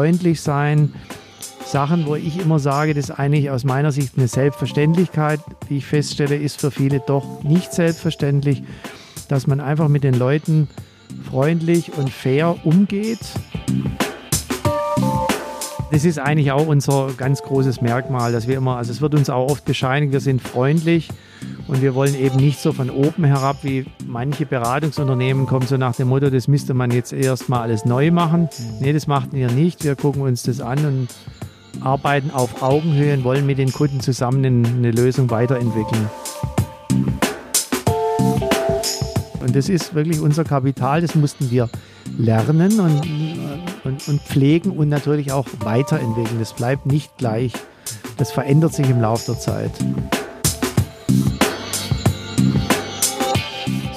freundlich sein. Sachen, wo ich immer sage, das ist eigentlich aus meiner Sicht eine Selbstverständlichkeit. Wie ich feststelle, ist für viele doch nicht selbstverständlich, dass man einfach mit den Leuten freundlich und fair umgeht. Das ist eigentlich auch unser ganz großes Merkmal, dass wir immer, also es wird uns auch oft bescheinigt, wir sind freundlich und wir wollen eben nicht so von oben herab, wie manche Beratungsunternehmen kommen, so nach dem Motto, das müsste man jetzt erstmal alles neu machen. Nee, das machten wir nicht. Wir gucken uns das an und arbeiten auf Augenhöhe und wollen mit den Kunden zusammen eine Lösung weiterentwickeln. Und das ist wirklich unser Kapital, das mussten wir lernen und, und, und pflegen und natürlich auch weiterentwickeln. Das bleibt nicht gleich. Das verändert sich im Laufe der Zeit.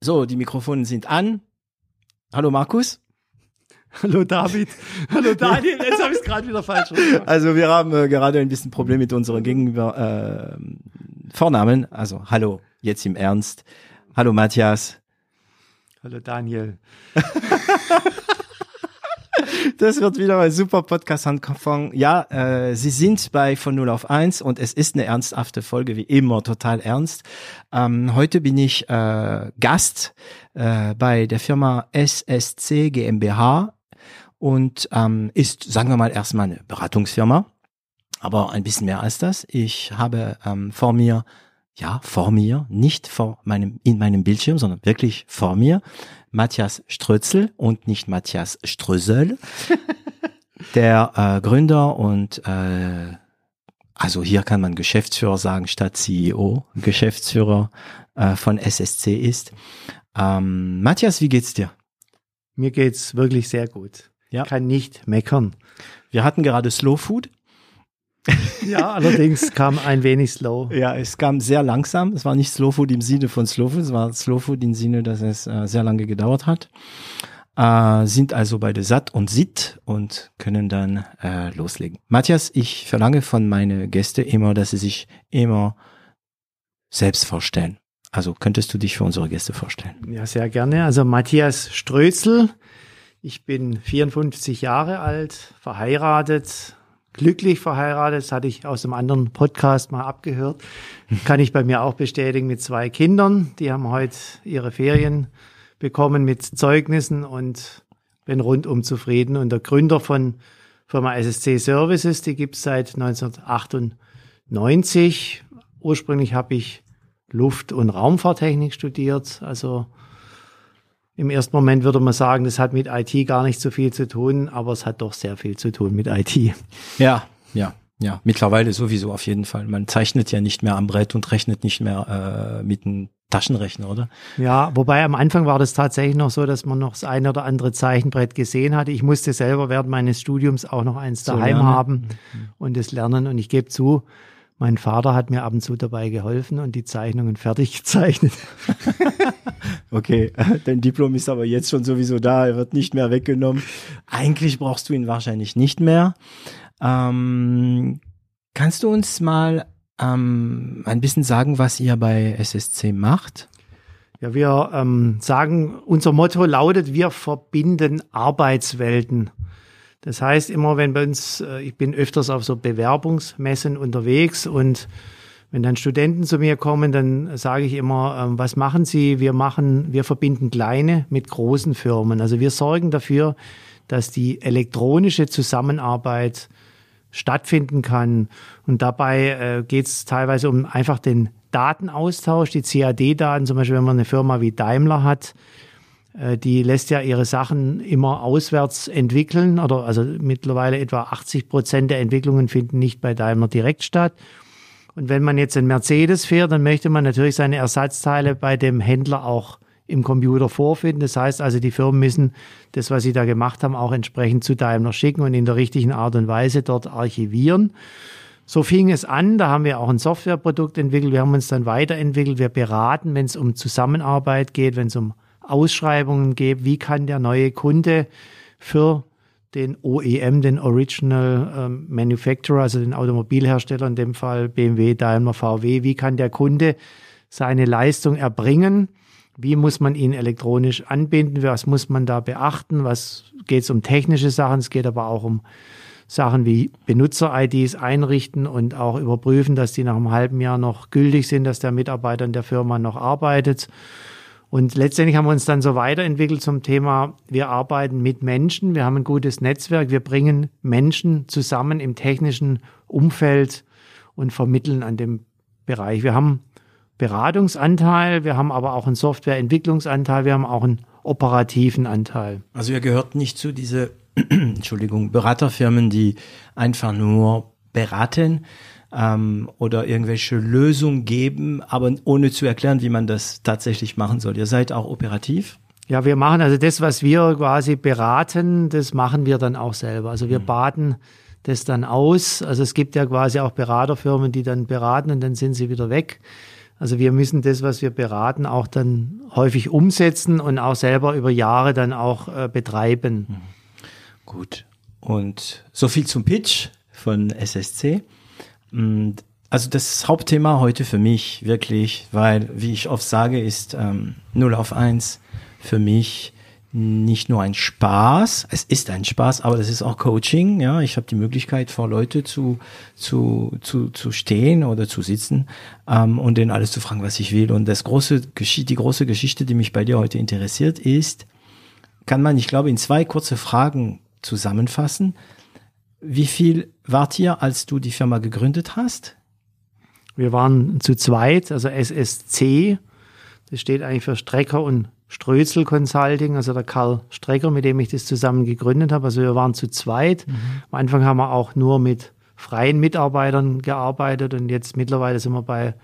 So, die Mikrofone sind an. Hallo Markus. Hallo David. Hallo Daniel. Jetzt habe ich es gerade wieder falsch gemacht. Also wir haben äh, gerade ein bisschen Problem mit unserer Gegenüber äh, Vornamen. Also hallo, jetzt im Ernst. Hallo Matthias. Hallo Daniel. Das wird wieder ein super Podcast anfangen. Ja, äh, Sie sind bei von 0 auf 1 und es ist eine ernsthafte Folge, wie immer, total ernst. Ähm, heute bin ich äh, Gast äh, bei der Firma SSC GmbH und ähm, ist, sagen wir mal, erstmal eine Beratungsfirma, aber ein bisschen mehr als das. Ich habe ähm, vor mir, ja, vor mir, nicht vor meinem, in meinem Bildschirm, sondern wirklich vor mir, Matthias Strözel und nicht Matthias Strösel, der äh, Gründer und äh, also hier kann man Geschäftsführer sagen statt CEO, Geschäftsführer äh, von SSC ist. Ähm, Matthias, wie geht's dir? Mir geht's wirklich sehr gut. Ja. Kann nicht meckern. Wir hatten gerade Slow Food. ja, allerdings kam ein wenig slow. Ja, es kam sehr langsam. Es war nicht Slow Food im Sinne von Slow Food, es war Slow Food im Sinne, dass es äh, sehr lange gedauert hat. Äh, sind also beide satt und sitt und können dann äh, loslegen. Matthias, ich verlange von meinen Gästen immer, dass sie sich immer selbst vorstellen. Also könntest du dich für unsere Gäste vorstellen? Ja, sehr gerne. Also Matthias Strözel ich bin 54 Jahre alt, verheiratet, glücklich verheiratet. Das hatte ich aus einem anderen Podcast mal abgehört. Kann ich bei mir auch bestätigen mit zwei Kindern. Die haben heute ihre Ferien bekommen mit Zeugnissen und bin rundum zufrieden. Und der Gründer von Firma SSC Services, die gibt es seit 1998. Ursprünglich habe ich Luft- und Raumfahrttechnik studiert, also im ersten Moment würde man sagen, das hat mit IT gar nicht so viel zu tun, aber es hat doch sehr viel zu tun mit IT. Ja, ja, ja. Mittlerweile sowieso auf jeden Fall. Man zeichnet ja nicht mehr am Brett und rechnet nicht mehr äh, mit einem Taschenrechner, oder? Ja, wobei am Anfang war das tatsächlich noch so, dass man noch das eine oder andere Zeichenbrett gesehen hatte. Ich musste selber während meines Studiums auch noch eins daheim so haben mhm. und das lernen. Und ich gebe zu, mein Vater hat mir ab und zu dabei geholfen und die Zeichnungen fertig gezeichnet. okay, dein Diplom ist aber jetzt schon sowieso da, er wird nicht mehr weggenommen. Eigentlich brauchst du ihn wahrscheinlich nicht mehr. Ähm, kannst du uns mal ähm, ein bisschen sagen, was ihr bei SSC macht? Ja, wir ähm, sagen, unser Motto lautet, wir verbinden Arbeitswelten. Das heißt immer, wenn bei uns, äh, ich bin öfters auf so Bewerbungsmessen unterwegs und wenn dann Studenten zu mir kommen, dann sage ich immer, ähm, was machen Sie? Wir machen, wir verbinden kleine mit großen Firmen. Also wir sorgen dafür, dass die elektronische Zusammenarbeit stattfinden kann. Und dabei äh, geht es teilweise um einfach den Datenaustausch, die CAD-Daten, zum Beispiel wenn man eine Firma wie Daimler hat, die lässt ja ihre Sachen immer auswärts entwickeln oder also mittlerweile etwa 80 Prozent der Entwicklungen finden nicht bei Daimler direkt statt. Und wenn man jetzt einen Mercedes fährt, dann möchte man natürlich seine Ersatzteile bei dem Händler auch im Computer vorfinden. Das heißt also, die Firmen müssen das, was sie da gemacht haben, auch entsprechend zu Daimler schicken und in der richtigen Art und Weise dort archivieren. So fing es an, da haben wir auch ein Softwareprodukt entwickelt, wir haben uns dann weiterentwickelt, wir beraten, wenn es um Zusammenarbeit geht, wenn es um Ausschreibungen geht, wie kann der neue Kunde für den OEM, den Original ähm, Manufacturer, also den Automobilhersteller, in dem Fall BMW, Daimler, VW, wie kann der Kunde seine Leistung erbringen? Wie muss man ihn elektronisch anbinden? Was muss man da beachten? Was geht es um technische Sachen? Es geht aber auch um Sachen wie Benutzer-IDs einrichten und auch überprüfen, dass die nach einem halben Jahr noch gültig sind, dass der Mitarbeiter in der Firma noch arbeitet. Und letztendlich haben wir uns dann so weiterentwickelt zum Thema, wir arbeiten mit Menschen, wir haben ein gutes Netzwerk, wir bringen Menschen zusammen im technischen Umfeld und vermitteln an dem Bereich. Wir haben Beratungsanteil, wir haben aber auch einen Softwareentwicklungsanteil, wir haben auch einen operativen Anteil. Also ihr gehört nicht zu diese, Entschuldigung, Beraterfirmen, die einfach nur beraten, ähm, oder irgendwelche Lösungen geben, aber ohne zu erklären, wie man das tatsächlich machen soll. Ihr seid auch operativ? Ja, wir machen also das, was wir quasi beraten, das machen wir dann auch selber. Also wir mhm. baden das dann aus. Also es gibt ja quasi auch Beraterfirmen, die dann beraten und dann sind sie wieder weg. Also wir müssen das, was wir beraten, auch dann häufig umsetzen und auch selber über Jahre dann auch äh, betreiben. Mhm. Gut. Und so viel zum Pitch von SSC. Also das Hauptthema heute für mich wirklich, weil, wie ich oft sage, ist ähm, 0 auf 1 für mich nicht nur ein Spaß, es ist ein Spaß, aber das ist auch Coaching. Ja, ich habe die Möglichkeit, vor Leute zu zu zu zu stehen oder zu sitzen ähm, und denen alles zu fragen, was ich will. Und das große die große Geschichte, die mich bei dir heute interessiert, ist, kann man, ich glaube, in zwei kurze Fragen zusammenfassen. Wie viel wart ihr, als du die Firma gegründet hast? Wir waren zu zweit, also SSC. Das steht eigentlich für Strecker und Strözel Consulting, also der Karl Strecker, mit dem ich das zusammen gegründet habe. Also wir waren zu zweit. Mhm. Am Anfang haben wir auch nur mit freien Mitarbeitern gearbeitet und jetzt mittlerweile sind wir bei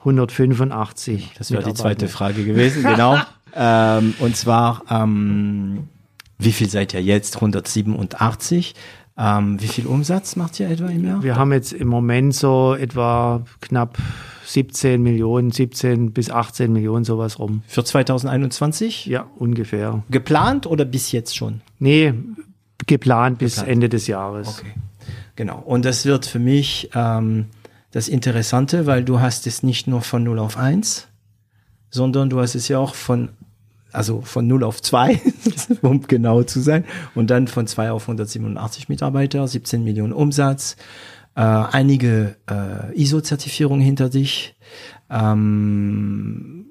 185. Das wäre die zweite Frage gewesen, genau. ähm, und zwar, ähm, wie viel seid ihr jetzt? 187. Ähm, wie viel Umsatz macht ihr etwa im Jahr? Wir haben jetzt im Moment so etwa knapp 17 Millionen, 17 bis 18 Millionen, sowas rum. Für 2021? Ja, ungefähr. Geplant oder bis jetzt schon? Nee, geplant bis geplant. Ende des Jahres. Okay. Genau. Und das wird für mich ähm, das Interessante, weil du hast es nicht nur von 0 auf 1, sondern du hast es ja auch von also von 0 auf 2, um genau zu sein, und dann von 2 auf 187 Mitarbeiter, 17 Millionen Umsatz, äh, einige äh, ISO-Zertifizierungen hinter dich, ähm,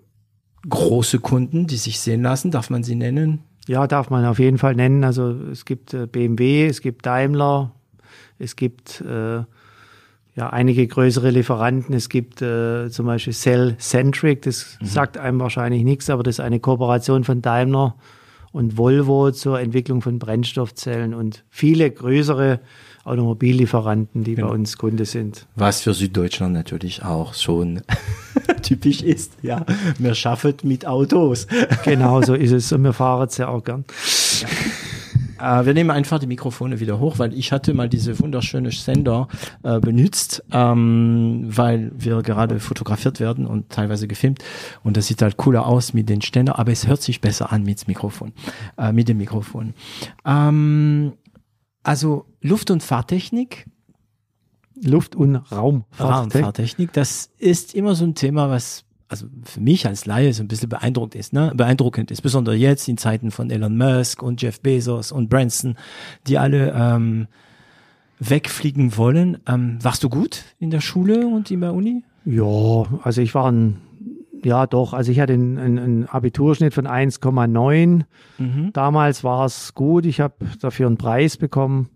große Kunden, die sich sehen lassen, darf man sie nennen? Ja, darf man auf jeden Fall nennen. Also es gibt äh, BMW, es gibt Daimler, es gibt äh, ja, einige größere Lieferanten. Es gibt äh, zum Beispiel Cell Centric, das mhm. sagt einem wahrscheinlich nichts, aber das ist eine Kooperation von Daimler und Volvo zur Entwicklung von Brennstoffzellen und viele größere Automobillieferanten, die genau. bei uns Kunde sind. Was für Süddeutschland natürlich auch schon typisch ist. Ja, wir schaffen mit Autos. genau, so ist es. Und wir fahren es ja auch gern. Ja. Äh, wir nehmen einfach die Mikrofone wieder hoch, weil ich hatte mal diese wunderschöne Sender äh, benutzt, ähm, weil wir gerade fotografiert werden und teilweise gefilmt. Und das sieht halt cooler aus mit den Ständer, aber es hört sich besser an mit dem Mikrofon. Äh, mit dem Mikrofon. Ähm, also Luft- und Fahrtechnik. Luft- und Raumfahrtechnik. Raumfahrtechnik, das ist immer so ein Thema, was also für mich als Laie so ein bisschen beeindruckend ist, ne? beeindruckend ist, besonders jetzt in Zeiten von Elon Musk und Jeff Bezos und Branson, die alle ähm, wegfliegen wollen. Ähm, warst du gut in der Schule und in der Uni? Ja, also ich war ein, ja doch, also ich hatte einen, einen Abiturschnitt von 1,9. Mhm. Damals war es gut, ich habe dafür einen Preis bekommen.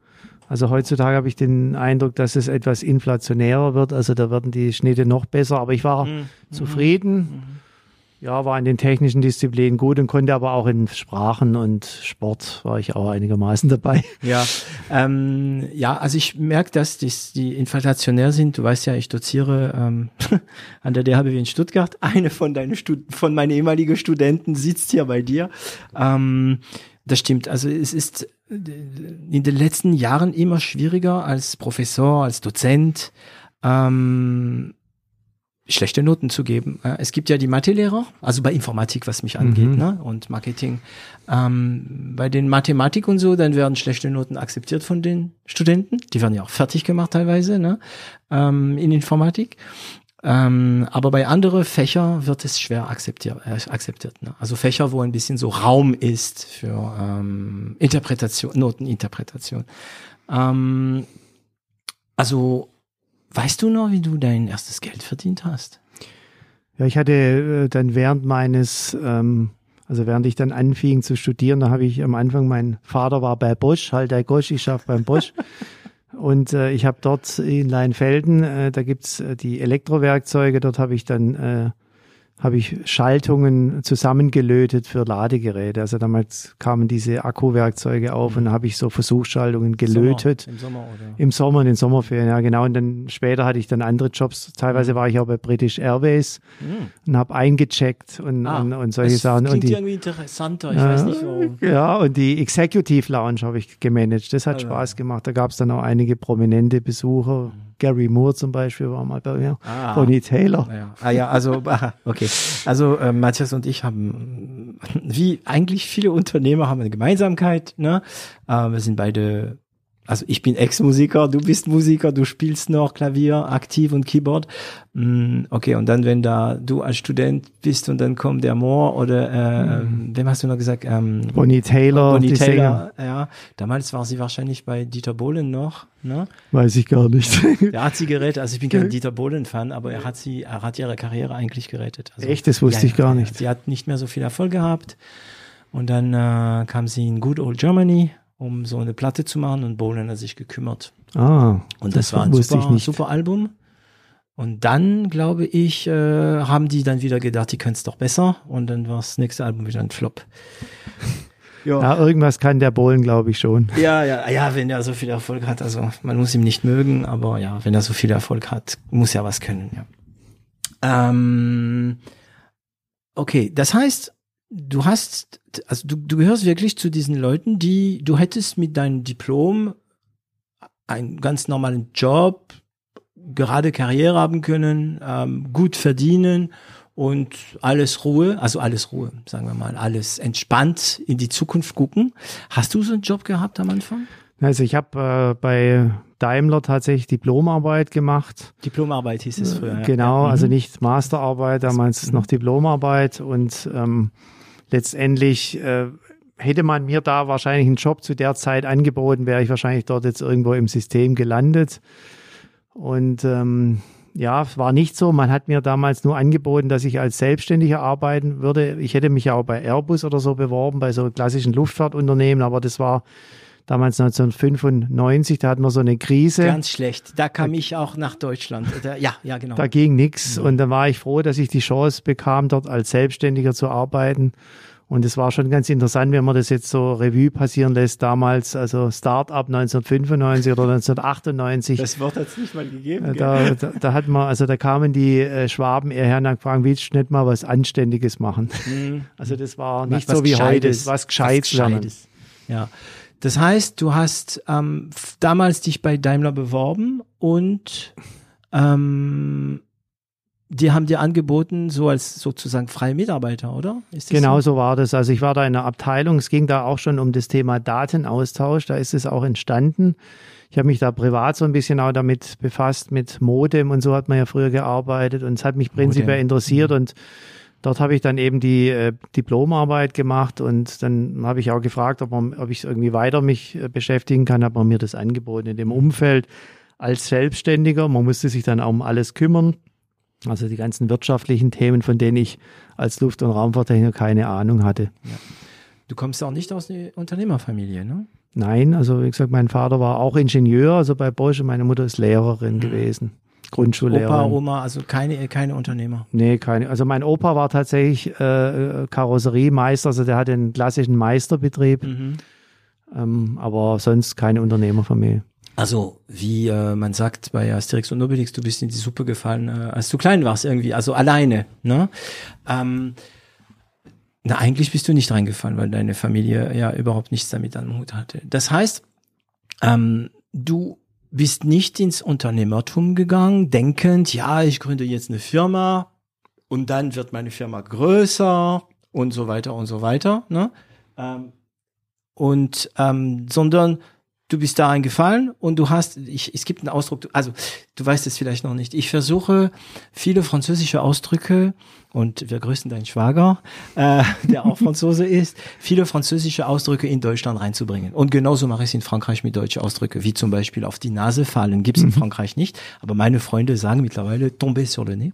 Also heutzutage habe ich den Eindruck, dass es etwas inflationärer wird. Also da werden die Schnitte noch besser. Aber ich war mhm. zufrieden. Mhm. Ja, war in den technischen Disziplinen gut und konnte aber auch in Sprachen und Sport war ich auch einigermaßen dabei. Ja, ähm, ja, also ich merke, dass die, die inflationär sind. Du weißt ja, ich doziere ähm, an der DHBW in Stuttgart. Eine von deinen Stud von meinen ehemaligen Studenten sitzt hier bei dir. Ähm, das stimmt. Also es ist in den letzten Jahren immer schwieriger als Professor, als Dozent. Ähm, schlechte Noten zu geben. Es gibt ja die Mathelehrer, also bei Informatik, was mich angeht, mhm. ne, und Marketing. Ähm, bei den Mathematik und so, dann werden schlechte Noten akzeptiert von den Studenten. Die werden ja auch fertig gemacht teilweise, ne, ähm, in Informatik. Ähm, aber bei anderen Fächer wird es schwer akzeptiert. Äh, akzeptiert ne? Also Fächer, wo ein bisschen so Raum ist für ähm, Interpretation, Noteninterpretation. Ähm, also Weißt du noch, wie du dein erstes Geld verdient hast? Ja, ich hatte äh, dann während meines, ähm, also während ich dann anfing zu studieren, da habe ich am Anfang, mein Vater war bei Bosch, halt der Gosch, ich schaffe beim Bosch. Und äh, ich habe dort in Leinfelden, äh, da gibt's äh, die Elektrowerkzeuge, dort habe ich dann äh, habe ich Schaltungen zusammengelötet für Ladegeräte. Also damals kamen diese Akkuwerkzeuge auf und da habe ich so Versuchsschaltungen gelötet. Sommer, Im Sommer oder? Im Sommer, in den Sommerferien, ja genau. Und dann später hatte ich dann andere Jobs. Teilweise mhm. war ich auch bei British Airways mhm. und habe eingecheckt und, ah, und, und, solche das Sachen. Klingt und die, irgendwie interessanter, ich äh, weiß nicht warum. Ja, und die Executive Lounge habe ich gemanagt. Das hat also. Spaß gemacht. Da gab es dann auch einige prominente Besucher. Gary Moore zum Beispiel war mal bei mir. Ah, Bonnie Taylor. Ja. Ah ja, also okay. Also äh, Matthias und ich haben, wie eigentlich viele Unternehmer, haben eine Gemeinsamkeit. Ne? Äh, wir sind beide also ich bin Ex-Musiker, du bist Musiker, du spielst noch Klavier aktiv und Keyboard. Mm, okay, und dann, wenn da du als Student bist und dann kommt der Moore oder äh, mhm. wem hast du noch gesagt? Ähm, Bonnie Taylor. Bonnie Taylor, ja. Damals war sie wahrscheinlich bei Dieter Bohlen noch, ne? Weiß ich gar nicht. Der hat sie gerettet. Also ich bin kein Dieter Bohlen-Fan, aber er hat sie, er hat ihre Karriere eigentlich gerettet. Also, Echt, das wusste ja, ich gar nicht. Sie hat nicht mehr so viel Erfolg gehabt. Und dann äh, kam sie in Good Old Germany um so eine Platte zu machen und Bolan hat sich gekümmert. Ah, und das, das war ein super, super Album. Und dann, glaube ich, äh, haben die dann wieder gedacht, die können es doch besser. Und dann war das nächste Album wieder ein Flop. Ja. ja, irgendwas kann der Bohlen, glaube ich, schon. Ja, ja, ja, wenn er so viel Erfolg hat. Also man muss ihn nicht mögen, aber ja, wenn er so viel Erfolg hat, muss er was können, ja. Ähm, okay, das heißt, du hast, also du, du gehörst wirklich zu diesen Leuten, die, du hättest mit deinem Diplom einen ganz normalen Job, gerade Karriere haben können, ähm, gut verdienen und alles Ruhe, also alles Ruhe, sagen wir mal, alles entspannt in die Zukunft gucken. Hast du so einen Job gehabt am Anfang? Also ich habe äh, bei Daimler tatsächlich Diplomarbeit gemacht. Diplomarbeit hieß es früher. Genau, ja. also mhm. nicht Masterarbeit, damals noch Diplomarbeit und ähm, letztendlich äh, hätte man mir da wahrscheinlich einen Job zu der Zeit angeboten, wäre ich wahrscheinlich dort jetzt irgendwo im System gelandet. Und ähm, ja, es war nicht so. Man hat mir damals nur angeboten, dass ich als Selbstständiger arbeiten würde. Ich hätte mich ja auch bei Airbus oder so beworben, bei so klassischen Luftfahrtunternehmen, aber das war damals 1995, da hatten wir so eine Krise. Ganz schlecht. Da kam da, ich auch nach Deutschland. Da, ja, ja, genau. Da ging nichts ja. und da war ich froh, dass ich die Chance bekam, dort als Selbstständiger zu arbeiten. Und es war schon ganz interessant, wenn man das jetzt so Revue passieren lässt, damals, also Start-up 1995 oder 1998. Das Wort hat es nicht mal gegeben. Da, da, da, hat man, also da kamen die äh, Schwaben eher her und gefragt, willst du nicht mal was Anständiges machen? Mhm. Also das war nicht was so wie heute, was Gescheites lernen. Ja. Das heißt, du hast ähm, damals dich bei Daimler beworben und ähm, die haben dir angeboten, so als sozusagen freie Mitarbeiter, oder? genau so? so war das. Also ich war da in der Abteilung, es ging da auch schon um das Thema Datenaustausch, da ist es auch entstanden. Ich habe mich da privat so ein bisschen auch damit befasst, mit Modem und so hat man ja früher gearbeitet und es hat mich prinzipiell Modem. interessiert mhm. und Dort habe ich dann eben die äh, Diplomarbeit gemacht und dann habe ich auch gefragt, ob, man, ob ich irgendwie weiter mich äh, beschäftigen kann, hat man mir das angeboten in dem Umfeld als Selbstständiger. Man musste sich dann auch um alles kümmern. Also die ganzen wirtschaftlichen Themen, von denen ich als Luft- und Raumfahrttechniker keine Ahnung hatte. Ja. Du kommst auch nicht aus einer Unternehmerfamilie, ne? Nein, also wie gesagt, mein Vater war auch Ingenieur, also bei Bosch und meine Mutter ist Lehrerin mhm. gewesen. Grundschullehrerin. Opa, Oma, also keine, keine Unternehmer. Nee, keine. Also mein Opa war tatsächlich äh, Karosseriemeister, also der hatte einen klassischen Meisterbetrieb, Mhm. ähm, aber sonst keine Unternehmerfamilie. Also, wie äh, man sagt bei Asterix und Obelix, du bist in die Suppe gefallen, äh, als du klein warst irgendwie, also alleine, ne? Ähm, na, eigentlich bist du nicht reingefallen, weil deine Familie ja überhaupt nichts damit am Hut hatte. Das heißt, ähm, du bist nicht ins Unternehmertum gegangen, denkend, ja, ich gründe jetzt eine Firma und dann wird meine Firma größer und so weiter und so weiter, ne? Ähm, und ähm, sondern du bist da eingefallen und du hast, ich, es gibt einen Ausdruck, also du weißt es vielleicht noch nicht. Ich versuche viele französische Ausdrücke und wir grüßen deinen Schwager, äh, der auch Franzose ist, viele französische Ausdrücke in Deutschland reinzubringen. Und genauso mache ich es in Frankreich mit deutschen Ausdrücke, wie zum Beispiel auf die Nase fallen. Gibt es in Frankreich nicht, aber meine Freunde sagen mittlerweile tomber sur le nez.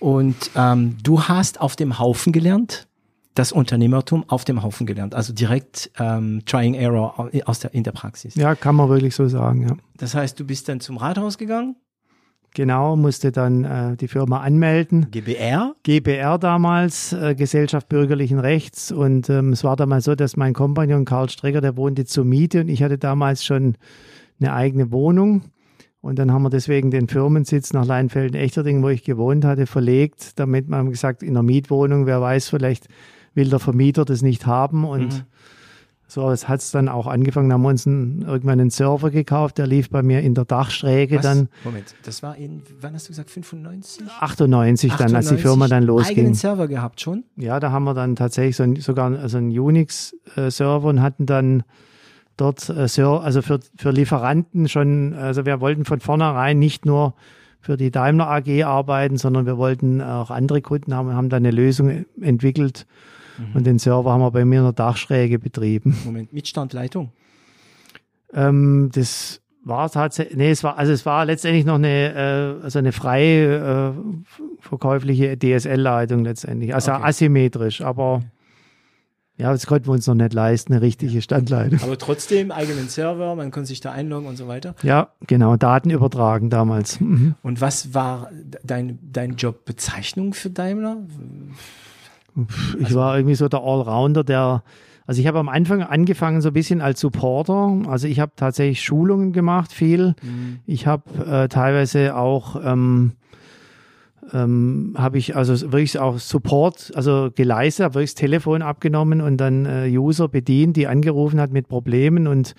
Und ähm, du hast auf dem Haufen gelernt, das Unternehmertum auf dem Haufen gelernt, also direkt ähm, Trying Error aus der, in der Praxis. Ja, kann man wirklich so sagen, ja. Das heißt, du bist dann zum Rathaus gegangen, Genau, musste dann äh, die Firma anmelden. GBR, GBR damals, äh, Gesellschaft Bürgerlichen Rechts. Und ähm, es war damals so, dass mein Kompagnon Karl Strecker, der wohnte zur Miete und ich hatte damals schon eine eigene Wohnung. Und dann haben wir deswegen den Firmensitz nach Leinfelden-Echterding, wo ich gewohnt hatte, verlegt, damit man gesagt, in einer Mietwohnung, wer weiß, vielleicht will der Vermieter das nicht haben. Und Mhm. so es hat es dann auch angefangen, da haben wir uns einen, irgendwann einen Server gekauft, der lief bei mir in der Dachschräge Was? dann Moment, das war in, wann hast du gesagt, 95? 98 dann, als die Firma dann Eigenen losging. Server gehabt schon? Ja, da haben wir dann tatsächlich so ein, sogar also einen Unix-Server und hatten dann dort äh, also für, für Lieferanten schon, also wir wollten von vornherein nicht nur für die Daimler AG arbeiten, sondern wir wollten auch andere Kunden haben, haben dann eine Lösung entwickelt und den Server haben wir bei mir in der Dachschräge betrieben. Moment, mit Standleitung. Ähm, das war tatsächlich, nee, es war, also es war letztendlich noch eine, äh, also eine freie äh, verkäufliche DSL-Leitung letztendlich, also Okay. asymmetrisch, aber ja, das konnten wir uns noch nicht leisten, eine richtige Standleitung. Aber trotzdem eigenen Server, man konnte sich da einloggen und so weiter. Ja, genau, Daten übertragen damals. Mhm. Und was war dein, dein Jobbezeichnung für Daimler? Ich war irgendwie so der Allrounder, der, also ich habe am Anfang angefangen so ein bisschen als Supporter, also ich habe tatsächlich Schulungen gemacht, viel. Ich habe äh, teilweise auch ähm, ähm, habe ich also wirklich auch Support, also geleistet, habe wirklich das Telefon abgenommen und dann äh, User bedient, die angerufen hat mit Problemen und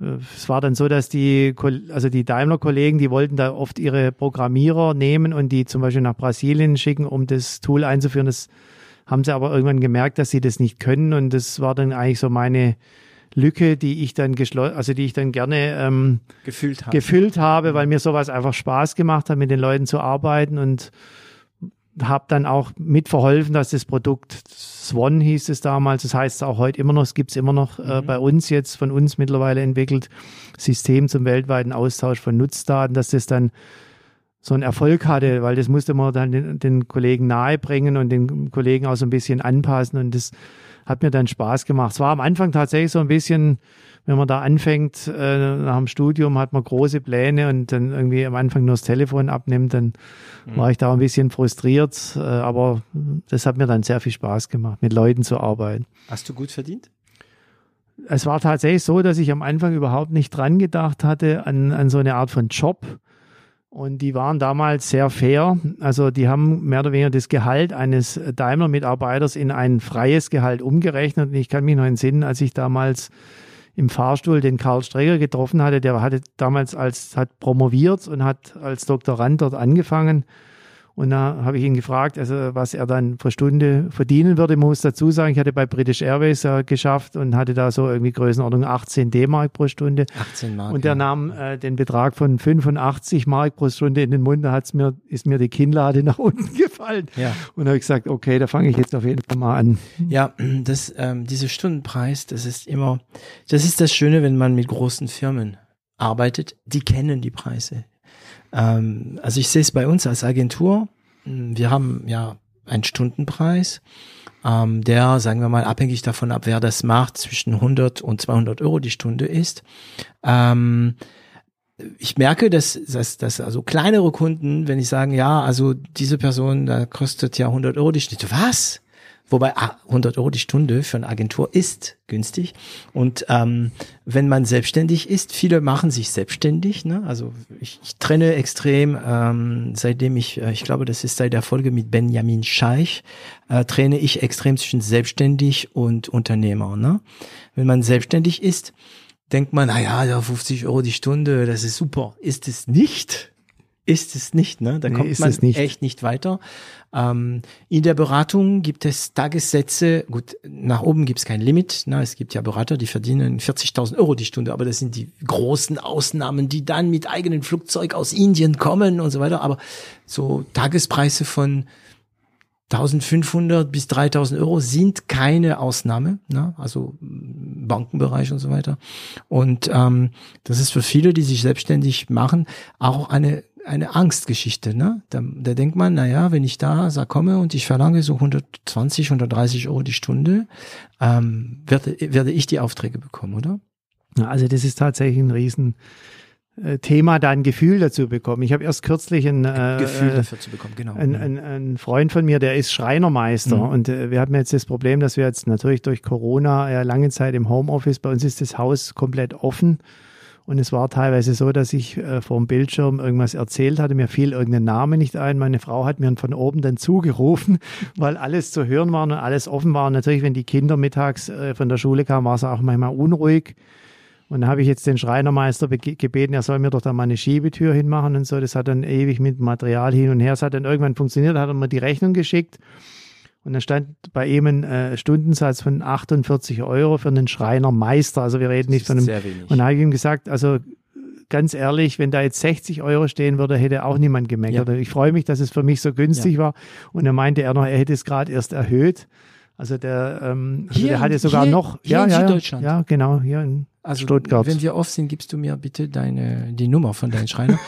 äh, es war dann so, dass die, also die Daimler-Kollegen, die wollten da oft ihre Programmierer nehmen und die zum Beispiel nach Brasilien schicken, um das Tool einzuführen. Das haben sie aber irgendwann gemerkt, dass sie das nicht können und das war dann eigentlich so meine Lücke, die ich dann geschlossen, also die ich dann gerne ähm, Gefühlt hast. gefüllt habe, weil mir sowas einfach Spaß gemacht hat, mit den Leuten zu arbeiten und habe dann auch mitverholfen, dass das Produkt Swan hieß es damals, das heißt auch heute immer noch, es gibt es immer noch äh, bei uns jetzt, von uns mittlerweile entwickelt, System zum weltweiten Austausch von Nutzdaten, dass das dann so einen Erfolg hatte, weil das musste man dann den, den Kollegen nahebringen und den Kollegen auch so ein bisschen anpassen und das hat mir dann Spaß gemacht. Es war am Anfang tatsächlich so ein bisschen, wenn man da anfängt, äh, nach dem Studium hat man große Pläne und dann irgendwie am Anfang nur das Telefon abnimmt, dann war ich da ein bisschen frustriert, äh, aber das hat mir dann sehr viel Spaß gemacht, mit Leuten zu arbeiten. Hast du gut verdient? Es war tatsächlich so, dass ich am Anfang überhaupt nicht dran gedacht hatte an, an so eine Art von Job. Und die waren damals sehr fair. Also die haben mehr oder weniger das Gehalt eines Daimler-Mitarbeiters in ein freies Gehalt umgerechnet. Und ich kann mich noch entsinnen, als ich damals im Fahrstuhl den Karl Strecker getroffen hatte, der hatte damals als, hat promoviert und hat als Doktorand dort angefangen. Und da habe ich ihn gefragt, also was er dann pro Stunde verdienen würde. Ich muss dazu sagen, ich hatte bei British Airways äh, geschafft und hatte da so irgendwie Größenordnung 18 D-Mark pro Stunde. 18 Mark. Und der nahm äh, den Betrag von 85 Mark pro Stunde in den Mund. Da hat's mir, ist mir die Kinnlade nach unten gefallen. Ja. Und da habe ich gesagt, okay, da fange ich jetzt auf jeden Fall mal an. Ja, das, ähm, diese Stundenpreis, das ist immer, das ist das Schöne, wenn man mit großen Firmen arbeitet, die kennen die Preise. Ähm, also ich sehe es bei uns als Agentur, mh, wir haben ja einen Stundenpreis, ähm, der, sagen wir mal, abhängig davon ab, wer das macht, zwischen 100 und 200 Euro die Stunde ist. Ähm, ich merke, dass, dass, dass also kleinere Kunden, wenn ich sagen, ja, also diese Person, da kostet ja 100 Euro die Stunde. Was? Wobei ah, 100 Euro die Stunde für eine Agentur ist günstig. Und ähm, wenn man selbstständig ist, viele machen sich selbstständig. Ne? Also ich, ich trenne extrem, ähm, seitdem ich, äh, ich glaube, das ist seit der Folge mit Benjamin Scheich, äh, trenne ich extrem zwischen selbstständig und Unternehmer. Ne? Wenn man selbstständig ist, denkt man, na ja, ja, 50 Euro die Stunde, das ist super. Ist es nicht? Ist es nicht, ne? Da Nee, kommt man nicht. echt nicht weiter. Ähm, in der Beratung gibt es Tagessätze. Gut, nach oben gibt es kein Limit. Ne? Es gibt ja Berater, die verdienen 40.000 Euro die Stunde, aber das sind die großen Ausnahmen, die dann mit eigenen Flugzeug aus Indien kommen und so weiter. Aber so Tagespreise von 1500 bis 3000 Euro sind keine Ausnahme, ne? also mm, Bankenbereich und so weiter. Und ähm, das ist für viele, die sich selbstständig machen, auch eine eine Angstgeschichte. Ne? Da, da denkt man, na ja, wenn ich da sag, komme und ich verlange so 120, 130 Euro die Stunde, ähm, werde, werde ich die Aufträge bekommen, oder? Also das ist tatsächlich ein riesen äh, Thema, da ein Gefühl dazu bekommen. Ich habe erst kürzlich ein, äh, Gefühl äh, dafür zu bekommen, genau. ein, ein, ein Freund von mir, der ist Schreinermeister Mhm. und äh, wir haben jetzt das Problem, dass wir jetzt natürlich durch Corona ja lange Zeit im Homeoffice, bei uns ist das Haus komplett offen und es war teilweise so, dass ich äh, vor dem Bildschirm irgendwas erzählt hatte, mir fiel irgendein Name nicht ein, meine Frau hat mir von oben dann zugerufen, weil alles zu hören war und alles offen war und natürlich, wenn die Kinder mittags äh, von der Schule kamen, war es auch manchmal unruhig und da habe ich jetzt den Schreinermeister gebeten, er soll mir doch da mal eine Schiebetür hinmachen und so. Das hat dann ewig mit Material hin und her. Es hat dann irgendwann funktioniert, hat er mir die Rechnung geschickt. Und dann stand bei ihm ein äh, Stundensatz von 48 Euro für einen Schreinermeister. Also wir reden nicht von einem. sehr wenig. Und da habe ich ihm gesagt, also ganz ehrlich, wenn da jetzt 60 Euro stehen würde, hätte auch niemand gemeckert. Ja. Ich freue mich, dass es für mich so günstig war. Und er meinte er noch, er hätte es gerade erst erhöht. Also der, ähm, also Hier der hatte sogar hier- noch, hier ja, in ja, ja, Süddeutschland? ja, genau, hier in Also Stuttgart. wenn wir off sind, gibst du mir bitte deine die Nummer von deinem Schreiner.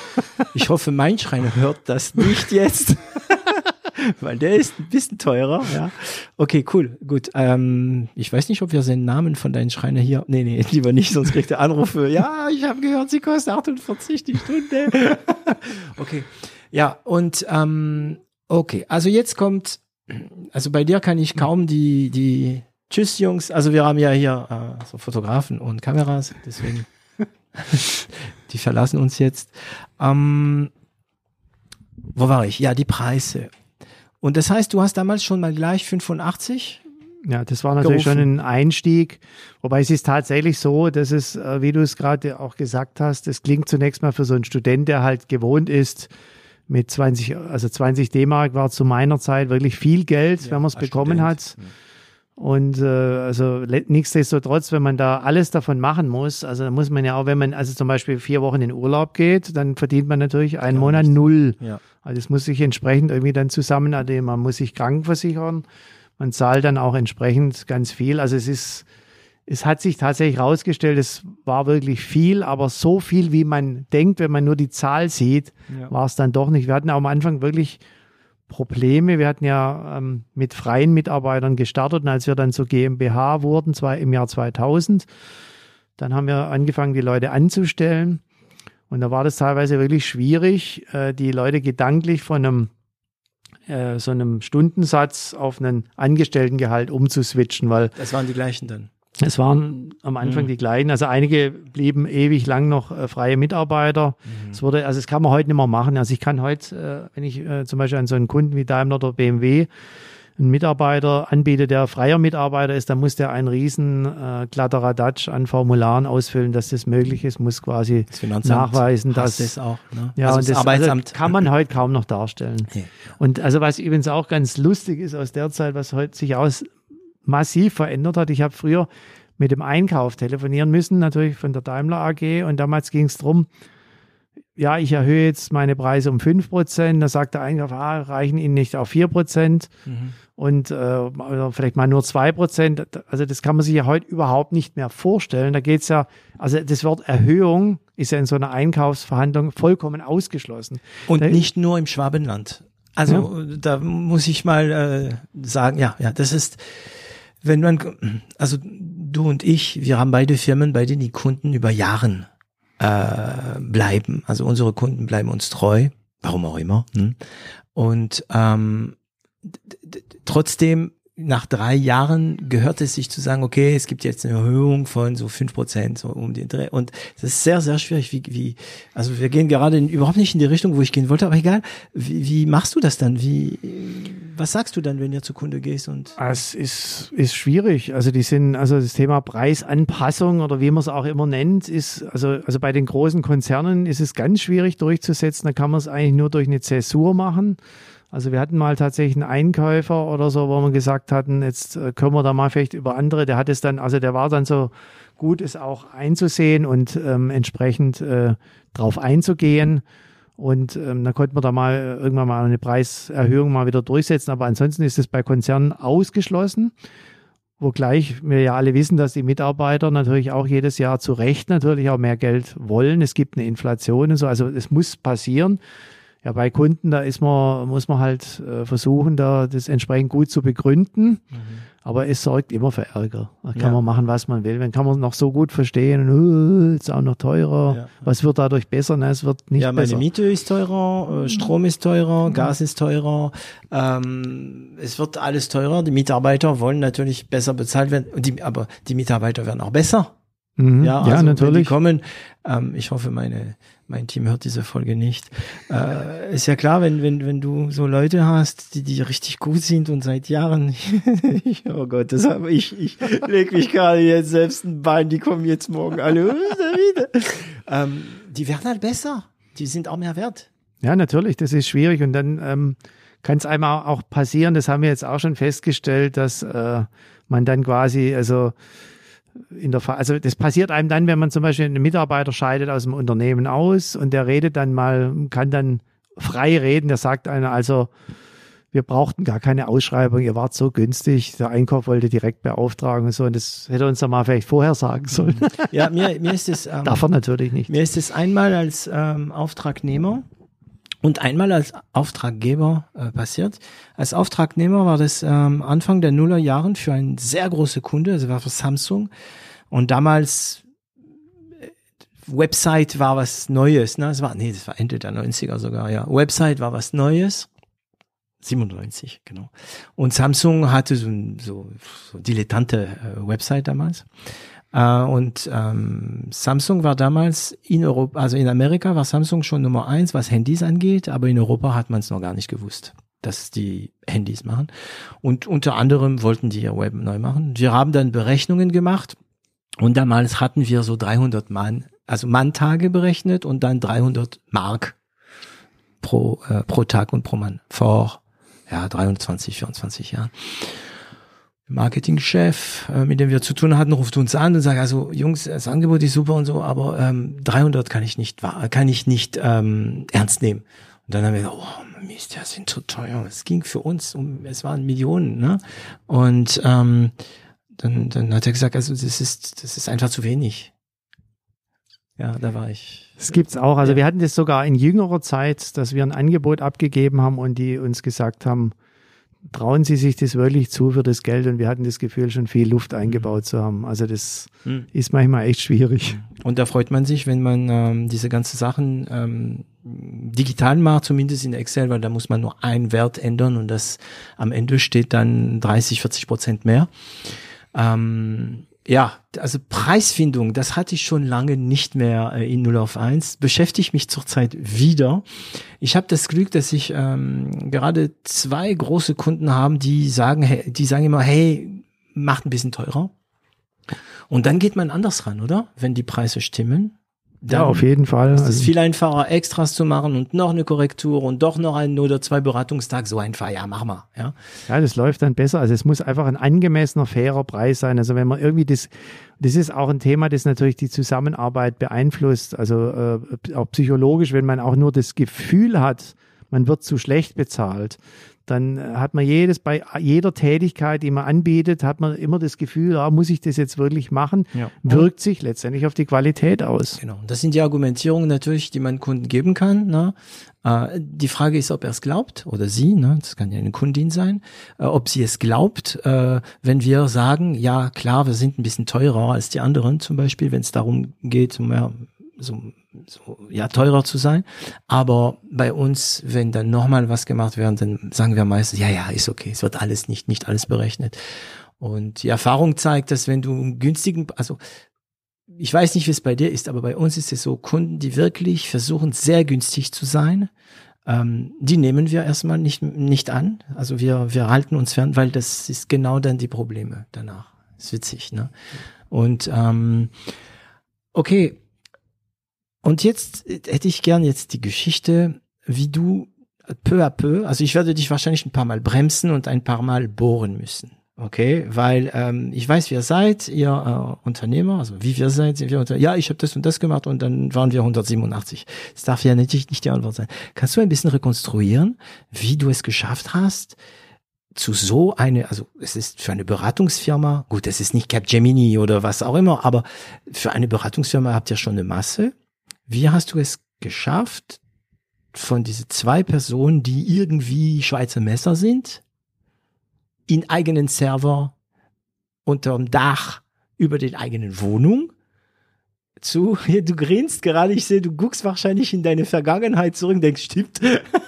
ich hoffe, mein Schreiner hört das nicht jetzt, weil der ist ein bisschen teurer. Ja. Okay, cool, gut. Ähm, ich weiß nicht, ob wir seinen Namen von deinem Schreiner hier. Nee, nee, lieber nicht, sonst kriegt er Anrufe. ja, ich habe gehört, sie kostet 48 die Stunde. okay. Ja, und ähm, okay, also jetzt kommt, also bei dir kann ich kaum die, die Tschüss, Jungs. Also wir haben ja hier äh, so Fotografen und Kameras, deswegen die verlassen uns jetzt. Ähm, wo war ich? Ja, die Preise. Und das heißt, du hast damals schon mal gleich 85? Ja, das war natürlich gerufen. schon ein Einstieg. Wobei es ist tatsächlich so, dass es, äh, wie du es gerade auch gesagt hast, es klingt zunächst mal für so einen Student, der halt gewohnt ist, mit 20, also 20 D-Mark war zu meiner Zeit wirklich viel Geld, wenn man es bekommen Student. hat. Und äh, also nichtsdestotrotz, wenn man da alles davon machen muss, also da muss man ja auch, wenn man also zum Beispiel vier Wochen in Urlaub geht, dann verdient man natürlich einen Gar Monat nichts. null. Ja. Also es muss sich entsprechend irgendwie dann zusammen, also man muss sich krankenversichern, man zahlt dann auch entsprechend ganz viel. Also es ist, es hat sich tatsächlich herausgestellt, es war wirklich viel, aber so viel, wie man denkt, wenn man nur die Zahl sieht, Ja. war es dann doch nicht. Wir hatten am Anfang wirklich Probleme. Wir hatten ja ähm, mit freien Mitarbeitern gestartet und als wir dann zur GmbH wurden, zwar im Jahr 2000, dann haben wir angefangen, die Leute anzustellen. Und da war das teilweise wirklich schwierig, äh, die Leute gedanklich von einem äh, so einem Stundensatz auf einen Angestelltengehalt umzuswitchen, weil Das waren die gleichen dann. Es waren am Anfang Mhm. die gleichen. Also einige blieben ewig lang noch äh, freie Mitarbeiter. Es wurde, also das kann man heute nicht mehr machen. Also ich kann heute, äh, wenn ich äh, zum Beispiel an so einen Kunden wie Daimler oder BMW einen Mitarbeiter anbiete, der freier Mitarbeiter ist, dann muss der einen riesen äh, Kladderadatsch an Formularen ausfüllen, dass das möglich ist, muss quasi Das nachweisen, dass es auch. Ne? ja, also und das, das Arbeitsamt also kann man heute kaum noch darstellen. Nee. Und also was übrigens auch ganz lustig ist aus der Zeit, was heute sich aus massiv verändert hat. Ich habe früher mit dem Einkauf telefonieren müssen, natürlich von der Daimler AG. Und damals ging es darum, ja, ich erhöhe jetzt meine Preise um 5%. Da sagt der Einkauf, ah, reichen Ihnen nicht auf 4%. Mhm. Und äh, oder vielleicht mal nur 2%. Also das kann man sich ja heute überhaupt nicht mehr vorstellen. Da geht's ja, also das Wort Erhöhung ist ja in so einer Einkaufsverhandlung vollkommen ausgeschlossen. Und Da- nicht nur im Schwabenland. Also da muss ich mal äh, sagen, ja, ja, das ist, wenn man, also du und ich, wir haben beide Firmen, bei denen die Kunden über Jahren äh, bleiben. Also unsere Kunden bleiben uns treu, warum auch immer. Hm? Und ähm, trotzdem nach drei Jahren gehört es sich zu sagen, okay, es gibt jetzt eine Erhöhung von so fünf Prozent so um den Dreh. Und das ist sehr, sehr schwierig. Wie, wie, also wir gehen gerade in, überhaupt nicht in die Richtung, wo ich gehen wollte, aber egal. Wie, wie machst du das dann? Wie, was sagst du dann, wenn ihr zu Kunde gehst? Und es ist, ist schwierig. Also die sind, also das Thema Preisanpassung oder wie man es auch immer nennt, ist, also, also bei den großen Konzernen ist es ganz schwierig durchzusetzen. Da kann man es eigentlich nur durch eine Zäsur machen. Also wir hatten mal tatsächlich einen Einkäufer oder so, wo wir gesagt hatten, jetzt äh, können wir da mal vielleicht über andere, der hat es dann, also der war dann so gut, es auch einzusehen und ähm, entsprechend äh, drauf einzugehen. Und ähm, dann konnten wir da mal äh, irgendwann mal eine Preiserhöhung mal wieder durchsetzen. Aber ansonsten ist es bei Konzernen ausgeschlossen. Wogleich wir ja alle wissen, dass die Mitarbeiter natürlich auch jedes Jahr zu Recht natürlich auch mehr Geld wollen. Es gibt eine Inflation und so. Also es muss passieren. Ja, bei Kunden, da ist man, muss man halt äh, versuchen, da das entsprechend gut zu begründen. Mhm. Aber es sorgt immer für Ärger. Da kann ja. man machen, was man will. Wenn kann man noch so gut verstehen, und, uh, ist auch noch teurer. Ja. Was wird dadurch besser? Ne, es wird nicht ja, meine besser. Miete ist teurer, äh, Strom ist teurer, mhm. Gas ist teurer. Ähm, es wird alles teurer. Die Mitarbeiter wollen natürlich besser bezahlt werden. Die, aber die Mitarbeiter werden auch besser. Mhm. Ja, also ja, natürlich. Wenn die kommen, ähm, ich hoffe, meine mein Team hört diese Folge nicht. Äh, ist ja klar, wenn, wenn, wenn du so Leute hast, die, die richtig gut sind und seit Jahren, oh Gott, das habe ich, ich leg mich gerade jetzt selbst ein Bein, die kommen jetzt morgen alle wieder. Ähm, die werden halt besser. Die sind auch mehr wert. Ja, natürlich, das ist schwierig und dann ähm, kann es einmal auch passieren, das haben wir jetzt auch schon festgestellt, dass äh, man dann quasi, also in der, also das passiert einem dann, wenn man zum Beispiel einen Mitarbeiter scheidet aus dem Unternehmen aus und der redet dann mal, kann dann frei reden, der sagt einer, also wir brauchten gar keine Ausschreibung, ihr wart so günstig, der Einkauf wollte direkt beauftragen und so und das hätte uns dann mal vielleicht vorher sagen sollen. Ja, mir, mir ist es, ähm, er natürlich nicht. Mir ist es einmal als ähm, Auftragnehmer und einmal als Auftraggeber äh, passiert. Als Auftragnehmer war das ähm, Anfang der Nullerjahren für einen sehr große Kunde, also war für Samsung. Und damals äh, Website war was Neues, ne? Es war, nee, das war Ende der 90er sogar, ja. Website war was Neues. 97, genau. Und Samsung hatte so, so, so dilettante äh, Website damals. Uh, und ähm, Samsung war damals in Europa, also in Amerika war Samsung schon Nummer eins, was Handys angeht, aber in Europa hat man es noch gar nicht gewusst, dass die Handys machen. Und unter anderem wollten die ihr Web neu machen. Wir haben dann Berechnungen gemacht und damals hatten wir so 300 Mann, also Manntage berechnet und dann 300 Mark pro, äh, pro Tag und pro Mann vor ja 23, 24 Jahren. Marketingchef, äh, mit dem wir zu tun hatten, ruft uns an und sagt, also Jungs, das Angebot ist super und so, aber ähm, 300 kann ich nicht, kann ich nicht ähm, ernst nehmen. Und dann haben wir gesagt, oh Mist, das sind zu teuer. Es ging für uns um, es waren Millionen, ne? Und ähm, dann, dann hat er gesagt, also das ist, das ist einfach zu wenig. Ja, da war ich. Das gibt's auch. Also ja. wir hatten das sogar in jüngerer Zeit, dass wir ein Angebot abgegeben haben und die uns gesagt haben, trauen Sie sich das wirklich zu für das Geld? Und wir hatten das Gefühl, schon viel Luft eingebaut zu haben. Also das mhm. ist manchmal echt schwierig. Und da freut man sich, wenn man ähm, diese ganzen Sachen ähm, digital macht, zumindest in Excel, weil da muss man nur einen Wert ändern und das am Ende steht dann 30, 40 Prozent mehr. Ähm, ja, also Preisfindung, das hatte ich schon lange nicht mehr äh, in 0 auf 1, beschäftigt mich zurzeit wieder. Ich habe das Glück, dass ich ähm, gerade zwei große Kunden haben, die sagen, hey, die sagen immer, hey, macht ein bisschen teurer. Und dann geht man anders ran, oder? Wenn die Preise stimmen. Dann ja, auf jeden Fall. Es ist also viel einfacher, Extras zu machen und noch eine Korrektur und doch noch einen oder zwei Beratungstage. So einfach, ja, mach mal. Ja. ja, das läuft dann besser. Also es muss einfach ein angemessener, fairer Preis sein. Also wenn man irgendwie das, das ist auch ein Thema, das natürlich die Zusammenarbeit beeinflusst. Also äh, auch psychologisch, wenn man auch nur das Gefühl hat, man wird zu schlecht bezahlt, dann hat man jedes, bei jeder Tätigkeit, die man anbietet, hat man immer das Gefühl, ja, muss ich das jetzt wirklich machen? Ja. Wirkt sich letztendlich auf die Qualität aus. Genau. Das sind die Argumentierungen natürlich, die man Kunden geben kann. Ne? Äh, die Frage ist, ob er es glaubt oder sie, ne? das kann ja eine Kundin sein, äh, ob sie es glaubt, äh, wenn wir sagen, ja klar, wir sind ein bisschen teurer als die anderen zum Beispiel, wenn es darum geht, mehr so, so ja teurer zu sein. Aber bei uns, wenn dann nochmal was gemacht wird, dann sagen wir meistens, ja, ja, ist okay, es wird alles nicht, nicht alles berechnet. Und die Erfahrung zeigt, dass wenn du einen günstigen, also ich weiß nicht, wie es bei dir ist, aber bei uns ist es so, Kunden, die wirklich versuchen, sehr günstig zu sein, ähm, die nehmen wir erstmal nicht, nicht an. Also wir, wir halten uns fern, weil das ist genau dann die Probleme danach. ist witzig, ne? Und ähm, okay, und jetzt hätte ich gern jetzt die Geschichte, wie du peu à peu, also ich werde dich wahrscheinlich ein paar Mal bremsen und ein paar Mal bohren müssen. Okay, weil ähm, ich weiß, wie ihr seid, ihr äh, Unternehmer, also wie wir seid, sind wir unter ja, ich habe das und das gemacht und dann waren wir 187. Das darf ja nicht, nicht die Antwort sein. Kannst du ein bisschen rekonstruieren, wie du es geschafft hast, zu so eine, also es ist für eine Beratungsfirma, gut, es ist nicht Capgemini oder was auch immer, aber für eine Beratungsfirma habt ihr schon eine Masse. Wie hast du es geschafft, von diese zwei Personen, die irgendwie Schweizer Messer sind, in eigenen Server unterm Dach über den eigenen Wohnung zu, du grinst gerade, ich sehe, du guckst wahrscheinlich in deine Vergangenheit zurück, denkst, stimmt,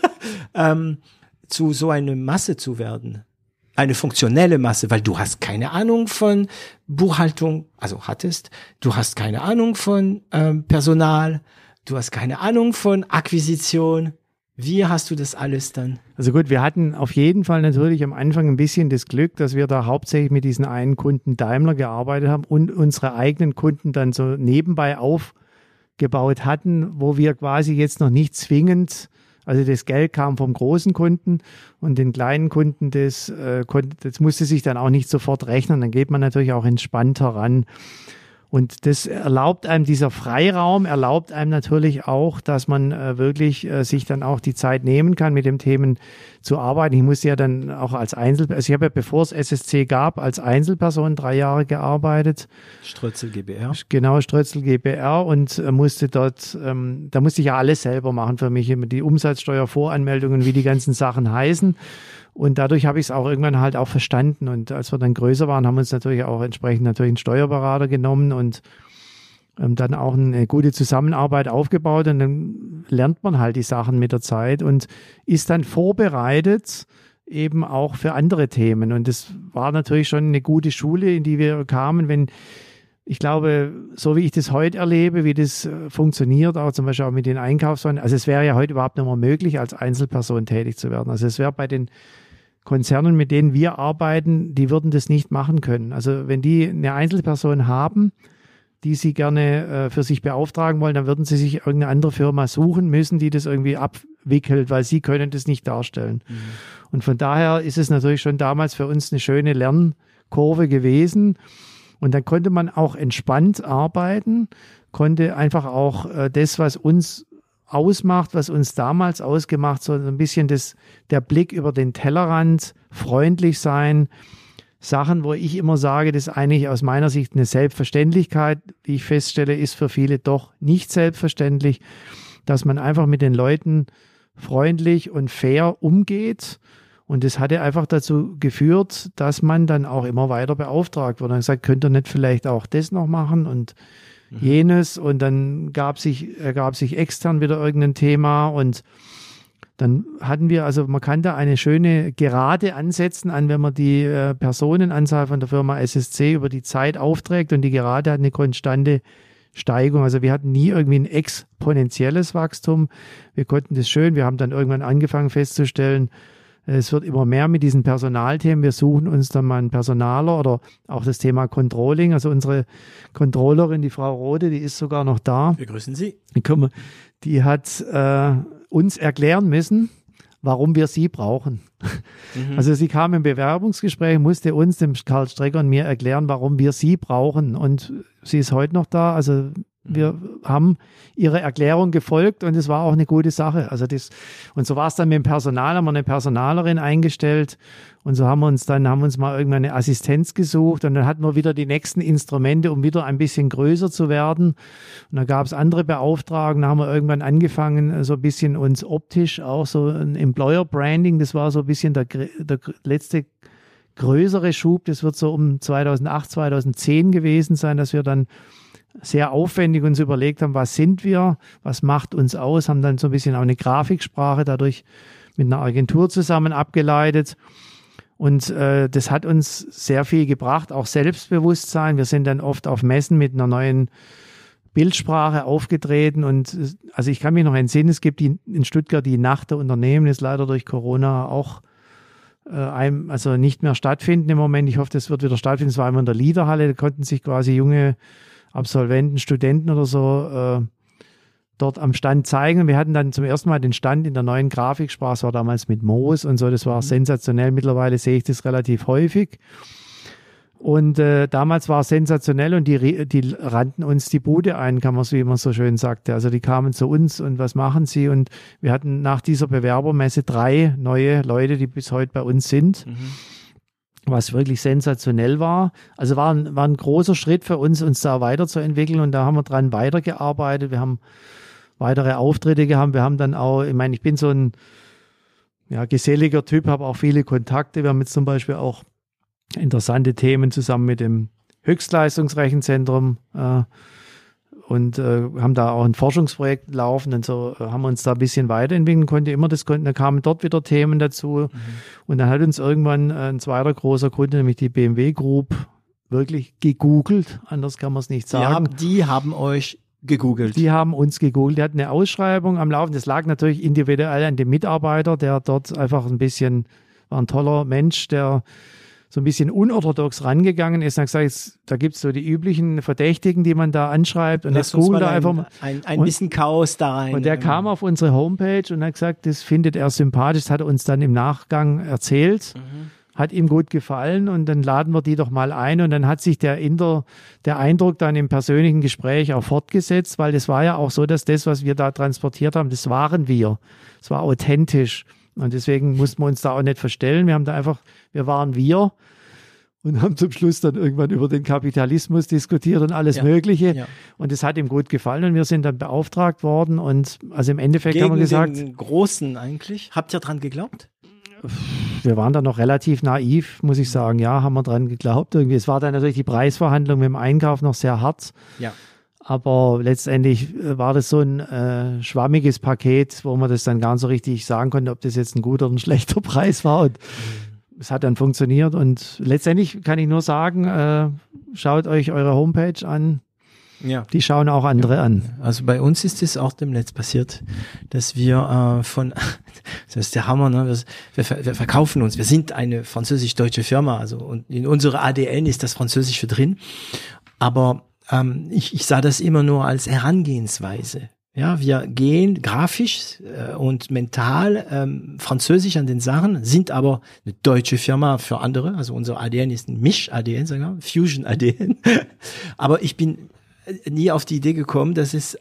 ähm, zu so eine Masse zu werden. Eine funktionelle Masse, weil du hast keine Ahnung von Buchhaltung, also hattest, du hast keine Ahnung von ähm, Personal, du hast keine Ahnung von Akquisition, wie hast du das alles dann? Also gut, wir hatten auf jeden Fall natürlich am Anfang ein bisschen das Glück, dass wir da hauptsächlich mit diesen einen Kunden Daimler gearbeitet haben und unsere eigenen Kunden dann so nebenbei aufgebaut hatten, wo wir quasi jetzt noch nicht zwingend, also das Geld kam vom großen Kunden und den kleinen Kunden, das, äh, konnte, das musste sich dann auch nicht sofort rechnen. Dann geht man natürlich auch entspannter ran. Und das erlaubt einem, dieser Freiraum erlaubt einem natürlich auch, dass man äh, wirklich äh, sich dann auch die Zeit nehmen kann, mit den Themen zu arbeiten. Ich musste ja dann auch als Einzel, also ich habe ja, bevor es SSC gab, als Einzelperson drei Jahre gearbeitet. Strötzel GBR. Genau, Strötzel GBR und äh, musste dort, ähm, da musste ich ja alles selber machen für mich, immer die Umsatzsteuervoranmeldungen, wie die ganzen Sachen heißen. Und dadurch habe ich es auch irgendwann halt auch verstanden. Und als wir dann größer waren, haben wir uns natürlich auch entsprechend natürlich einen Steuerberater genommen und ähm, dann auch eine gute Zusammenarbeit aufgebaut. Und dann lernt man halt die Sachen mit der Zeit und ist dann vorbereitet eben auch für andere Themen. Und das war natürlich schon eine gute Schule, in die wir kamen, wenn ich glaube, so wie ich das heute erlebe, wie das äh, funktioniert, auch zum Beispiel auch mit den Einkaufswagen, also es wäre ja heute überhaupt nicht mehr möglich, als Einzelperson tätig zu werden. Also es wäre bei den Konzernen, mit denen wir arbeiten, die würden das nicht machen können. Also wenn die eine Einzelperson haben, die sie gerne äh, für sich beauftragen wollen, dann würden sie sich irgendeine andere Firma suchen müssen, die das irgendwie abwickelt, weil sie können das nicht darstellen. Mhm. Und von daher ist es natürlich schon damals für uns eine schöne Lernkurve gewesen. Und dann konnte man auch entspannt arbeiten, konnte einfach auch äh, das, was uns ausmacht, was uns damals ausgemacht, so ein bisschen das, der Blick über den Tellerrand, freundlich sein, Sachen, wo ich immer sage, das ist eigentlich aus meiner Sicht eine Selbstverständlichkeit, wie ich feststelle, ist für viele doch nicht selbstverständlich, dass man einfach mit den Leuten freundlich und fair umgeht. Und das hatte einfach dazu geführt, dass man dann auch immer weiter beauftragt wurde. Und gesagt, könnt ihr nicht vielleicht auch das noch machen? Und. Jenes und dann gab sich, ergab sich extern wieder irgendein Thema und dann hatten wir, also man kann da eine schöne Gerade ansetzen an, wenn man die äh, Personenanzahl von der Firma SSC über die Zeit aufträgt und die Gerade hat eine konstante Steigung. Also wir hatten nie irgendwie ein exponentielles Wachstum. Wir konnten das schön, wir haben dann irgendwann angefangen festzustellen, es wird immer mehr mit diesen Personalthemen. Wir suchen uns dann mal einen Personaler oder auch das Thema Controlling. Also unsere Controllerin, die Frau Rode, die ist sogar noch da. Wir grüßen Sie. Die hat äh, uns erklären müssen, warum wir sie brauchen. Mhm. Also sie kam im Bewerbungsgespräch, musste uns, dem Karl Strecker und mir erklären, warum wir sie brauchen. Und sie ist heute noch da. Also wir haben ihre Erklärung gefolgt und es war auch eine gute Sache. Also das, und so war es dann mit dem Personal, haben wir eine Personalerin eingestellt und so haben wir uns dann, haben wir uns mal irgendwann eine Assistenz gesucht und dann hatten wir wieder die nächsten Instrumente, um wieder ein bisschen größer zu werden. Und dann gab es andere Beauftragungen, haben wir irgendwann angefangen, so ein bisschen uns optisch auch so ein Employer Branding, das war so ein bisschen der, der letzte größere Schub, das wird so um 2008, 2010 gewesen sein, dass wir dann sehr aufwendig uns überlegt haben, was sind wir, was macht uns aus, haben dann so ein bisschen auch eine Grafiksprache dadurch mit einer Agentur zusammen abgeleitet. Und äh, das hat uns sehr viel gebracht, auch Selbstbewusstsein. Wir sind dann oft auf Messen mit einer neuen Bildsprache aufgetreten und also ich kann mich noch entsinnen, es gibt die, in Stuttgart die Nacht der Unternehmen, ist leider durch Corona auch äh, einem, also nicht mehr stattfinden im Moment. Ich hoffe, das wird wieder stattfinden. Es war immer in der Liederhalle, da konnten sich quasi junge Absolventen, Studenten oder so äh, dort am Stand zeigen. Wir hatten dann zum ersten Mal den Stand in der neuen Grafiksprache, es war damals mit Moos und so, das war mhm. sensationell. Mittlerweile sehe ich das relativ häufig. Und äh, damals war es sensationell und die, die rannten uns die Bude ein, kann man so, wie man so schön sagte. Also die kamen zu uns und was machen sie? Und wir hatten nach dieser Bewerbermesse drei neue Leute, die bis heute bei uns sind. Mhm. Was wirklich sensationell war. Also war ein, war ein großer Schritt für uns, uns da weiterzuentwickeln. Und da haben wir dran weitergearbeitet. Wir haben weitere Auftritte gehabt. Wir haben dann auch, ich meine, ich bin so ein ja, geselliger Typ, habe auch viele Kontakte. Wir haben jetzt zum Beispiel auch interessante Themen zusammen mit dem Höchstleistungsrechenzentrum äh, und äh, haben da auch ein Forschungsprojekt laufen und so äh, haben uns da ein bisschen weiterentwickeln konnte immer das konnten da kamen dort wieder Themen dazu mhm. und dann hat uns irgendwann äh, ein zweiter großer Kunde nämlich die BMW Group wirklich gegoogelt anders kann man es nicht sagen die haben, die haben euch gegoogelt. Die haben uns gegoogelt. Die hatten eine Ausschreibung am Laufen. Das lag natürlich individuell an dem Mitarbeiter, der dort einfach ein bisschen, war ein toller Mensch, der so ein bisschen unorthodox rangegangen ist und hat gesagt, da gibt es so die üblichen Verdächtigen, die man da anschreibt und Lass das googelt da einfach mal. Ein, ein und, bisschen Chaos da rein. Und der genau. kam auf unsere Homepage und hat gesagt, das findet er sympathisch, das hat er uns dann im Nachgang erzählt. Mhm hat ihm gut gefallen und dann laden wir die doch mal ein und dann hat sich der, Inter, der Eindruck dann im persönlichen Gespräch auch fortgesetzt, weil das war ja auch so, dass das, was wir da transportiert haben, das waren wir. Es war authentisch. Und deswegen mussten wir uns da auch nicht verstellen. Wir haben da einfach, wir waren wir und haben zum Schluss dann irgendwann über den Kapitalismus diskutiert und alles ja, Mögliche. Ja. Und es hat ihm gut gefallen und wir sind dann beauftragt worden. Und also im Endeffekt Gegen haben wir gesagt. Den Großen eigentlich. Habt ihr dran geglaubt? Wir waren da noch relativ naiv, muss ich sagen. Ja, haben wir dran geglaubt. Irgendwie. Es war dann natürlich die Preisverhandlung mit dem Einkauf noch sehr hart. Ja. Aber letztendlich äh, war das so ein äh, schwammiges Paket, wo man das dann gar nicht so richtig sagen konnte, ob das jetzt ein guter oder ein schlechter Preis war. Und es hat dann funktioniert. Und letztendlich kann ich nur sagen, äh, schaut euch eure Homepage an. Ja. Die schauen auch andere ja. an. Also bei uns ist es auch demnächst passiert, dass wir äh, von, das ist der Hammer, ne? Wir, wir, wir verkaufen uns. Wir sind eine französisch-deutsche Firma, also und in unserer ADN ist das Französische drin. Aber ähm, ich, ich sah das immer nur als Herangehensweise. Ja, wir gehen grafisch äh, und mental ähm, französisch an den Sachen, sind aber eine deutsche Firma für andere. Also unser ADN ist ein Misch-ADN, sagen wir, Fusion-ADN. aber ich bin äh, nie auf die Idee gekommen, dass es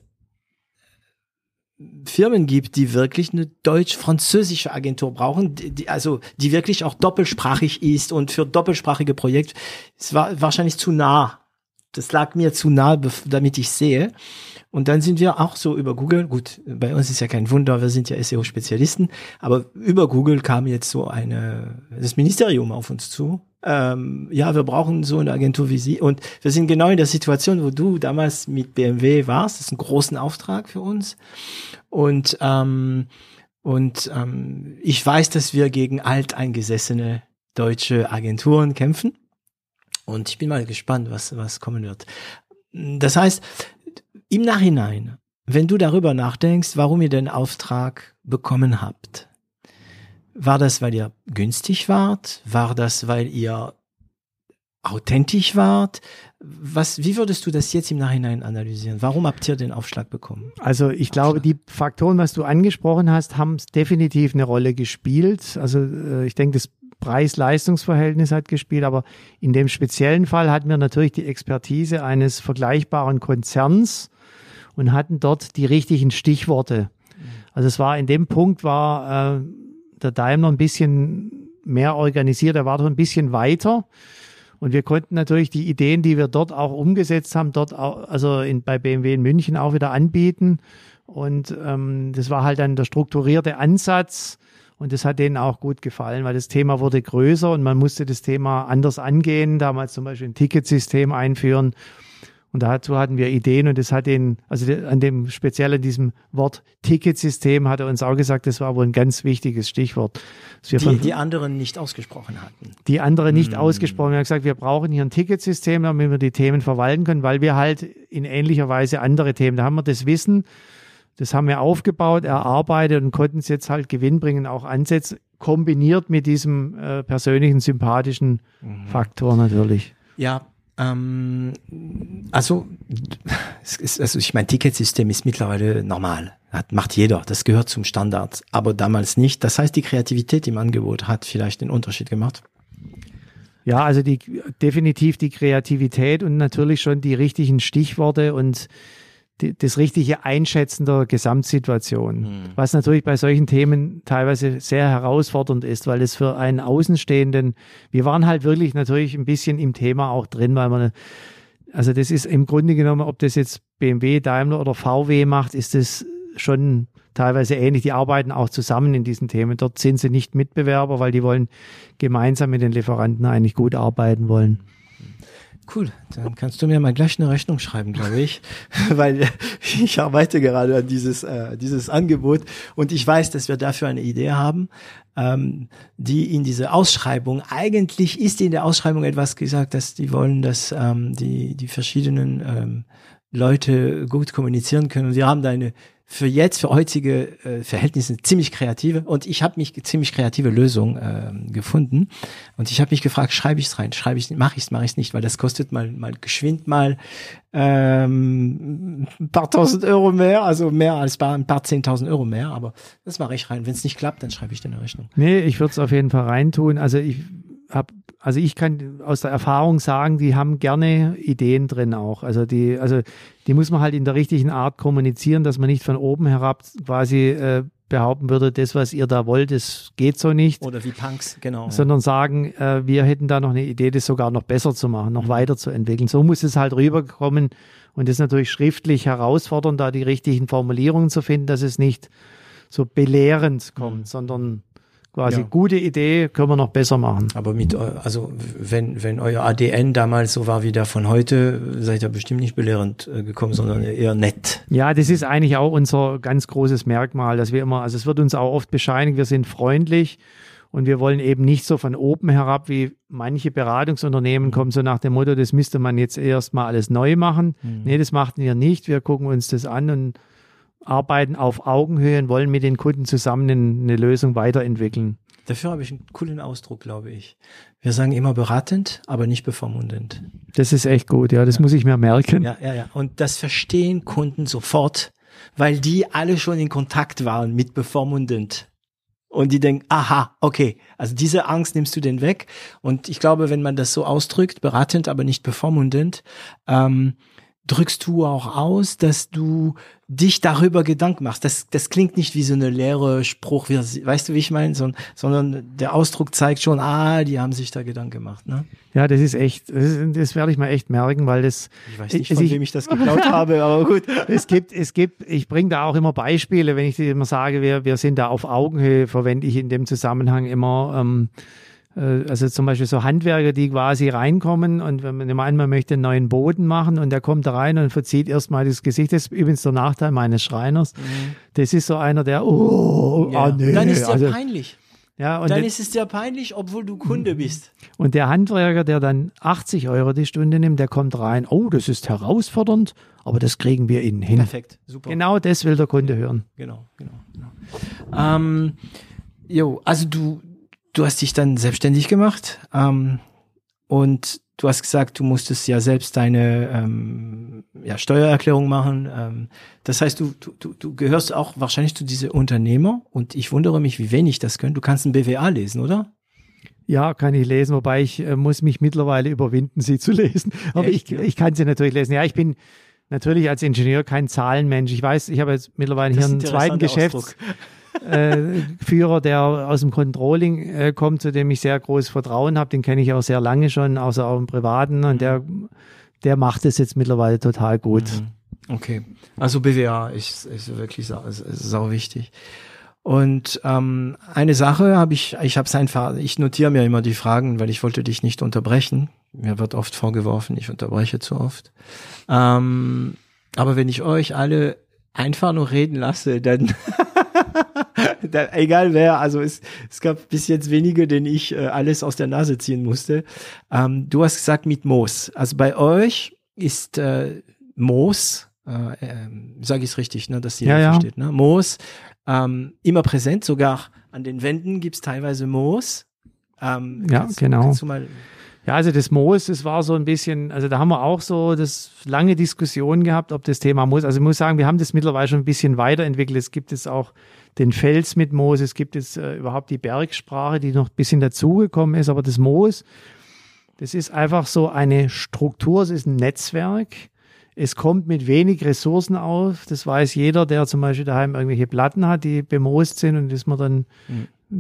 Firmen gibt, die wirklich eine deutsch-französische Agentur brauchen, die, also die wirklich auch doppelsprachig ist und für doppelsprachige Projekte. Es war wahrscheinlich zu nah das lag mir zu nah, damit ich sehe. Und dann sind wir auch so über Google, gut, bei uns ist ja kein Wunder, wir sind ja SEO-Spezialisten, aber über Google kam jetzt so eine, das Ministerium auf uns zu. Ähm, ja, wir brauchen so eine Agentur wie Sie. Und wir sind genau in der Situation, wo du damals mit BMW warst. Das ist ein großen Auftrag für uns. Und, ähm, und ähm, ich weiß, dass wir gegen alteingesessene deutsche Agenturen kämpfen. Und ich bin mal gespannt, was, was kommen wird. Das heißt, im Nachhinein, wenn du darüber nachdenkst, warum ihr den Auftrag bekommen habt, war das, weil ihr günstig wart? War das, weil ihr authentisch wart? Was, wie würdest du das jetzt im Nachhinein analysieren? Warum habt ihr den Aufschlag bekommen? Also ich Aufschlag. glaube, die Faktoren, was du angesprochen hast, haben definitiv eine Rolle gespielt. Also äh, ich denke, das Preis-Leistungs-Verhältnis hat gespielt, aber in dem speziellen Fall hatten wir natürlich die Expertise eines vergleichbaren Konzerns und hatten dort die richtigen Stichworte. Also es war in dem Punkt war äh, der Daimler ein bisschen mehr organisiert, er war doch ein bisschen weiter. Und wir konnten natürlich die Ideen, die wir dort auch umgesetzt haben, dort auch, also in, bei BMW in München auch wieder anbieten. Und ähm, das war halt dann der strukturierte Ansatz, und das hat denen auch gut gefallen, weil das Thema wurde größer und man musste das Thema anders angehen, damals zum Beispiel ein Ticketsystem einführen. Und dazu hatten wir Ideen und das hat den, also an dem speziell an diesem Wort Ticketsystem hat er uns auch gesagt, das war wohl ein ganz wichtiges Stichwort. Die, von, die anderen nicht ausgesprochen hatten. Die anderen nicht hm. ausgesprochen. Wir haben gesagt, wir brauchen hier ein Ticketsystem, damit wir die Themen verwalten können, weil wir halt in ähnlicher Weise andere Themen, da haben wir das Wissen, das haben wir aufgebaut, erarbeitet und konnten es jetzt halt gewinnbringend auch ansetzen, kombiniert mit diesem äh, persönlichen, sympathischen mhm. Faktor natürlich. Ja, ähm, also, ist, also ich mein Ticketsystem ist mittlerweile normal. Hat, macht jeder. Das gehört zum Standard. Aber damals nicht. Das heißt, die Kreativität im Angebot hat vielleicht den Unterschied gemacht. Ja, also die definitiv die Kreativität und natürlich schon die richtigen Stichworte und die, das richtige Einschätzen der Gesamtsituation. Mhm. Was natürlich bei solchen Themen teilweise sehr herausfordernd ist, weil es für einen Außenstehenden, wir waren halt wirklich natürlich ein bisschen im Thema auch drin, weil man, also das ist im Grunde genommen, ob das jetzt BMW, Daimler oder VW macht, ist das schon teilweise ähnlich. Die arbeiten auch zusammen in diesen Themen. Dort sind sie nicht Mitbewerber, weil die wollen gemeinsam mit den Lieferanten eigentlich gut arbeiten wollen. Cool, dann kannst du mir mal gleich eine Rechnung schreiben, glaube ich, weil ich arbeite gerade an dieses äh, dieses Angebot und ich weiß, dass wir dafür eine Idee haben, ähm, die in diese Ausschreibung eigentlich ist in der Ausschreibung etwas gesagt, dass die wollen, dass ähm, die die verschiedenen ähm, Leute gut kommunizieren können. Und sie haben da eine für jetzt, für heutige äh, Verhältnisse ziemlich kreative und ich habe mich ziemlich kreative Lösung äh, gefunden und ich habe mich gefragt, schreibe ich es rein, schreibe ich mache ich es, mache ich es nicht, weil das kostet mal mal geschwind mal ähm, ein paar tausend Euro mehr, also mehr als ein paar zehntausend Euro mehr, aber das mache ich rein. Wenn es nicht klappt, dann schreibe ich dir eine Rechnung. Nee, ich würde es auf jeden Fall reintun. Also ich habe also ich kann aus der Erfahrung sagen, die haben gerne Ideen drin auch. Also die, also die muss man halt in der richtigen Art kommunizieren, dass man nicht von oben herab quasi äh, behaupten würde, das, was ihr da wollt, das geht so nicht. Oder wie Punks, genau. Sondern sagen, äh, wir hätten da noch eine Idee, das sogar noch besser zu machen, noch mhm. weiterzuentwickeln. So muss es halt rüberkommen. Und das ist natürlich schriftlich herausfordernd, da die richtigen Formulierungen zu finden, dass es nicht so belehrend kommt, mhm. sondern quasi ja. gute Idee, können wir noch besser machen. Aber mit, also wenn, wenn euer ADN damals so war wie der von heute, seid ihr bestimmt nicht belehrend äh, gekommen, sondern eher nett. Ja, das ist eigentlich auch unser ganz großes Merkmal, dass wir immer, also es wird uns auch oft bescheinigt, wir sind freundlich und wir wollen eben nicht so von oben herab, wie manche Beratungsunternehmen kommen, so nach dem Motto, das müsste man jetzt erstmal alles neu machen. Mhm. Nee, das machten wir nicht. Wir gucken uns das an und arbeiten auf Augenhöhe und wollen mit den Kunden zusammen eine Lösung weiterentwickeln. Dafür habe ich einen coolen Ausdruck, glaube ich. Wir sagen immer beratend, aber nicht bevormundend. Das ist echt gut, ja, das ja. muss ich mir merken. Ja, ja, ja. Und das verstehen Kunden sofort, weil die alle schon in Kontakt waren mit bevormundend. Und die denken, aha, okay, also diese Angst nimmst du den weg. Und ich glaube, wenn man das so ausdrückt, beratend, aber nicht bevormundend, ähm, drückst du auch aus, dass du dich darüber Gedanken machst. Das, das klingt nicht wie so eine leere Spruch, wie, weißt du, wie ich meine, so, sondern der Ausdruck zeigt schon, ah, die haben sich da Gedanken gemacht. Ne? Ja, das ist echt, das, das werde ich mal echt merken, weil das. Ich weiß nicht, von ich, wem ich das geklaut habe, aber gut. Es gibt, es gibt, ich bringe da auch immer Beispiele, wenn ich immer sage, wir, wir sind da auf Augenhöhe, verwende ich in dem Zusammenhang immer. Ähm, äh, also zum Beispiel so Handwerker, die quasi reinkommen und wenn man meint, man möchte einen neuen Boden machen und der kommt da rein und verzieht erstmal das Gesicht. Das ist übrigens der Nachteil meines Schreiners. Mhm. Das ist so einer, der, oh, ja. oh nee. Dann ist der also, peinlich. Ja, und dann ist es dir peinlich, obwohl du Kunde bist. Und der Handwerker, der dann 80 Euro die Stunde nimmt, der kommt rein, oh, das ist herausfordernd, aber das kriegen wir innen hin. Perfekt, super. Genau das will der Kunde hören. Genau, genau. genau. Ähm, jo, also du, du hast dich dann selbstständig gemacht ähm, und du hast gesagt, du musstest ja selbst deine ähm, ja, Steuererklärung machen. Ähm, das heißt, du, du, du gehörst auch wahrscheinlich zu diese Unternehmer und ich wundere mich, wie wenig das können. Du kannst ein BWA lesen, oder? Ja, kann ich lesen, wobei ich äh, muss mich mittlerweile überwinden, sie zu lesen. Aber Echt, ich, ich kann sie natürlich lesen. Ja, ich bin natürlich als Ingenieur kein Zahlenmensch. Ich weiß, ich habe jetzt mittlerweile das hier einen zweiten Geschäfts äh, Führer, der aus dem Controlling äh, kommt, zu dem ich sehr großes Vertrauen habe. Den kenne ich auch sehr lange schon, außer auch im Privaten. Und der, der macht es jetzt mittlerweile total gut. Mhm. Okay. Also BWA ist, ist wirklich sau, ist, ist sau wichtig. Und ähm, eine Sache habe ich, ich habe es einfach, ich notiere mir immer die Fragen, weil ich wollte dich nicht unterbrechen. Mir wird oft vorgeworfen, ich unterbreche zu oft. Ähm, aber wenn ich euch alle einfach nur reden lasse, dann, dann egal wer, also es, es gab bis jetzt wenige, denen ich äh, alles aus der Nase ziehen musste. Ähm, du hast gesagt mit Moos. Also bei euch ist äh, Moos, äh, äh, sage ich es richtig, ne, dass jeder Ja, ja. versteht, ne? Moos ähm, immer präsent, sogar an den Wänden gibt's teilweise Moos. Ähm, Ja, kannst, genau. Kannst Ja, also das Moos, das war so ein bisschen, also da haben wir auch so das lange Diskussion gehabt, ob das Thema Moos, also ich muss sagen, wir haben das mittlerweile schon ein bisschen weiterentwickelt. Es gibt jetzt auch den Fels mit Moos, es gibt jetzt äh, überhaupt die Bergsprache, die noch ein bisschen dazugekommen ist, aber das Moos, das ist einfach so eine Struktur, es ist ein Netzwerk. Es kommt mit wenig Ressourcen auf. Das weiß jeder, der zum Beispiel daheim irgendwelche Platten hat, die bemoost sind und ist man dann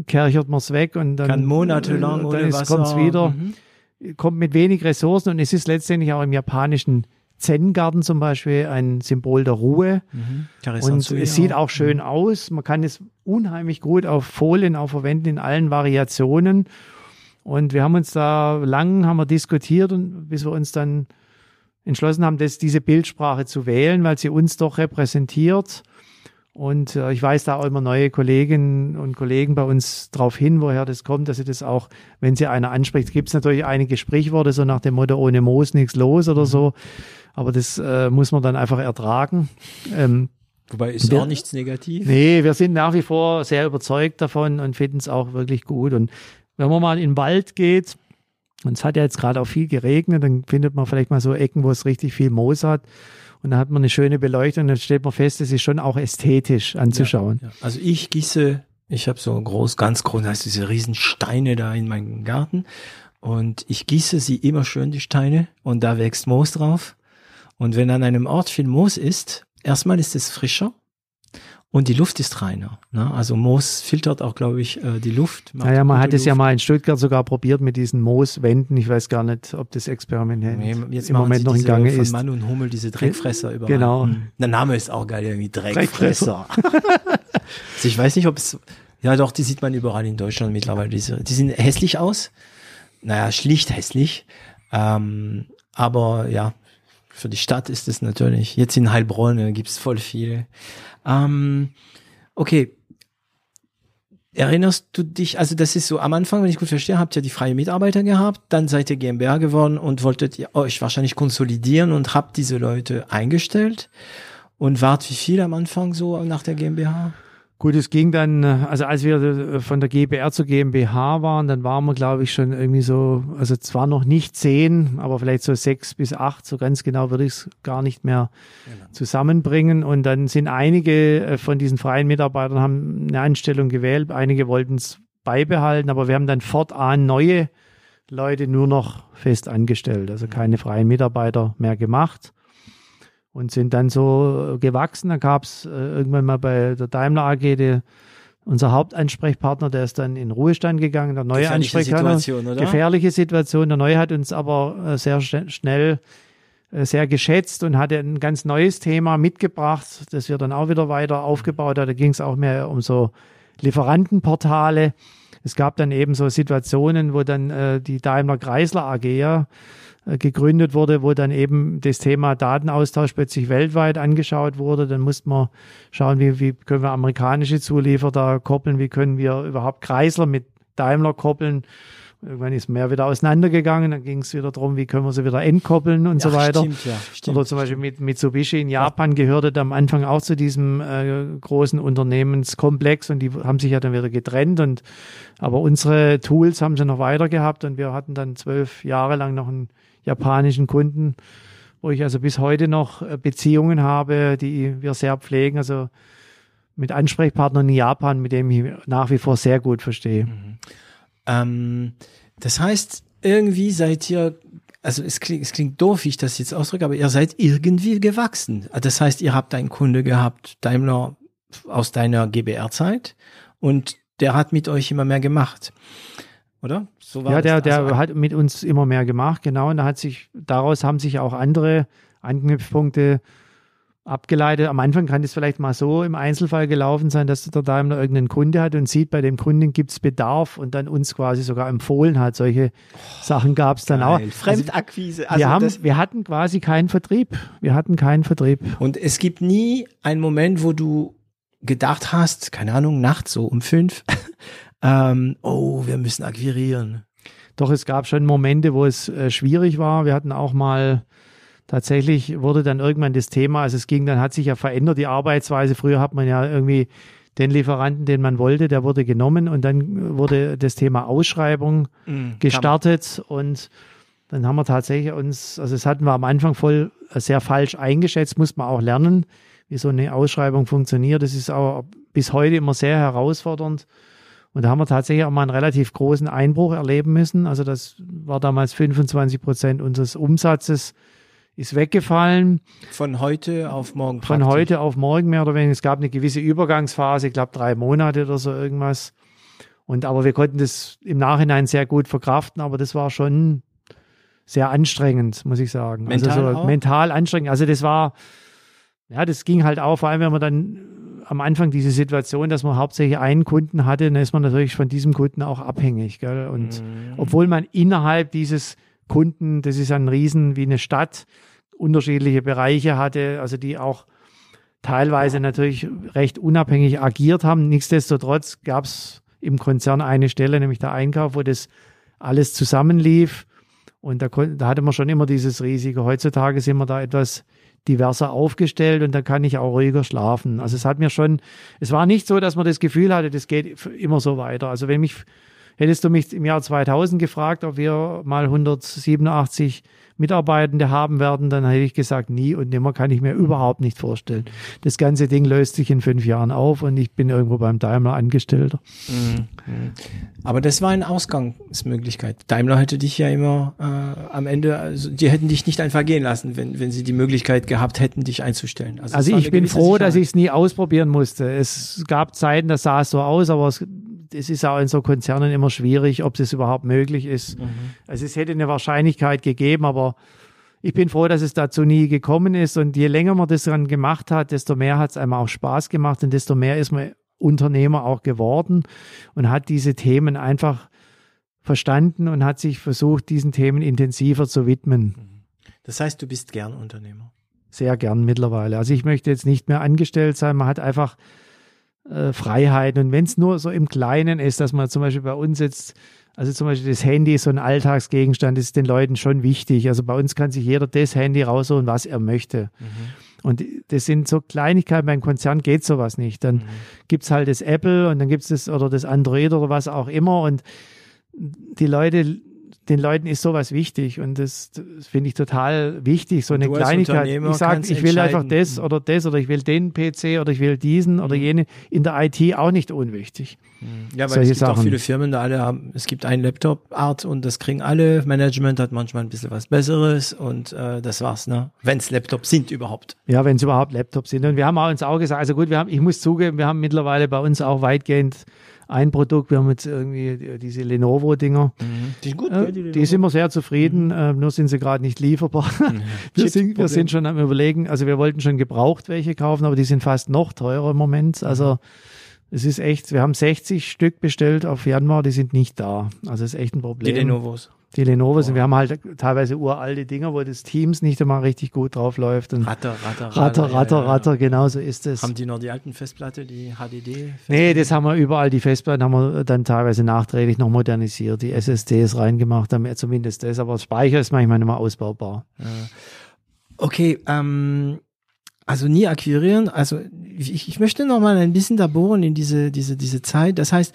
kerchert man es weg und dann kann monatelang äh, ohne dann Wasser. kommt es wieder Mhm. kommt mit wenig Ressourcen und es ist letztendlich auch im japanischen Zen-Garten zum Beispiel ein Symbol der Ruhe. Mhm. Und es sieht auch schön aus. Man kann es unheimlich gut auf Folien auch verwenden in allen Variationen. Und wir haben uns da lang haben wir diskutiert und bis wir uns dann entschlossen haben, das, diese Bildsprache zu wählen, weil sie uns doch repräsentiert. Und äh, ich weiß da auch immer neue Kolleginnen und Kollegen bei uns darauf hin, woher das kommt, dass sie das auch, wenn sie einer anspricht, gibt es natürlich einige Sprichworte, so nach dem Motto, ohne Moos nichts los oder so. Aber das äh, muss man dann einfach ertragen. Ähm, Wobei ist Wir- auch nichts negativ. Nee, wir sind nach wie vor sehr überzeugt davon und finden es auch wirklich gut. Und wenn man mal in den Wald geht, und es hat ja jetzt gerade auch viel geregnet, dann findet man vielleicht mal so Ecken, wo es richtig viel Moos hat. Und dann hat man eine schöne Beleuchtung, dann stellt man fest, es ist schon auch ästhetisch anzuschauen. Ja. Also ich gieße, ich habe so groß, ganz groß, heißt diese riesen Steine da in meinem Garten und ich gieße sie immer schön die Steine und da wächst Moos drauf. Und wenn an einem Ort viel Moos ist, erstmal ist es frischer und die Luft ist reiner. Ne? Also Moos filtert auch, glaube ich, äh, die Luft. Naja, man hat es ja mal in Stuttgart sogar probiert mit diesen Mooswänden. Ich weiß gar nicht, ob das Experiment Nee, Jetzt im Moment noch in Gange von ist. Mann und Hummel diese Dreckfresser überall. Genau. Hm. Der Name ist auch geil, irgendwie Dreckfresser. Dreckfresser. also ich weiß nicht, ob es, ja doch, die sieht man überall in Deutschland mittlerweile. Diese, die sehen hässlich aus. Naja, schlicht hässlich. Ähm, aber ja, für die Stadt ist es natürlich. Jetzt in Heilbronn gibt's voll viele. Ähm, okay. Erinnerst du dich, also das ist so am Anfang, wenn ich gut verstehe, habt ihr die freie Mitarbeiter gehabt, dann seid ihr GmbH geworden und wolltet ihr euch wahrscheinlich konsolidieren und habt diese Leute eingestellt und wart wie viel am Anfang so nach der GmbH? Gut, es ging dann, also als wir äh, von der GBR zur GmbH waren, dann waren wir, glaube ich, schon irgendwie so, also zwar noch nicht zehn, aber vielleicht so sechs bis acht, so ganz genau würde ich es gar nicht mehr zusammenbringen. Und dann sind einige äh, von diesen freien Mitarbeitern haben eine Anstellung gewählt, einige wollten es beibehalten, aber wir haben dann fortan neue Leute nur noch fest angestellt, also keine freien Mitarbeiter mehr gemacht und sind dann so äh, gewachsen. Dann gab es äh, irgendwann mal bei der Daimler AG die, unser Hauptansprechpartner, der ist dann in Ruhestand gegangen, der neue Gefährliche Ansprechpartner. Situation? Gefährliche Situation. Der neue hat uns aber äh, sehr schn- schnell äh, sehr geschätzt und hatte ein ganz neues Thema mitgebracht, das wir dann auch wieder weiter aufgebaut haben. Da ging es auch mehr um so Lieferantenportale. Es gab dann eben so Situationen, wo dann äh, die Daimler Chrysler AG ja gegründet wurde, wo dann eben das Thema Datenaustausch plötzlich weltweit angeschaut wurde. Dann musste man schauen, wie, wie können wir amerikanische Zulieferer da koppeln, wie können wir überhaupt Chrysler mit Daimler koppeln. Irgendwann ist mehr wieder auseinandergegangen, dann ging es wieder darum, wie können wir sie wieder entkoppeln und so Ach, weiter. Stimmt, ja, stimmt. Oder zum Beispiel mit Mitsubishi in Japan gehörte am Anfang auch zu diesem äh, großen Unternehmenskomplex und die haben sich ja dann wieder getrennt und aber unsere Tools haben sie noch weiter gehabt und wir hatten dann zwölf Jahre lang noch einen japanischen Kunden, wo ich also bis heute noch äh, Beziehungen habe, die wir sehr pflegen, also mit Ansprechpartnern in Japan, mit dem ich nach wie vor sehr gut verstehe. Ähm, das heißt, irgendwie seid ihr, also es klingt, es klingt doof, wie ich das jetzt ausdrücke, aber ihr seid irgendwie gewachsen. Das heißt, ihr habt einen Kunde gehabt, Daimler aus deiner GBR-Zeit und der hat mit euch immer mehr gemacht. Oder? So Ja, der, das. der Also, hat mit uns immer mehr gemacht, genau. Und da hat sich, daraus haben sich auch andere Anknüpfpunkte abgeleitet. Am Anfang kann es vielleicht mal so im Einzelfall gelaufen sein, dass der Daimler irgendeinen Kunde hat und sieht, bei dem Kunden gibt es Bedarf und dann uns quasi sogar empfohlen hat. Solche oh, Sachen gab es dann geil. auch. Fremdakquise. Also wir, haben, wir hatten quasi keinen Vertrieb. Wir hatten keinen Vertrieb. Und es gibt nie einen Moment, wo du gedacht hast, keine Ahnung, nachts so um fünf, ähm, oh, wir müssen akquirieren. Doch es gab schon Momente, wo es äh, schwierig war. Wir hatten auch mal tatsächlich wurde dann irgendwann das Thema, also es ging, dann hat sich ja verändert die Arbeitsweise. Früher hat man ja irgendwie den Lieferanten, den man wollte, der wurde genommen und dann wurde das Thema Ausschreibung mhm, gestartet und dann haben wir tatsächlich uns, also das hatten wir am Anfang voll äh, sehr falsch eingeschätzt, muss man auch lernen, wie so eine Ausschreibung funktioniert. Das ist auch bis heute immer sehr herausfordernd. Und da haben wir tatsächlich auch mal einen relativ großen Einbruch erleben müssen. Also das war damals 25 Prozent unseres Umsatzes ist weggefallen. Von heute auf morgen. Von praktisch. heute auf morgen mehr oder weniger. Es gab eine gewisse Übergangsphase, ich glaube drei Monate oder so irgendwas. Und aber wir konnten das im Nachhinein sehr gut verkraften, aber das war schon sehr anstrengend, muss ich sagen. Also mental also so auch? mental anstrengend. Also das war, ja, das ging halt auch, vor allem wenn man dann am Anfang diese Situation, dass man hauptsächlich einen Kunden hatte, dann ist man natürlich von diesem Kunden auch abhängig. Gell? Und mhm. obwohl man innerhalb dieses Kunden, das ist ein Riesen wie eine Stadt, unterschiedliche Bereiche hatte, also die auch teilweise natürlich recht unabhängig agiert haben. Nichtsdestotrotz gab es im Konzern eine Stelle, nämlich der Einkauf, wo das alles zusammenlief. Und da, da hatte man schon immer dieses Risiko. Heutzutage sind wir da etwas diverser aufgestellt und da kann ich auch ruhiger schlafen. Also es hat mir schon, es war nicht so, dass man das Gefühl hatte, das geht immer so weiter. Also wenn mich Hättest du mich im Jahr 2000 gefragt, ob wir mal 187 Mitarbeitende haben werden, dann hätte ich gesagt, nie und nimmer kann ich mir überhaupt nicht vorstellen. Das ganze Ding löst sich in fünf Jahren auf und ich bin irgendwo beim Daimler Angestellter. Mhm. Aber das war eine Ausgangsmöglichkeit. Daimler hätte dich ja immer äh, am Ende, also die hätten dich nicht einfach gehen lassen, wenn, wenn sie die Möglichkeit gehabt hätten, dich einzustellen. Also, also ich bin froh, Sicherheit. dass ich es nie ausprobieren musste. Es gab Zeiten, das sah es so aus, aber es es ist auch in so Konzernen immer schwierig, ob es überhaupt möglich ist. Mhm. Also es hätte eine Wahrscheinlichkeit gegeben, aber ich bin froh, dass es dazu nie gekommen ist. Und je länger man das dann gemacht hat, desto mehr hat es einem auch Spaß gemacht und desto mehr ist man Unternehmer auch geworden und hat diese Themen einfach verstanden und hat sich versucht, diesen Themen intensiver zu widmen. Mhm. Das heißt, du bist gern Unternehmer? Sehr gern mittlerweile. Also ich möchte jetzt nicht mehr angestellt sein. Man hat einfach äh, Freiheiten. Und wenn es nur so im Kleinen ist, dass man zum Beispiel bei uns jetzt, also zum Beispiel das Handy ist so ein Alltagsgegenstand, das ist den Leuten schon wichtig. Also bei uns kann sich jeder das Handy rausholen, was er möchte. Mhm. Und das sind so Kleinigkeiten, beim Konzern geht sowas nicht. Dann mhm. es halt das Apple und dann gibt es das oder das Android oder was auch immer. Und die Leute den Leuten ist sowas wichtig und das, das finde ich total wichtig, so eine du Kleinigkeit. Ich sage, ich will einfach das oder das oder ich will den PC oder ich will diesen oder mhm. jene. In der IT auch nicht unwichtig. Mhm. Ja, weil Solche es gibt Sachen. auch viele Firmen, da alle haben, es gibt einen Laptop-Art und das kriegen alle. Management hat manchmal ein bisschen was Besseres und äh, das war's, ne? Wenn es Laptops sind überhaupt. Ja, wenn es überhaupt Laptops sind. Und wir haben auch uns auch gesagt, also gut, wir haben, ich muss zugeben, wir haben mittlerweile bei uns auch weitgehend ein Produkt. Wir haben jetzt irgendwie diese Lenovo-Dinger. Mhm. Die sind gut, äh, die, die sind wir sehr zufrieden, mhm. äh, nur sind sie gerade nicht lieferbar. Mhm. wir, sind, wir sind schon am überlegen, also wir wollten schon gebraucht welche kaufen, aber die sind fast noch teurer im Moment. Also es ist echt, wir haben 60 Stück bestellt auf Januar, die sind nicht da. Also es ist echt ein Problem. Die Lenovos. Die Lenovo sind, wir haben halt teilweise uralte Dinger, wo das Teams nicht einmal richtig gut drauf läuft. Und Ratter, Ratter, Ratter, Ratter, Ratter, ja, ja. Ratter genau so ist es. Haben die noch die alten Festplatte, die HDD? -Festplatte? Nee, das haben wir überall, die Festplatten haben wir dann teilweise nachträglich noch modernisiert, die SSDs reingemacht, haben zumindest das, aber Speicher ist manchmal nicht mehr ausbaubar. Ja. Okay, ähm, also nie akquirieren. Also ich, ich möchte noch mal ein bisschen da bohren in diese diese diese Zeit. Das heißt,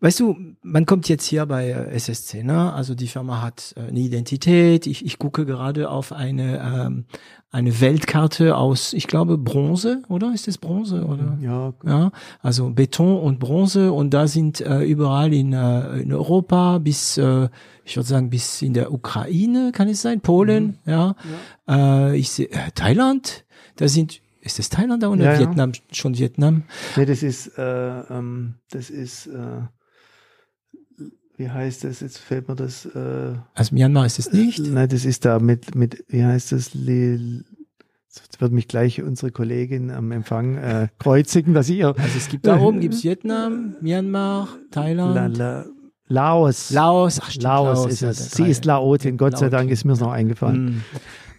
weißt du, man kommt jetzt hier bei äh, SSC, ne? Also die Firma hat äh, eine Identität. Ich, ich gucke gerade auf eine ähm, eine Weltkarte aus, ich glaube Bronze, oder ist das Bronze oder? Ja. Ja. Also Beton und Bronze und da sind äh, überall in, äh, in Europa bis äh, ich würde sagen bis in der Ukraine kann es sein, Polen, mhm. ja. ja. Äh, ich sehe äh, Thailand da sind, ist das Thailand da oder ja, Vietnam? Schon Vietnam? Nee, das ist, äh, ähm, das ist, äh, wie heißt das? Jetzt fällt mir das. Äh, also Myanmar ist es nicht? Nein, das ist da mit, mit wie heißt das? Le, Jetzt wird mich gleich unsere Kollegin am Empfang äh, kreuzigen, dass ich ihr. Also es gibt da oben gibt's Vietnam, Myanmar, Thailand. La, la, Laos. Laos, ach, stimmt, Laos, Laos ist ja, es. Sie ist Laotin, Gott sei Laotin. Dank ist mir noch eingefallen.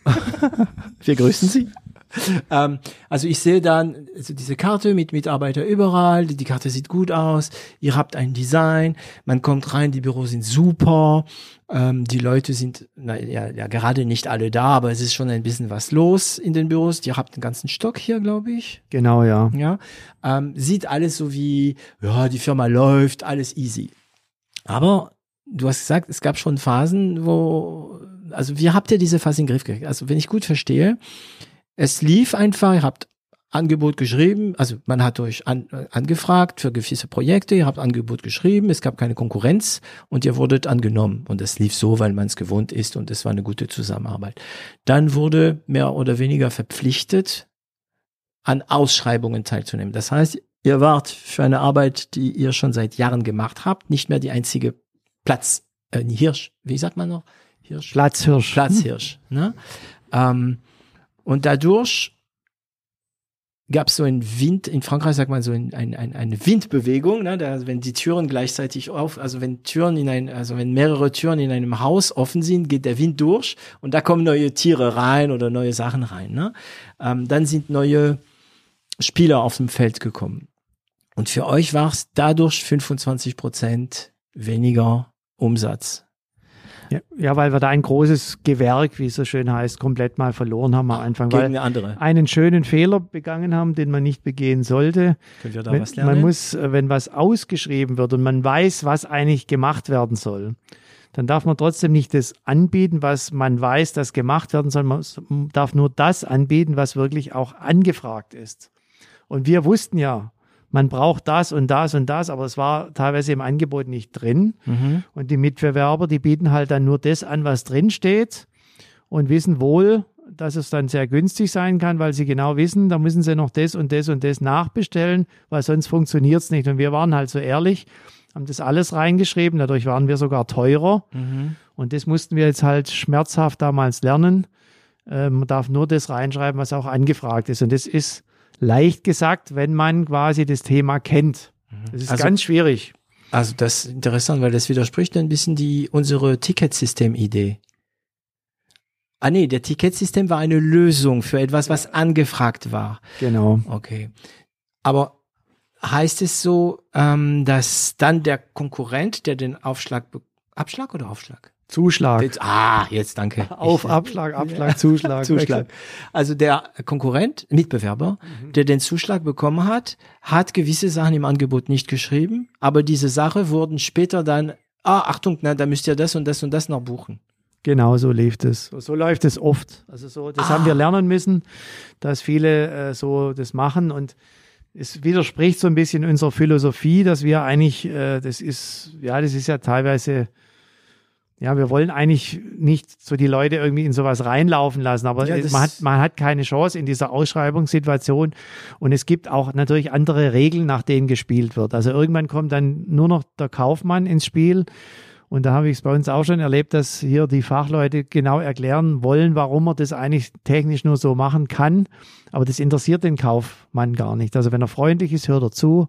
Mm. Wir grüßen Sie. ähm, also ich sehe dann also diese Karte mit Mitarbeiter überall. Die, die Karte sieht gut aus. Ihr habt ein Design. Man kommt rein. Die Büros sind super. Ähm, die Leute sind na, ja, ja gerade nicht alle da, aber es ist schon ein bisschen was los in den Büros. Ihr habt einen ganzen Stock hier, glaube ich. Genau, ja. Ja, ähm, sieht alles so wie ja die Firma läuft, alles easy. Aber du hast gesagt, es gab schon Phasen, wo, also wie habt ihr diese Phase in den Griff gekriegt? Also wenn ich gut verstehe, es lief einfach, ihr habt Angebot geschrieben, also man hat euch an, äh, angefragt für gewisse Projekte, ihr habt Angebot geschrieben, es gab keine Konkurrenz und ihr wurdet angenommen und es lief so, weil man es gewohnt ist und es war eine gute Zusammenarbeit. Dann wurde mehr oder weniger verpflichtet, an Ausschreibungen teilzunehmen. Das heißt, ihr wart für eine Arbeit, die ihr schon seit Jahren gemacht habt, nicht mehr die einzige Platz, äh, Hirsch, wie sagt man noch? Hirsch? Platzhirsch. Platzhirsch. Ne? Ähm, und dadurch gab es so ein Wind, in Frankreich sagt man so ein, ein, ein, eine Windbewegung, ne? da, wenn die Türen gleichzeitig auf, also wenn Türen in ein, also wenn mehrere Türen in einem Haus offen sind, geht der Wind durch und da kommen neue Tiere rein oder neue Sachen rein. Ne? Ähm, dann sind neue Spieler auf dem Feld gekommen. Und für euch war es dadurch 25 Prozent weniger Umsatz. Ja, ja, weil wir da ein großes Gewerk, wie es so schön heißt, komplett mal verloren haben am Anfang, Gegen weil andere. einen schönen Fehler begangen haben, den man nicht begehen sollte. Können wir da Wenn, was lernen? man muss, äh, wenn was ausgeschrieben wird und man weiß, was eigentlich gemacht werden soll, dann darf man trotzdem nicht das anbieten, was man weiß, das gemacht werden soll. Man darf nur das anbieten, was wirklich auch angefragt ist. Und wir wussten ja, man braucht das und das und das, aber es war teilweise im Angebot nicht drin. Mhm. Und die Mitbewerber, die bieten halt dann nur das an, was drin steht und wissen wohl, dass es dann sehr günstig sein kann, weil sie genau wissen, da müssen sie noch das und das und das nachbestellen, weil sonst funktioniert es nicht. Und wir waren halt so ehrlich, haben das alles reingeschrieben, dadurch waren wir sogar teurer. Mhm. Und das mussten wir jetzt halt schmerzhaft damals lernen. Ähm, man darf nur das reinschreiben, was auch angefragt ist. Und das ist leicht gesagt, wenn man quasi das Thema kennt. Das ist Also- ganz schwierig. Also das ist interessant, weil das widerspricht ein bisschen die unsere Ticketsystem-Idee. Ah nee, der Ticketsystem war eine Lösung für etwas, was angefragt war. Genau. Okay. Aber heißt es so, ähm, dass dann der Konkurrent, der den Aufschlag, Abschlag oder Aufschlag? Zuschlag. Jetzt, ah, jetzt danke. Auf Abschlag, Abschlag, Zuschlag. Zuschlag. Also der Konkurrent, Mitbewerber, der den Zuschlag bekommen hat, hat gewisse Sachen im Angebot nicht geschrieben, aber diese Sache wurden später dann, ah, Achtung, na, da müsst ihr das und das und das noch buchen. Genau, so lief es. So läuft es oft. Also so, das Ah. haben wir lernen müssen, dass viele äh, so das machen und es widerspricht so ein bisschen unserer Philosophie, dass wir eigentlich, äh, das ist, ja, das ist ja teilweise, ja, wir wollen eigentlich nicht so die Leute irgendwie in sowas reinlaufen lassen, aber Ja, man, hat, man hat keine Chance in dieser Ausschreibungssituation und es gibt auch natürlich andere Regeln, nach denen gespielt wird. Also irgendwann kommt dann nur noch der Kaufmann ins Spiel und da habe ich es bei uns auch schon erlebt, dass hier die Fachleute genau erklären wollen, warum man das eigentlich technisch nur so machen kann. Aber das interessiert den Kaufmann gar nicht. Also wenn er freundlich ist, hört er zu.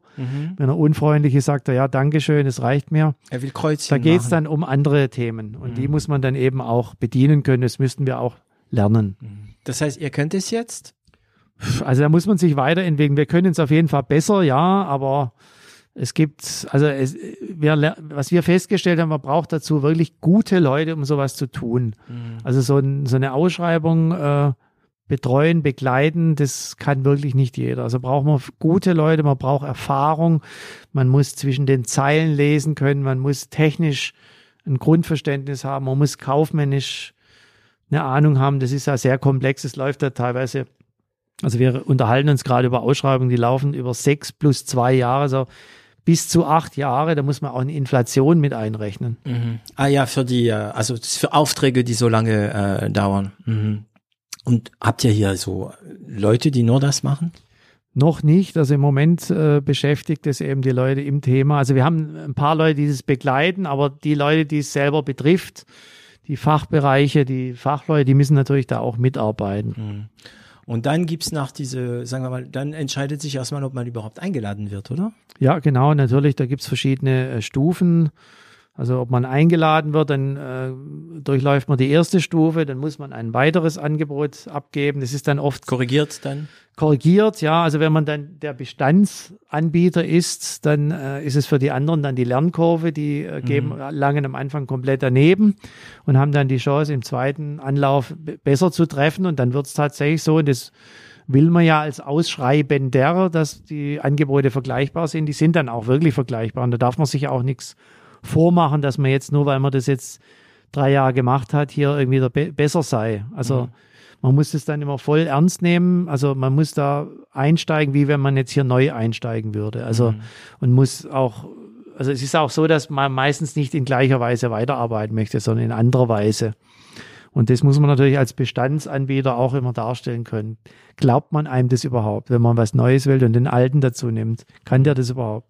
Wenn er unfreundlich ist, sagt er, ja, Dankeschön, es reicht mir. Er will Kreuzchen Da geht es dann um andere Themen. Und die muss man dann eben auch bedienen können. Das müssten wir auch lernen. Das heißt, ihr könnt es jetzt? Also da muss man sich weiterentwickeln. Wir können es auf jeden Fall besser, ja, aber es gibt, also es, wir, was wir festgestellt haben, man braucht dazu wirklich gute Leute, um sowas zu tun. Also so, ein, so eine Ausschreibung äh, betreuen, begleiten, das kann wirklich nicht jeder. Also braucht man gute Leute, man braucht Erfahrung, man muss zwischen den Zeilen lesen können, man muss technisch ein Grundverständnis haben, man muss kaufmännisch eine Ahnung haben. Das ist ja sehr komplex, es läuft ja teilweise also wir unterhalten uns gerade über Ausschreibungen, die laufen über sechs plus zwei Jahre, also bis zu acht Jahre. Da muss man auch eine Inflation mit einrechnen. Mhm. Ah ja, für die, äh, also für Aufträge, die so lange äh, dauern. Mhm. Und habt ihr hier so Leute, die nur das machen? Noch nicht. Also im Moment äh, beschäftigt es eben die Leute im Thema. Also wir haben ein paar Leute, die das begleiten, aber die Leute, die es selber betrifft, die Fachbereiche, die Fachleute, die müssen natürlich da auch mitarbeiten. Und dann gibt's nach diese, sagen wir mal, dann entscheidet sich erstmal, ob man überhaupt eingeladen wird, oder? Ja, genau, natürlich, da gibt's verschiedene äh, Stufen. Also ob man eingeladen wird, dann äh, durchläuft man die erste Stufe, dann muss man ein weiteres Angebot abgeben. Das ist dann oft korrigiert dann. Korrigiert, ja. Also wenn man dann der Bestandsanbieter ist, dann äh, ist es für die anderen dann die Lernkurve. Die äh, geben mhm. langen am Anfang komplett daneben und haben dann die Chance im zweiten Anlauf besser zu treffen. Und dann wird es tatsächlich so, und das will man ja als Ausschreibender, dass die Angebote vergleichbar sind. Die sind dann auch wirklich vergleichbar. Und da darf man sich auch nichts vormachen, dass man jetzt nur, weil man das jetzt drei Jahre gemacht hat, hier irgendwie be besser sei. Also mhm. man muss das dann immer voll ernst nehmen. Also man muss da einsteigen, wie wenn man jetzt hier neu einsteigen würde. Also mhm. und muss auch, also es ist auch so, dass man meistens nicht in gleicher Weise weiterarbeiten möchte, sondern in anderer Weise. Und das muss man natürlich als Bestandsanbieter auch immer darstellen können. Glaubt man einem das überhaupt, wenn man was Neues will und den Alten dazu nimmt? Kann der das überhaupt?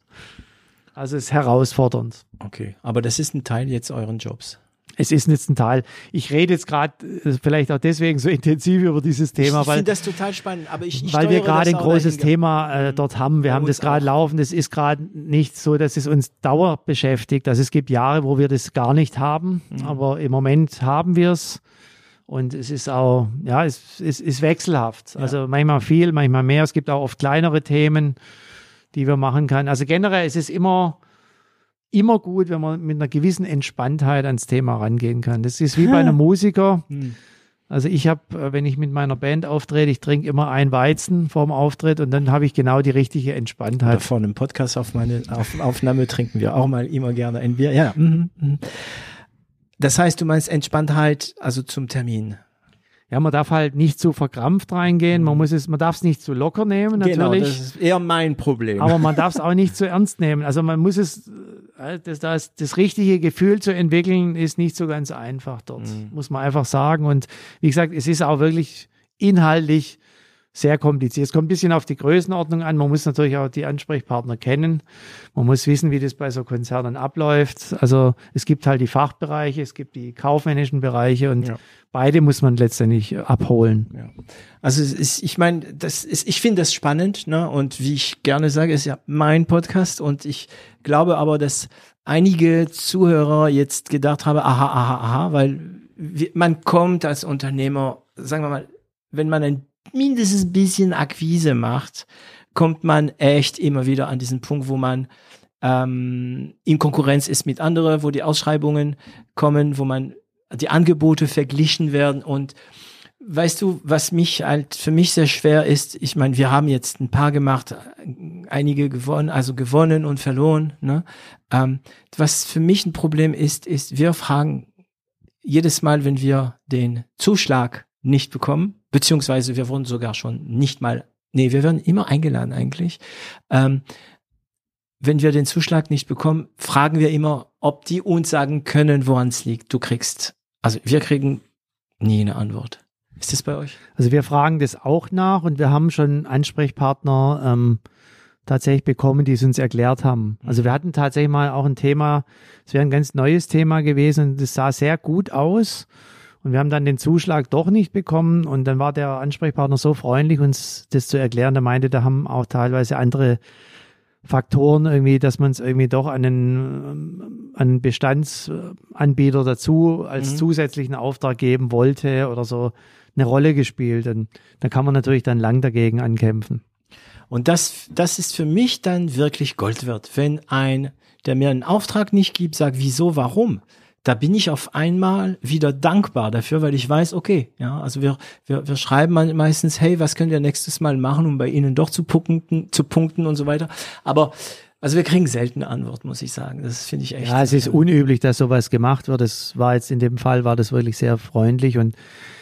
Also es ist herausfordernd. Okay, aber das ist ein Teil jetzt euren Jobs. Es ist jetzt ein Teil. Ich rede jetzt gerade äh, vielleicht auch deswegen so intensiv über dieses Thema, ich, weil finde das total spannend. Aber ich, ich weil wir gerade ein großes Thema äh, dort haben. Wir haben das gerade laufen. Das ist gerade nicht so, dass es uns dauer beschäftigt. Also es gibt Jahre, wo wir das gar nicht haben, mhm. aber im Moment haben wir es. Und es ist auch, ja, es, es ist wechselhaft. Ja. Also manchmal viel, manchmal mehr. Es gibt auch oft kleinere Themen die wir machen kann. Also generell ist es immer, immer gut, wenn man mit einer gewissen Entspanntheit ans Thema rangehen kann. Das ist wie bei einem Musiker. Hm. Also ich habe, äh, wenn ich mit meiner Band auftrete, ich trinke immer ein Weizen vorm Auftritt und dann habe ich genau die richtige Entspanntheit. Oder vor einem Podcast auf meine auf, Aufnahme trinken wir auch mal immer gerne ein Bier. Ja. Mhm, mhm. Das heißt, du meinst Entspanntheit, also zum Termin ja, man darf halt nicht zu verkrampft reingehen. Man muss es, man darf es nicht zu locker nehmen, natürlich. Genau, das ist eher mein Problem. Aber man darf es auch nicht zu ernst nehmen. Also man muss es, äh, das, das, das richtige Gefühl zu entwickeln, ist nicht so ganz einfach dort, mhm. muss man einfach sagen. Und wie gesagt, es ist auch wirklich inhaltlich sehr kompliziert. Es kommt ein bisschen auf die Größenordnung an. Man muss natürlich auch die Ansprechpartner kennen. Man muss wissen, wie das bei so Konzernen abläuft. Also es gibt halt die Fachbereiche, es gibt die kaufmännischen Bereiche und ja. beide muss man letztendlich abholen. Ja. Also es ist, ich meine, das ist, ich finde das spannend, ne? Und wie ich gerne sage, ist ja mein Podcast und ich glaube aber, dass einige Zuhörer jetzt gedacht haben, aha, aha, aha, weil man kommt als Unternehmer, sagen wir mal, wenn man ein mindestens ein bisschen Akquise macht, kommt man echt immer wieder an diesen Punkt, wo man ähm, in Konkurrenz ist mit anderen, wo die Ausschreibungen kommen, wo man die Angebote verglichen werden und weißt du, was mich halt für mich sehr schwer ist, ich meine, wir haben jetzt ein paar gemacht, einige gewonnen, also gewonnen und verloren. Ne? Ähm, was für mich ein Problem ist, ist, wir fragen jedes Mal, wenn wir den Zuschlag nicht bekommen, beziehungsweise wir wurden sogar schon nicht mal, nee, wir werden immer eingeladen eigentlich. Ähm, wenn wir den Zuschlag nicht bekommen, fragen wir immer, ob die uns sagen können, woran es liegt. Du kriegst, also wir kriegen nie eine Antwort. Ist das bei euch? Also wir fragen das auch nach und wir haben schon Ansprechpartner ähm, tatsächlich bekommen, die es uns erklärt haben. Also wir hatten tatsächlich mal auch ein Thema, es wäre ein ganz neues Thema gewesen, das sah sehr gut aus und wir haben dann den Zuschlag doch nicht bekommen. Und dann war der Ansprechpartner so freundlich, uns das zu erklären. Der meinte, da haben auch teilweise andere Faktoren irgendwie, dass man es irgendwie doch an einen, an einen Bestandsanbieter dazu als mhm. zusätzlichen Auftrag geben wollte oder so eine Rolle gespielt. Und da kann man natürlich dann lang dagegen ankämpfen. Und das, das ist für mich dann wirklich Gold wert, wenn ein, der mir einen Auftrag nicht gibt, sagt, wieso, warum? Da bin ich auf einmal wieder dankbar dafür, weil ich weiß, okay, ja, also wir, wir, wir schreiben meistens, hey, was könnt ihr nächstes Mal machen, um bei Ihnen doch zu punkten, zu punkten und so weiter. Aber also wir kriegen selten Antwort, muss ich sagen. Das finde ich echt. Ja, es ist unüblich, dass sowas gemacht wird. Das war jetzt in dem Fall, war das wirklich sehr freundlich und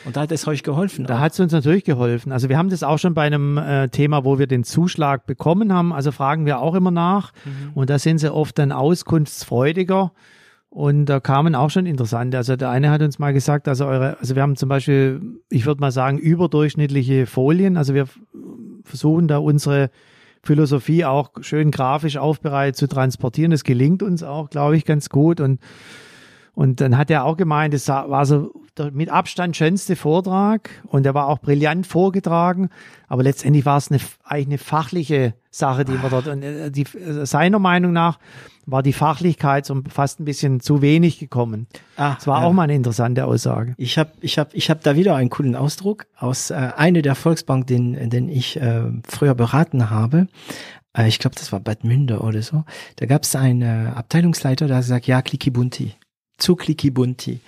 und da hat es euch geholfen. Da hat es uns natürlich geholfen. Also wir haben das auch schon bei einem äh, Thema, wo wir den Zuschlag bekommen haben. Also fragen wir auch immer nach. Mhm. Und da sind sie oft dann auskunftsfreudiger. Und da kamen auch schon interessante. Also der eine hat uns mal gesagt, also eure, also wir haben zum Beispiel, ich würde mal sagen, überdurchschnittliche Folien. Also wir versuchen da unsere Philosophie auch schön grafisch aufbereitet zu transportieren. Das gelingt uns auch, glaube ich, ganz gut. Und, und dann hat er auch gemeint, es war so der mit Abstand schönste Vortrag und der war auch brillant vorgetragen, aber letztendlich war es eine, eigentlich eine fachliche Sache, die wir dort, und äh, die, äh, seiner Meinung nach war die Fachlichkeit so fast ein bisschen zu wenig gekommen. Ah, Das war ja. auch mal eine interessante Aussage. Ich habe ich hab, ich hab da wieder einen coolen Ausdruck aus äh, einer der Volksbank, den, den ich äh, früher beraten habe. Äh, ich glaube, das war Bad Münder oder so. Da gab es einen äh, Abteilungsleiter, der hat gesagt, ja, Clicky Bunti. Zu Clicky Bunti.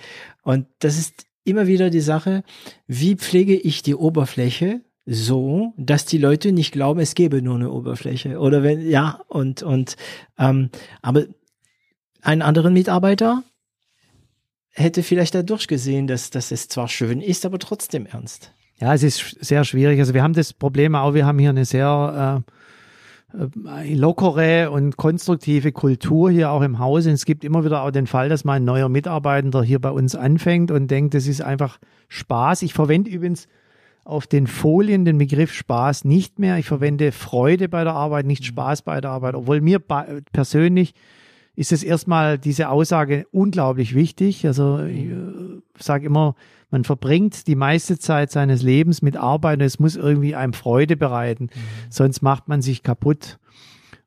Und das ist immer wieder die Sache, wie pflege ich die Oberfläche so, dass die Leute nicht glauben, es gäbe nur eine Oberfläche. Oder wenn, ja, und, und ähm, aber einen anderen Mitarbeiter hätte vielleicht dadurch gesehen, dass, dass es zwar schön ist, aber trotzdem ernst. Ja, es ist sehr schwierig. Also wir haben das Problem auch, wir haben hier eine sehr äh, lockere und konstruktive Kultur hier auch im Haus. Und es gibt immer wieder auch den Fall, dass mal ein neuer Mitarbeiter hier bei uns anfängt und denkt, das ist einfach Spaß. Ich verwende übrigens auf den Folien den Begriff Spaß nicht mehr. Ich verwende Freude bei der Arbeit, nicht Spaß bei der Arbeit. Obwohl mir persönlich ist es erstmal diese Aussage unglaublich wichtig. Also ich äh, sage immer, man verbringt die meiste Zeit seines Lebens mit Arbeit und es muss irgendwie einem Freude bereiten, sonst macht man sich kaputt.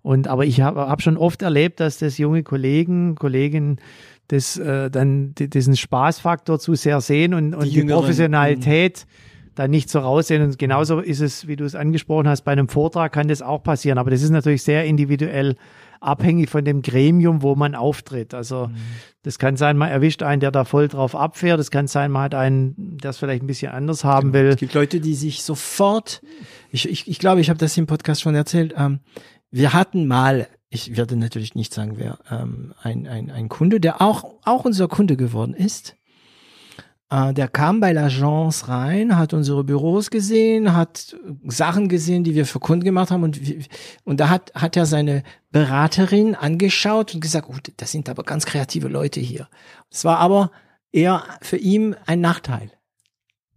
Und aber ich habe hab schon oft erlebt, dass das junge Kollegen, Kolleginnen das äh, dann di- diesen Spaßfaktor zu sehr sehen und, und die, Jüngeren, Professionalität dann nicht so raussehen. Und genauso ist es, wie du es angesprochen hast, bei einem Vortrag kann das auch passieren. Aber das ist natürlich sehr individuell abhängig von dem Gremium, wo man auftritt. Also das kann sein, man erwischt einen, der da voll drauf abfährt. Das kann sein, man hat einen, der es vielleicht ein bisschen anders haben will. Es gibt Leute, die sich sofort, ich, ich, ich glaube, ich habe das im Podcast schon erzählt, ähm, wir hatten mal, ich werde natürlich nicht sagen, wer, ähm, ein, ein, ein Kunde, der auch, auch unser Kunde geworden ist. Äh, der kam bei l'Agence rein, hat unsere Büros gesehen, hat Sachen gesehen, die wir für Kunden gemacht haben und, und da hat, hat er seine Beraterin angeschaut und gesagt, oh, das sind aber ganz kreative Leute hier. Es war aber eher für ihn ein Nachteil.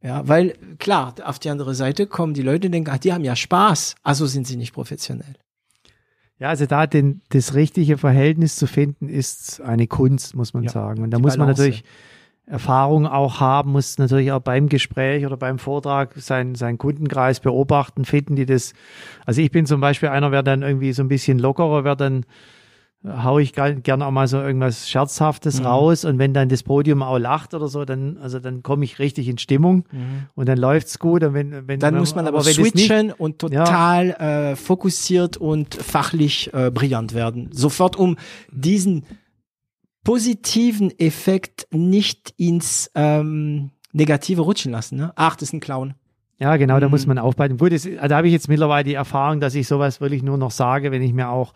Ja, weil klar, auf die andere Seite kommen die Leute und denken, ach, die haben ja Spaß, also sind sie nicht professionell. Ja, also da den, das richtige Verhältnis zu finden, ist eine Kunst, muss man Ja, sagen. Und da muss man Balance. natürlich Erfahrung auch haben, muss natürlich auch beim Gespräch oder beim Vortrag seinen, seinen Kundenkreis beobachten, finden die das. Also ich bin zum Beispiel einer, wer dann irgendwie so ein bisschen lockerer, wer dann hau ich gerne auch mal so irgendwas Scherzhaftes Mhm. raus und wenn dann das Podium auch lacht oder so, dann, also dann komme ich richtig in Stimmung und dann läuft's gut und wenn, wenn Mhm. Dann muss man aber, wenn es nicht- switchen und total äh, fokussiert und fachlich äh, brillant werden. Sofort, um diesen positiven Effekt nicht ins ähm, Negative rutschen lassen. Ne? Ach, das ist ein Clown. Ja, genau, da Mhm. muss man aufpassen. Gut, das, da habe ich jetzt mittlerweile die Erfahrung, dass ich sowas wirklich nur noch sage, wenn ich mir auch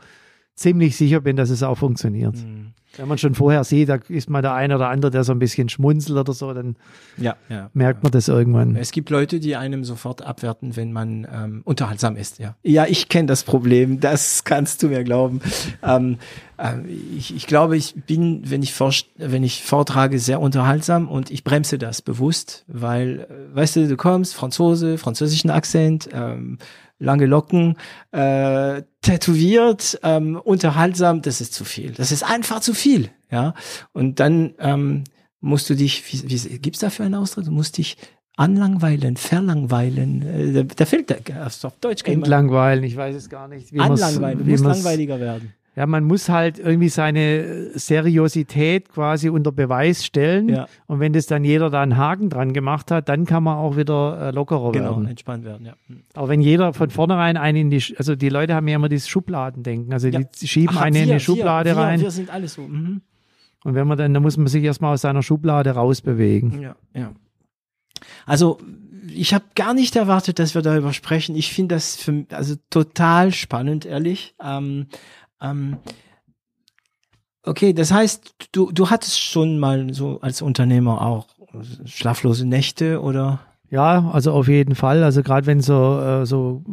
ziemlich sicher bin, dass es auch funktioniert. Mhm. Wenn man schon vorher sieht, da ist mal der eine oder andere, der so ein bisschen schmunzelt oder so, dann Ja, ja. merkt man das irgendwann. Es gibt Leute, die einem sofort abwerten, wenn man ähm, unterhaltsam ist. Ja, ja ich kenne das Problem. Das kannst du mir glauben. Ähm, ähm, ich, ich glaube, ich bin, wenn ich, vor, wenn ich vortrage, sehr unterhaltsam und ich bremse das bewusst, weil, äh, weißt du, du kommst, Franzose, französischen Akzent, ähm, lange Locken, äh, tätowiert, ähm, unterhaltsam, das ist zu viel. Das ist einfach zu viel. Ja, und dann ähm, musst du dich, wie, wie gibt's dafür einen Ausdruck? Du musst dich anlangweilen, verlangweilen. Äh, da, da fehlt der, auf Deutsch Entlangweilen, ich weiß es gar nicht. Wie anlangweilen. Du musst langweiliger werden. Ja, man muss halt irgendwie seine Seriosität quasi unter Beweis stellen. Ja. Und wenn das dann jeder da einen Haken dran gemacht hat, dann kann man auch wieder äh, lockerer Genau, werden. entspannt werden, ja. Hm. Aber wenn jeder von vornherein einen in die, also die Leute haben ja immer dieses Schubladendenken. Also Ja. die schieben Ach, einen in wir, eine Schublade wir, wir, rein. Wir sind alles so. Mhm. Und wenn man dann, dann muss man sich erstmal aus seiner Schublade rausbewegen. Ja, ja. Also ich habe gar nicht erwartet, dass wir darüber sprechen. Ich finde das für, also total spannend, ehrlich. Ähm, ähm, okay, das heißt, du, du hattest schon mal so als Unternehmer auch schlaflose Nächte oder? Ja, also auf jeden Fall. Also gerade wenn so, äh, so,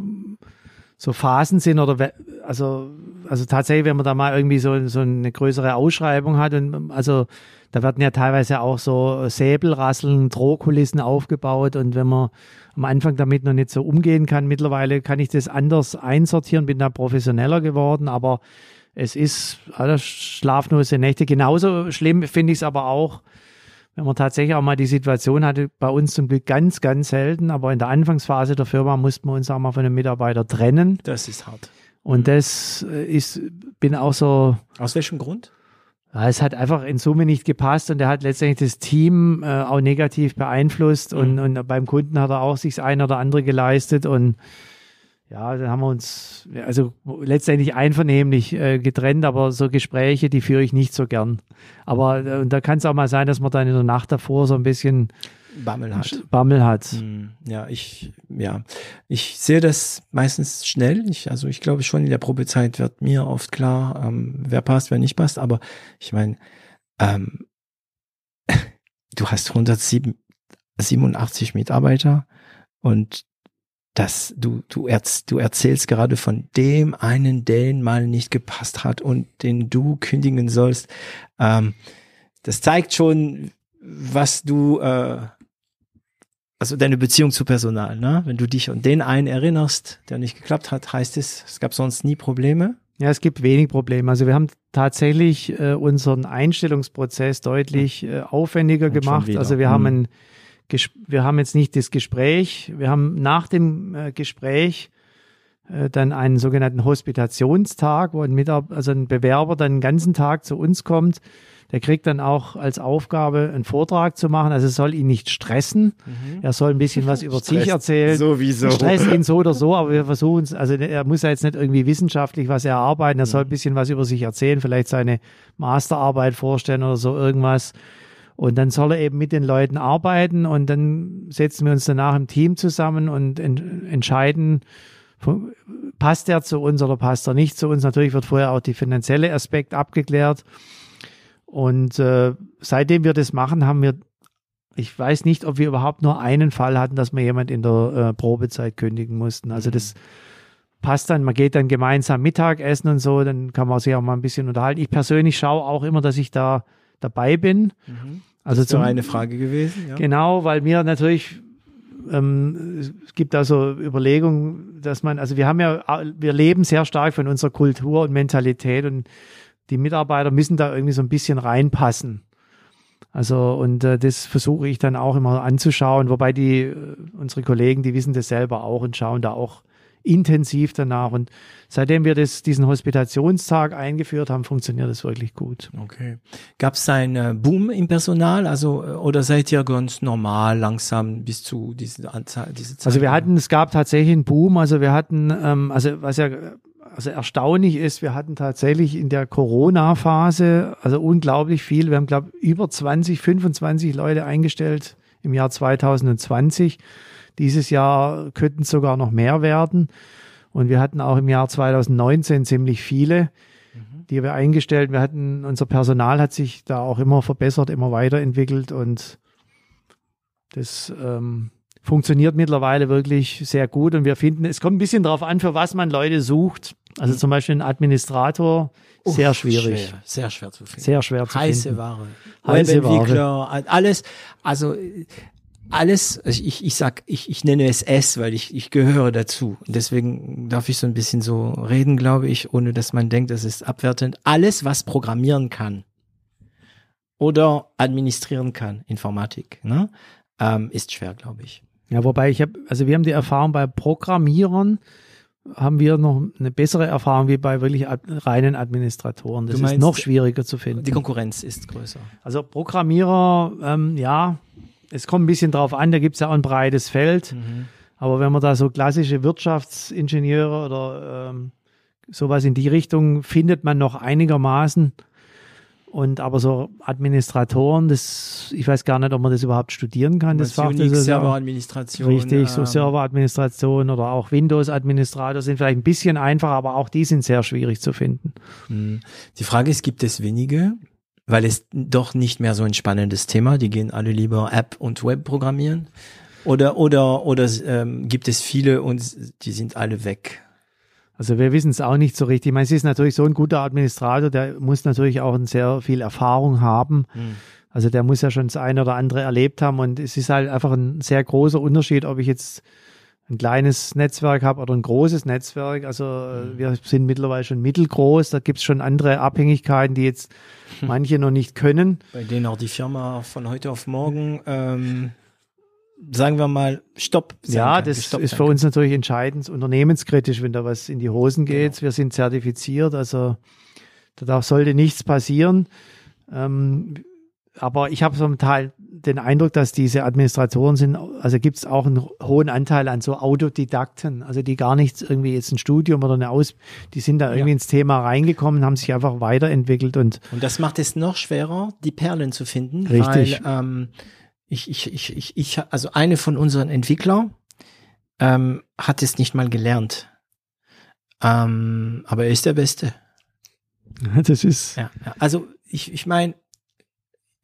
so Phasen sind oder also, also tatsächlich, wenn man da mal irgendwie so, so eine größere Ausschreibung hat und also da werden ja teilweise auch so Säbelrasseln, Drohkulissen aufgebaut und wenn man am Anfang damit noch nicht so umgehen kann, mittlerweile kann ich das anders einsortieren, bin da professioneller geworden, aber es ist also schlaflose Nächte. Genauso schlimm finde ich es aber auch, wenn man tatsächlich auch mal die Situation hatte, bei uns zum Glück ganz, ganz selten, aber in der Anfangsphase der Firma mussten wir uns auch mal von einem Mitarbeiter trennen. Das ist hart. Und das äh, ist, bin auch so. Aus welchem Grund? Ja, es hat einfach in Summe nicht gepasst und er hat letztendlich das Team äh, auch negativ beeinflusst und, Mhm. und beim Kunden hat er auch sich das ein oder andere geleistet und ja, dann haben wir uns also letztendlich einvernehmlich äh, getrennt, aber so Gespräche, die führe ich nicht so gern. Aber äh, und da kann es auch mal sein, dass man dann in der Nacht davor so ein bisschen Bammel hat. Bammel hat. Hm, Ja, ich, ja, ich sehe das meistens schnell. Ich, also ich glaube schon in der Probezeit wird mir oft klar, ähm, wer passt, wer nicht passt. Aber ich meine, ähm, du hast 187 Mitarbeiter und das, du, du, erz, du erzählst gerade von dem einen, den mal nicht gepasst hat und den du kündigen sollst. Ähm, das zeigt schon, was du, äh, also deine Beziehung zu Personal, ne? Wenn du dich an den einen erinnerst, der nicht geklappt hat, heißt es, es gab sonst nie Probleme. Ja, es gibt wenig Probleme. Also wir haben tatsächlich äh, unseren Einstellungsprozess deutlich äh, aufwendiger Und gemacht. Also wir Hm. haben ein, wir haben jetzt nicht das Gespräch, wir haben nach dem äh, Gespräch dann einen sogenannten Hospitationstag, wo ein Mitarbeiter, also ein Bewerber dann den ganzen Tag zu uns kommt. Der kriegt dann auch als Aufgabe, einen Vortrag zu machen. Also es soll ihn nicht stressen. Er soll ein bisschen was über sich erzählen. Sowieso. Stresst ihn so oder so, aber wir versuchen es, also er muss ja jetzt nicht irgendwie wissenschaftlich was erarbeiten, er Mhm. soll ein bisschen was über sich erzählen, vielleicht seine Masterarbeit vorstellen oder so irgendwas. Und dann soll er eben mit den Leuten arbeiten und dann setzen wir uns danach im Team zusammen und en entscheiden, passt er zu uns oder passt er nicht zu uns. Natürlich wird vorher auch die finanzielle Aspekt abgeklärt. Und äh, seitdem wir das machen, haben wir ich weiß nicht, ob wir überhaupt nur einen Fall hatten, dass wir jemand in der äh, Probezeit kündigen mussten. Also das passt dann, man geht dann gemeinsam Mittagessen und so, dann kann man sich auch mal ein bisschen unterhalten. Ich persönlich schaue auch immer, dass ich da dabei bin. Also Das ist zum, eine Frage gewesen, ja. Genau, weil mir natürlich ähm, es gibt da so Überlegungen, dass man, also wir haben ja, wir leben sehr stark von unserer Kultur und Mentalität und die Mitarbeiter müssen da irgendwie so ein bisschen reinpassen. Also und äh, das versuche ich dann auch immer anzuschauen, wobei die äh, unsere Kollegen, die wissen das selber auch und schauen da auch intensiv danach. Und seitdem wir das, diesen Hospitationstag eingeführt haben, funktioniert das wirklich gut. Okay. Gab es einen äh, Boom im Personal, also äh, oder seid ihr ganz normal langsam bis zu diese Anzahl, diese Zeit? Also wir hatten, es gab tatsächlich einen Boom. Also wir hatten, ähm, also was ja also erstaunlich ist, wir hatten tatsächlich in der Corona-Phase, also unglaublich viel. Wir haben, glaube ich, über 20, 25 Leute eingestellt im Jahr 2020. Dieses Jahr könnten es sogar noch mehr werden. Und wir hatten auch im Jahr 2019 ziemlich viele, die wir eingestellt. Wir hatten, unser Personal hat sich da auch immer verbessert, immer weiterentwickelt und das ähm, funktioniert mittlerweile wirklich sehr gut. Und wir finden, es kommt ein bisschen darauf an, für was man Leute sucht. Also zum Beispiel ein Administrator, sehr Uff, schwierig. Schwer, sehr schwer zu finden. Sehr schwer zu Heiße finden. Ware. Heiße Webentwickler, alles, also alles, ich, ich sag, ich, ich nenne es S, weil ich, ich gehöre dazu. Und deswegen darf ich so ein bisschen so reden, glaube ich, ohne dass man denkt, das ist abwertend. Alles, was programmieren kann oder administrieren kann, Informatik, ne, ähm, ist schwer, glaube ich. Ja, wobei ich habe, also wir haben die Erfahrung bei Programmierern, haben wir noch eine bessere Erfahrung wie bei wirklich reinen Administratoren. Das Du ist meinst, noch schwieriger zu finden. Die Konkurrenz ist größer. Also Programmierer, ähm, ja, es kommt ein bisschen drauf an, da gibt es ja auch ein breites Feld. Aber wenn man da so klassische Wirtschaftsingenieure oder ähm, sowas in die Richtung findet man noch einigermaßen. Und aber so Administratoren, das, ich weiß gar nicht, ob man das überhaupt studieren kann, das Fach. Das Serveradministration. Richtig, so ähm, Serveradministration oder auch Windows-Administrator sind vielleicht ein bisschen einfacher, aber auch die sind sehr schwierig zu finden. Hm. Die Frage ist, gibt es wenige? Weil es doch nicht mehr so ein spannendes Thema. Die gehen alle lieber App und Web programmieren. Oder oder oder ähm, gibt es viele und die sind alle weg. Also wir wissen es auch nicht so richtig. Ich meine, es ist natürlich so ein guter Administrator, der muss natürlich auch sehr viel Erfahrung haben. Also der muss ja schon das eine oder andere erlebt haben und es ist halt einfach ein sehr großer Unterschied, ob ich jetzt ein kleines Netzwerk habe oder ein großes Netzwerk. Also mhm. wir sind mittlerweile schon mittelgroß. Da gibt es schon andere Abhängigkeiten, die jetzt hm. manche noch nicht können. Bei denen auch die Firma von heute auf morgen, ähm, sagen wir mal, Stopp. Ja, kann, das ist für uns natürlich entscheidend, unternehmenskritisch, wenn da was in die Hosen geht. Genau. Wir sind zertifiziert, also da sollte nichts passieren. Ähm, aber ich habe zum Teil den Eindruck, dass diese Administratoren sind, also gibt es auch einen hohen Anteil an so Autodidakten, also die gar nichts irgendwie jetzt ein Studium oder eine Aus, die sind da irgendwie ja. ins Thema reingekommen, haben sich einfach weiterentwickelt und und das macht es noch schwerer, die Perlen zu finden, richtig. weil ähm, ich, ich, ich, ich, ich, also eine von unseren Entwicklern ähm, hat es nicht mal gelernt, ähm, aber er ist der Beste. Das ist ja, also ich, ich meine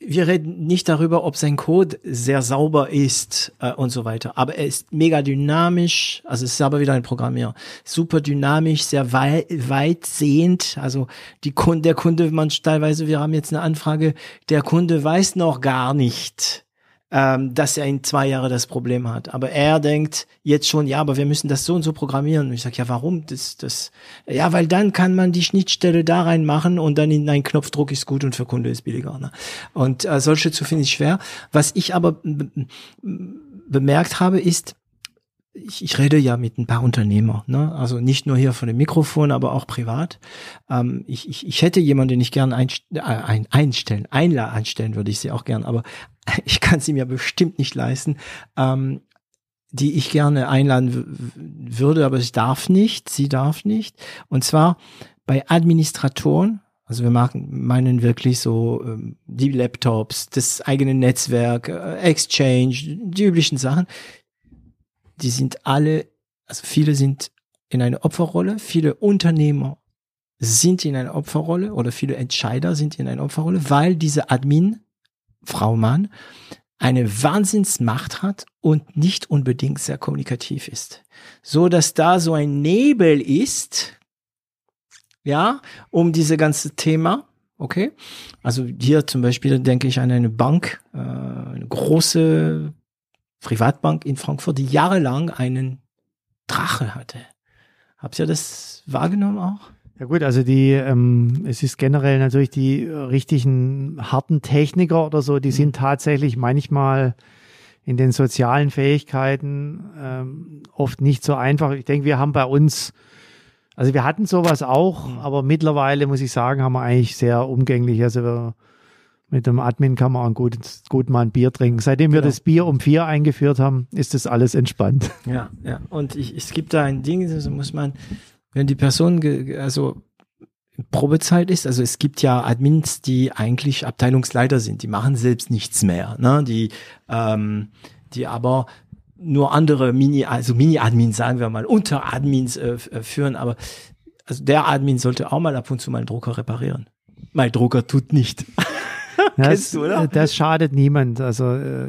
wir reden nicht darüber, ob sein Code sehr sauber ist äh, und so weiter. Aber er ist mega dynamisch. Also es ist aber wieder ein Programmierer. Super dynamisch, sehr wei weitsehend. Also die Kunde, der Kunde, man teilweise, wir haben jetzt eine Anfrage, der Kunde weiß noch gar nicht, ähm, dass er in zwei Jahren das Problem hat. Aber er denkt jetzt schon, ja, aber wir müssen das so und so programmieren. Und ich sage, ja, warum? Das, das, ja, weil dann kann man die Schnittstelle da rein machen und dann in einen Knopfdruck ist gut und für Kunde ist billiger. Ne? Und äh, solche zu finde ich schwer. Was ich aber bemerkt habe, ist, ich, ich rede ja mit ein paar Unternehmer, ne? also nicht nur hier von dem Mikrofon, aber auch privat. Ähm, ich, ich, ich hätte jemanden, den ich gerne einst äh, ein, einstellen, einla einstellen würde ich sie auch gern, aber ich kann sie mir bestimmt nicht leisten, ähm, die ich gerne einladen würde, aber ich darf nicht, sie darf nicht. Und zwar bei Administratoren, also wir machen, meinen wirklich so ähm, die Laptops, das eigene Netzwerk, äh, Exchange, die üblichen Sachen. Die sind alle, also viele sind in einer Opferrolle, viele Unternehmer sind in einer Opferrolle oder viele Entscheider sind in einer Opferrolle, weil diese Admin Frau Mann eine Wahnsinnsmacht hat und nicht unbedingt sehr kommunikativ ist. So dass da so ein Nebel ist, ja, um diese ganze Thema. Okay. Also hier zum Beispiel denke ich an eine Bank, äh, eine große Privatbank in Frankfurt, die jahrelang einen Drache hatte. Habt ihr das wahrgenommen auch? Ja gut, also die, ähm, es ist generell natürlich die richtigen harten Techniker oder so, die mhm. sind tatsächlich manchmal in den sozialen Fähigkeiten ähm, oft nicht so einfach. Ich denke, wir haben bei uns, also wir hatten sowas auch, mhm. aber mittlerweile muss ich sagen, haben wir eigentlich sehr umgänglich. Also wir, mit dem Admin kann man auch gut, gut mal ein Bier trinken. Seitdem wir genau. das Bier um vier eingeführt haben, ist das alles entspannt. Ja, ja. Und ich, es gibt da ein Ding, das muss man wenn die Person also Probezeit ist, also es gibt ja Admins, die eigentlich Abteilungsleiter sind, die machen selbst nichts mehr, ne? Die, ähm, die aber nur andere Mini, also Mini-Admins, sagen wir mal, Unter-Admins äh, äh, führen, aber also der Admin sollte auch mal ab und zu mal einen Drucker reparieren. Mein Drucker tut nicht. das, du, oder? das schadet niemand. Also äh,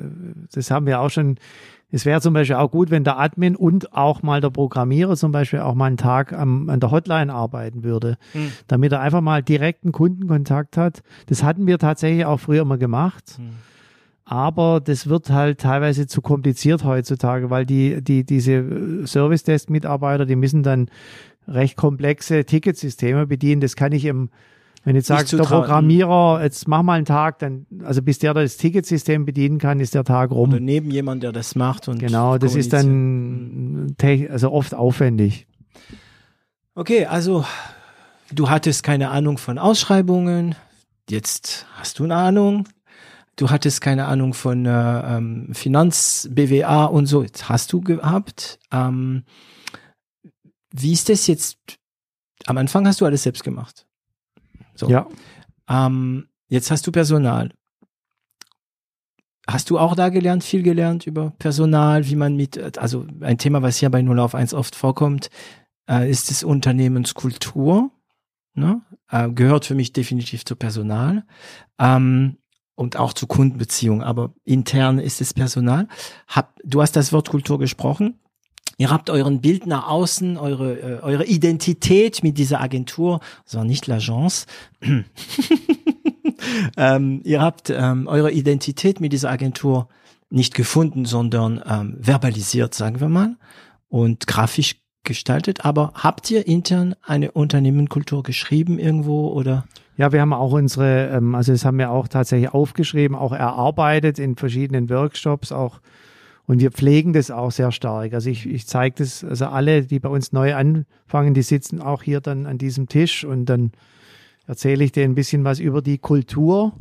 das haben wir auch schon es wäre zum Beispiel auch gut, wenn der Admin und auch mal der Programmierer zum Beispiel auch mal einen Tag am, an der Hotline arbeiten würde, hm. damit er einfach mal direkten Kundenkontakt hat. Das hatten wir tatsächlich auch früher mal gemacht. Hm. Aber das wird halt teilweise zu kompliziert heutzutage, weil die, die, diese Service-Desk-Mitarbeiter, die müssen dann recht komplexe Ticketsysteme bedienen. Das kann ich im wenn jetzt sagt der Programmierer, jetzt mach mal einen Tag, dann, also bis der das Ticketsystem bedienen kann, ist der Tag rum. Oder neben jemand, der das macht und genau, das ist dann also oft aufwendig. Okay, also du hattest keine Ahnung von Ausschreibungen, jetzt hast du eine Ahnung. Du hattest keine Ahnung von äh, ähm, Finanz, BWA und so, jetzt hast du gehabt. Ähm, wie ist das jetzt? Am Anfang hast du alles selbst gemacht. So. Ja. Ähm, jetzt hast du Personal. Hast du auch da gelernt, viel gelernt über Personal, wie man mit, also ein Thema, was hier bei 0 auf 1 oft vorkommt, äh, ist das Unternehmenskultur. Ne? Äh, gehört für mich definitiv zu Personal. Ähm, und auch zu Kundenbeziehungen, aber intern ist es Personal. Hab, du hast das Wort Kultur gesprochen. Ihr habt euren Bild nach außen, eure, äh, eure Identität mit dieser Agentur, also nicht l'Agence. ähm, ihr habt ähm, eure Identität mit dieser Agentur nicht gefunden, sondern ähm, verbalisiert, sagen wir mal. und grafisch gestaltet. Aber habt ihr intern eine Unternehmenkultur geschrieben irgendwo oder? Ja, wir haben auch unsere, ähm, also das haben wir auch tatsächlich aufgeschrieben, auch erarbeitet in verschiedenen Workshops, auch und wir pflegen das auch sehr stark. Also ich, ich zeige das, also alle, die bei uns neu anfangen, die sitzen auch hier dann an diesem Tisch und dann erzähle ich denen ein bisschen was über die Kultur.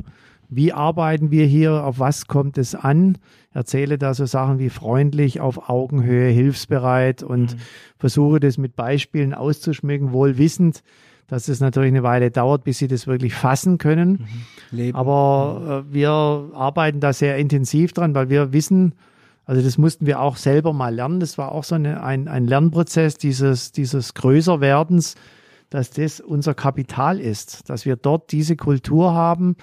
Wie arbeiten wir hier? Auf was kommt es an? Erzähle da so Sachen wie freundlich, auf Augenhöhe, hilfsbereit und mhm. versuche das mit Beispielen auszuschmücken, wohl wissend, dass es natürlich eine Weile dauert, bis sie das wirklich fassen können. Mhm. Aber äh, wir arbeiten da sehr intensiv dran, weil wir wissen, also das mussten wir auch selber mal lernen. Das war auch so eine, ein, ein Lernprozess dieses, dieses Größerwerdens, dass das unser Kapital ist, dass wir dort diese Kultur haben.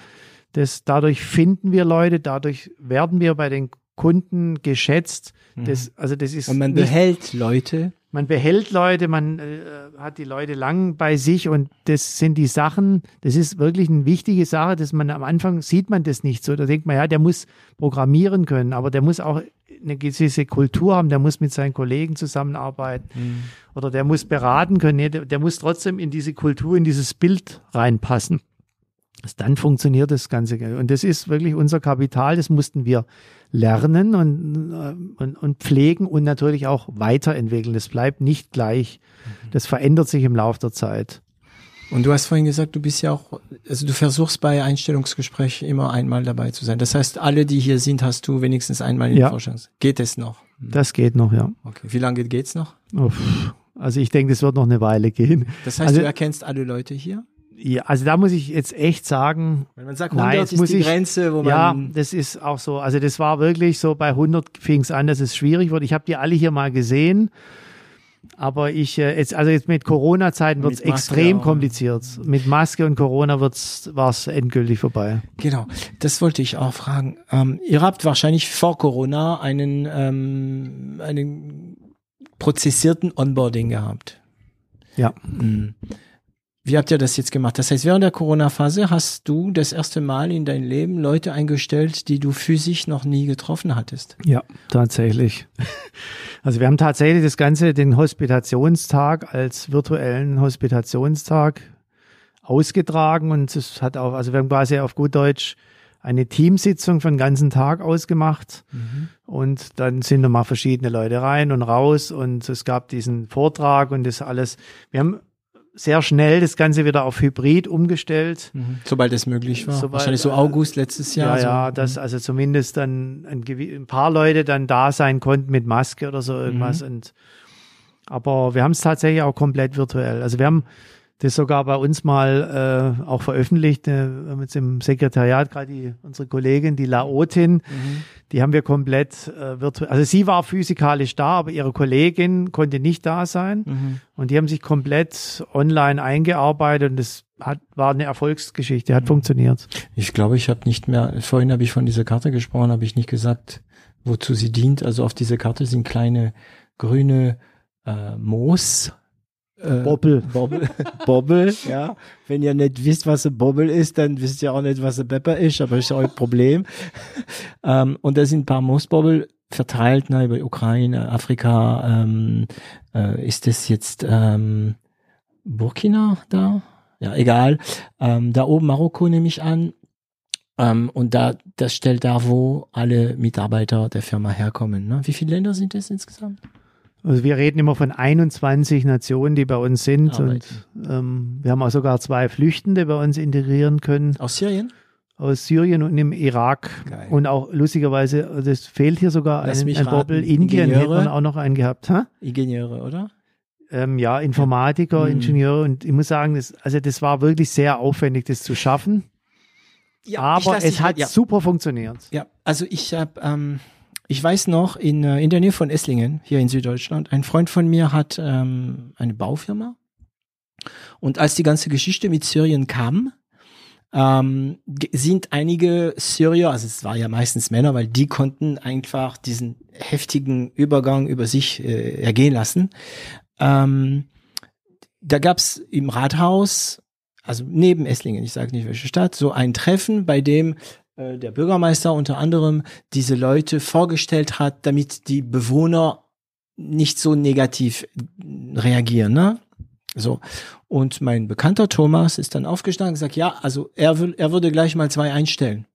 Das, dadurch finden wir Leute, dadurch werden wir bei den Kunden geschätzt. Mhm. Das, also das ist Und man nicht, behält Leute. Man behält Leute, man äh, hat die Leute lang bei sich und das sind die Sachen, das ist wirklich eine wichtige Sache, dass man am Anfang sieht man das nicht so. Da denkt man, ja, der muss programmieren können, aber der muss auch eine gewisse Kultur haben, der muss mit seinen Kollegen zusammenarbeiten mhm. oder der muss beraten können. Nee, der, der, muss trotzdem in diese Kultur, in dieses Bild reinpassen. Dann funktioniert das Ganze. Und das ist wirklich unser Kapital, das mussten wir lernen und, äh, und, und pflegen und natürlich auch weiterentwickeln. Das bleibt nicht gleich. Mhm. Das verändert sich im Laufe der Zeit. Und du hast vorhin gesagt, du bist ja auch, also du versuchst bei Einstellungsgesprächen immer einmal dabei zu sein. Das heißt, alle, die hier sind, hast du wenigstens einmal in ja. Vorstellungs. Geht es noch? Hm. Das geht noch, ja. Okay. Wie lange geht's noch? Also ich denke, das wird noch eine Weile gehen. Das heißt, also, du erkennst alle Leute hier? Ja, also da muss ich jetzt echt sagen, wenn man sagt 100 nein, ist muss die ich, Grenze, wo man ja, das ist auch so. Also das war wirklich so bei 100 fing es an, dass es schwierig wurde. Ich habe die alle hier mal gesehen aber ich, äh, jetzt, also jetzt mit Corona-Zeiten wird es extrem auch. kompliziert. Mit Maske und Corona wird's, war es endgültig vorbei. Genau, das wollte ich auch fragen. Ähm, ihr habt wahrscheinlich vor Corona einen, ähm, einen prozessierten Onboarding gehabt. Ja. Mhm. Wie habt ihr das jetzt gemacht? Das heißt, während der Corona-Phase hast du das erste Mal in dein Leben Leute eingestellt, die du physisch noch nie getroffen hattest. Ja, tatsächlich. Also wir haben tatsächlich das Ganze, den Hospitationstag als virtuellen Hospitationstag ausgetragen und es hat auch, also wir haben quasi auf gut Deutsch eine Teamsitzung für den ganzen Tag ausgemacht mhm. und dann sind nochmal verschiedene Leute rein und raus und es gab diesen Vortrag und das alles. Wir haben sehr schnell das Ganze wieder auf Hybrid umgestellt. Mhm. Sobald es möglich war. Sobald, Wahrscheinlich so August letztes Jahr. Ja, so. ja, dass mhm. also zumindest dann ein, ein, paar Leute dann da sein konnten mit Maske oder so irgendwas. Mhm. Und aber wir haben es tatsächlich auch komplett virtuell. Also wir haben das sogar bei uns mal äh, auch veröffentlicht. Äh, jetzt im Sekretariat gerade die, unsere Kollegin, die Laotin, mhm. die haben wir komplett äh, virtuell. Also sie war physikalisch da, aber ihre Kollegin konnte nicht da sein. Mhm. Und die haben sich komplett online eingearbeitet und das hat, war eine Erfolgsgeschichte, hat mhm. funktioniert. Ich glaube, ich habe nicht mehr, vorhin habe ich von dieser Karte gesprochen, habe ich nicht gesagt, wozu sie dient. Also auf dieser Karte sind kleine grüne äh, Moos äh, Bobbel. Bobbel. Bobbel, ja. Wenn ihr nicht wisst, was ein Bobbel ist, dann wisst ihr auch nicht, was ein Pepper ist, aber ist ja euer Problem. ähm, und da sind ein paar Moosbobbel verteilt, ne, über Ukraine, Afrika. Ähm, äh, ist das jetzt ähm, Burkina da? Ja, egal. Ähm, da oben Marokko nehme ich an. Ähm, und da, das stellt da, wo alle Mitarbeiter der Firma herkommen. Ne? Wie viele Länder sind das insgesamt? Also wir reden immer von 21 Nationen, die bei uns sind. Arbeit. Und ähm, wir haben auch sogar zwei Flüchtende bei uns integrieren können. Aus Syrien? Aus Syrien und im Irak. Geil. Und auch lustigerweise, das fehlt hier sogar Lass ein, ein Doppel. Indien hätte man auch noch einen gehabt. Ha? Ingenieure, oder? Ähm, ja, Informatiker, ja. Ingenieure. Und ich muss sagen, das, also das war wirklich sehr aufwendig, das zu schaffen. Ja, Aber es hat ja. super funktioniert. Ja, also ich habe ähm, ich weiß noch, in, äh, in der Nähe von Esslingen, hier in Süddeutschland, ein Freund von mir hat ähm, eine Baufirma. Und als die ganze Geschichte mit Syrien kam, ähm, sind einige Syrier, also es war ja meistens Männer, weil die konnten einfach diesen heftigen Übergang über sich äh, ergehen lassen. Ähm, da gab's im Rathaus, also neben Esslingen, ich sage nicht welche Stadt, so ein Treffen, bei dem äh, der Bürgermeister unter anderem diese Leute vorgestellt hat, damit die Bewohner nicht so negativ reagieren, ne? So. Und mein bekannter Thomas ist dann aufgestanden und gesagt, ja, also er, will, er würde gleich mal zwei einstellen,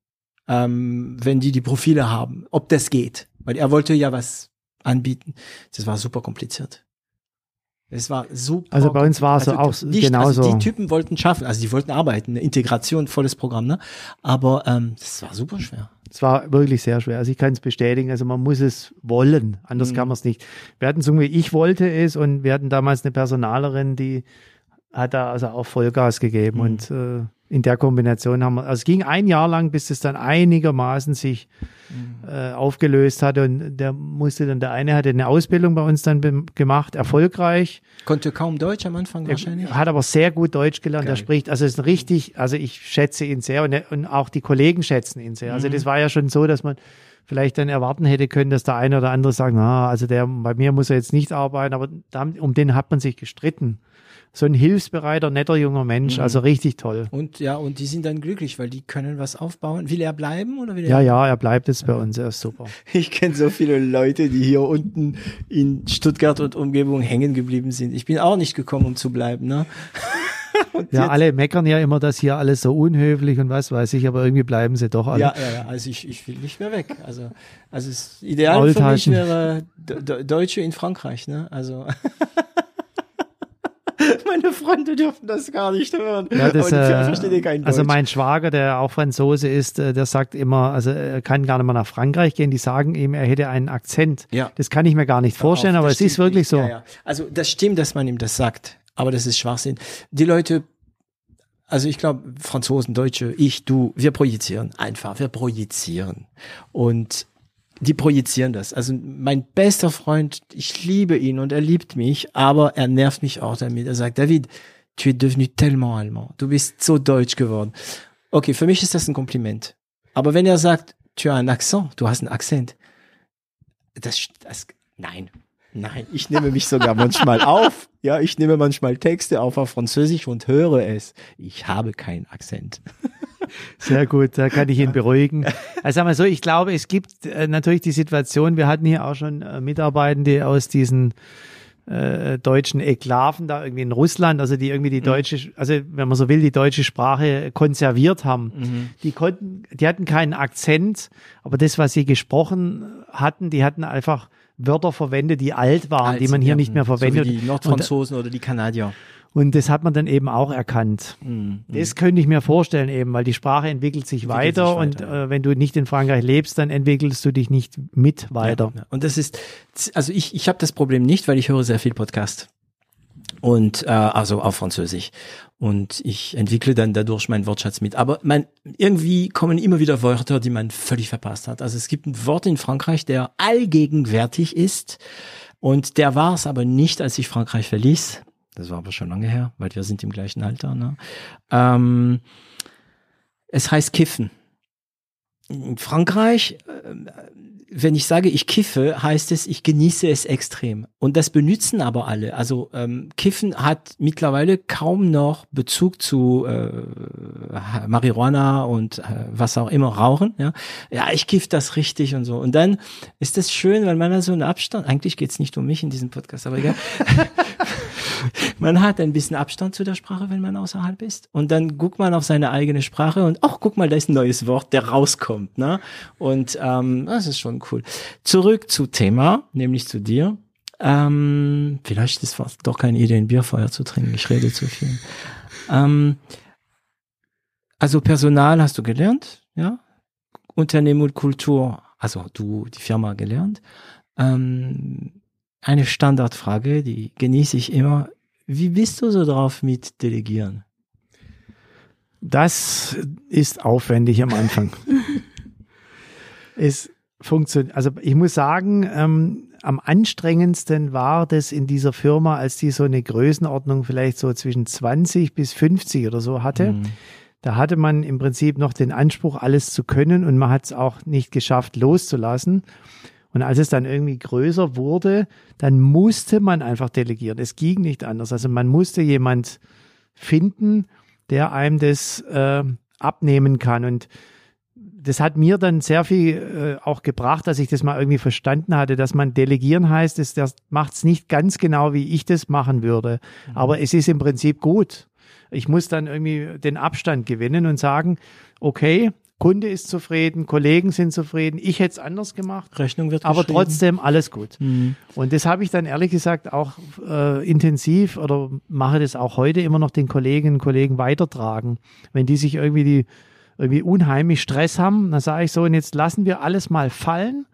ähm, wenn die die Profile haben, ob das geht. Weil er wollte ja was anbieten. Das war super kompliziert. Es war super. Also bei uns war es also auch nicht, genauso. Also die Typen wollten schaffen, also die wollten arbeiten, eine Integration, volles Programm, ne? Aber ähm, das war super schwer. Es war wirklich sehr schwer. Also ich kann es bestätigen. Also man muss es wollen, anders Mhm. kann man es nicht. Wir hatten so ich wollte es und wir hatten damals eine Personalerin, die hat da also auch Vollgas gegeben Mhm. und äh, in der Kombination haben wir, also es ging ein Jahr lang, bis es dann einigermaßen sich Mhm. äh, aufgelöst hatte und der musste dann, der eine hatte eine Ausbildung bei uns dann gemacht, erfolgreich, Konnte kaum Deutsch am Anfang wahrscheinlich. er hat aber sehr gut Deutsch gelernt. Er spricht, also ist ein richtig, also ich schätze ihn sehr und, und auch die Kollegen schätzen ihn sehr. Mhm. Also das war ja schon so, dass man vielleicht dann erwarten hätte können, dass der eine oder andere sagt, na, also der, bei mir muss er jetzt nicht arbeiten, aber da, um den hat man sich gestritten. So ein hilfsbereiter, netter junger Mensch, Mhm. also richtig toll. Und ja, und die sind dann glücklich, weil die können was aufbauen. Will er bleiben oder will er? Ja, ja, er bleibt jetzt bei uns, er ist super. Ich kenne so viele Leute, die hier unten in Stuttgart und Umgebung hängen geblieben sind. Ich bin auch nicht gekommen, um zu bleiben, ne? Und Ja, jetzt- alle meckern ja immer, dass hier alles so unhöflich und was weiß ich, aber irgendwie bleiben sie doch alle. Ja, ja, ja, also ich, ich will nicht mehr weg. Also, also es ideal für mich wäre De De Deutsche in Frankreich, ne? Also. Meine Freunde dürfen das gar nicht hören. Ja, das, Aber die äh, eh kein also Deutsch. mein Schwager, der auch Franzose ist, äh, der sagt immer, also er kann gar nicht mehr nach Frankreich gehen. Die sagen ihm, er hätte einen Akzent. Ja. Das kann ich mir gar nicht vorstellen, Auf, aber es ist wirklich nicht. so. Ja, ja. Also das stimmt, dass man ihm das sagt, aber das ist Schwachsinn. Die Leute, also ich glaube, Franzosen, Deutsche, ich, du, wir projizieren einfach, wir projizieren. Und die projizieren das. Also mein bester Freund, ich liebe ihn und er liebt mich, aber er nervt mich auch damit. Er sagt, David, tu es devenu tellement allemand. Du bist so deutsch geworden. Okay, für mich ist das ein Kompliment. Aber wenn er sagt, tu as un accent, du hast einen Akzent, das, das, nein, nein, ich nehme mich sogar manchmal auf. Ja, ich nehme manchmal Texte auf auf Französisch und höre es. Ich habe keinen Akzent. Sehr gut, da kann ich ihn beruhigen. Also sagen wir so, ich glaube, es gibt äh, natürlich die Situation, wir hatten hier auch schon äh, Mitarbeitende aus diesen äh, deutschen Eklaven da irgendwie in Russland, also die irgendwie die deutsche, also wenn man so will, die deutsche Sprache konserviert haben. Die konnten, die hatten keinen Akzent, aber das, was sie gesprochen hatten, die hatten einfach Wörter verwendet, die alt waren, die man hier nicht mehr verwendet. So wie die Nordfranzosen oder die Kanadier. Und das hat man dann eben auch erkannt. Das könnte ich mir vorstellen eben, weil die Sprache entwickelt sich Entwickelt weiter sich und weiter, äh, wenn du nicht in Frankreich lebst, dann entwickelst du dich nicht mit weiter. Ja, und das ist, also ich, ich habe das Problem nicht, weil ich höre sehr viel Podcast. Und äh, also auf Französisch. Und ich entwickle dann dadurch meinen Wortschatz mit. Aber man, irgendwie kommen immer wieder Wörter, die man völlig verpasst hat. Also es gibt ein Wort in Frankreich, der allgegenwärtig ist. Und der war es aber nicht, als ich Frankreich verließ. Das war aber schon lange her, weil wir sind im gleichen Alter. Ne? Ähm, es heißt Kiffen. In Frankreich, äh, wenn ich sage, ich kiffe, heißt es, ich genieße es extrem. Und das benutzen aber alle. Also ähm, Kiffen hat mittlerweile kaum noch Bezug zu äh, Marihuana und äh, was auch immer, Rauchen. Ja, ja ich kiff das richtig und so. Und dann ist das schön, weil man da so einen Abstand, eigentlich geht's nicht um mich in diesem Podcast, aber egal. man hat ein bisschen Abstand zu der Sprache, wenn man außerhalb ist. Und dann guckt man auf seine eigene Sprache und ach, guck mal, da ist ein neues Wort, der rauskommt. Ne? Und ähm, das ist schon cool. Zurück zu Thema, nämlich zu dir. Ähm, vielleicht ist es doch keine Idee, ein Bierfeuer zu trinken. Ich rede zu viel. Ähm, also Personal hast du gelernt, ja? Unternehmen und Kultur, also du die Firma gelernt. Ähm, eine Standardfrage, die genieße ich immer. Wie bist du so drauf mit Delegieren? Das ist aufwendig am Anfang. es funktioniert, also ich muss sagen, ähm, am anstrengendsten war das in dieser Firma, als die so eine Größenordnung vielleicht so zwischen 20 bis 50 oder so hatte. Mhm. Da hatte man im Prinzip noch den Anspruch, alles zu können und man hat es auch nicht geschafft, loszulassen. Und als es dann irgendwie größer wurde, dann musste man einfach delegieren. Es ging nicht anders. Also man musste jemand finden, der einem das äh, abnehmen kann. Und das hat mir dann sehr viel äh, auch gebracht, dass ich das mal irgendwie verstanden hatte, dass man delegieren heißt, ist, das macht es nicht ganz genau, wie ich das machen würde. Mhm. Aber es ist im Prinzip gut. Ich muss dann irgendwie den Abstand gewinnen und sagen, okay, Kunde ist zufrieden, Kollegen sind zufrieden, ich hätte es anders gemacht. Rechnung wird Aber trotzdem alles gut. Mhm. Und das habe ich dann ehrlich gesagt auch äh, intensiv oder mache das auch heute immer noch den Kolleginnen und Kollegen weitertragen. Wenn die sich irgendwie die irgendwie unheimlich Stress haben, dann sage ich so, und jetzt lassen wir alles mal fallen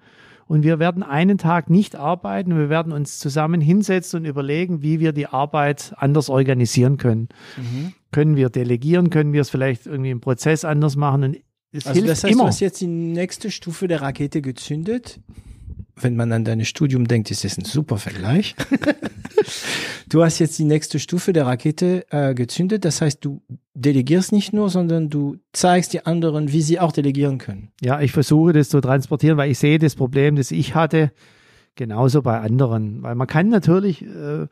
und wir werden einen Tag nicht arbeiten. Wir werden uns zusammen hinsetzen und überlegen, wie wir die Arbeit anders organisieren können. Mhm. Können wir delegieren? Können wir es vielleicht irgendwie im Prozess anders machen? Und es also hilft das heißt, immer. du hast jetzt die nächste Stufe der Rakete gezündet wenn man an dein Studium denkt, ist das ein super Vergleich. du hast jetzt die nächste Stufe der Rakete äh, gezündet. Das heißt, du delegierst nicht nur, sondern du zeigst die anderen, wie sie auch delegieren können. Ja, ich versuche das zu transportieren, weil ich sehe das Problem, das ich hatte, genauso bei anderen. Weil man kann natürlich, äh,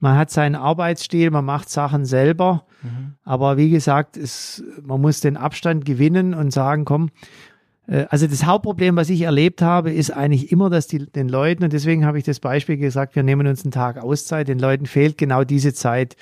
man hat seinen Arbeitsstil, man macht Sachen selber. Mhm. Aber wie gesagt, es, man muss den Abstand gewinnen und sagen, komm, also das Hauptproblem, was ich erlebt habe, ist eigentlich immer, dass die, den Leuten, und deswegen habe ich das Beispiel gesagt, wir nehmen uns einen Tag Auszeit, den Leuten fehlt genau diese Zeit.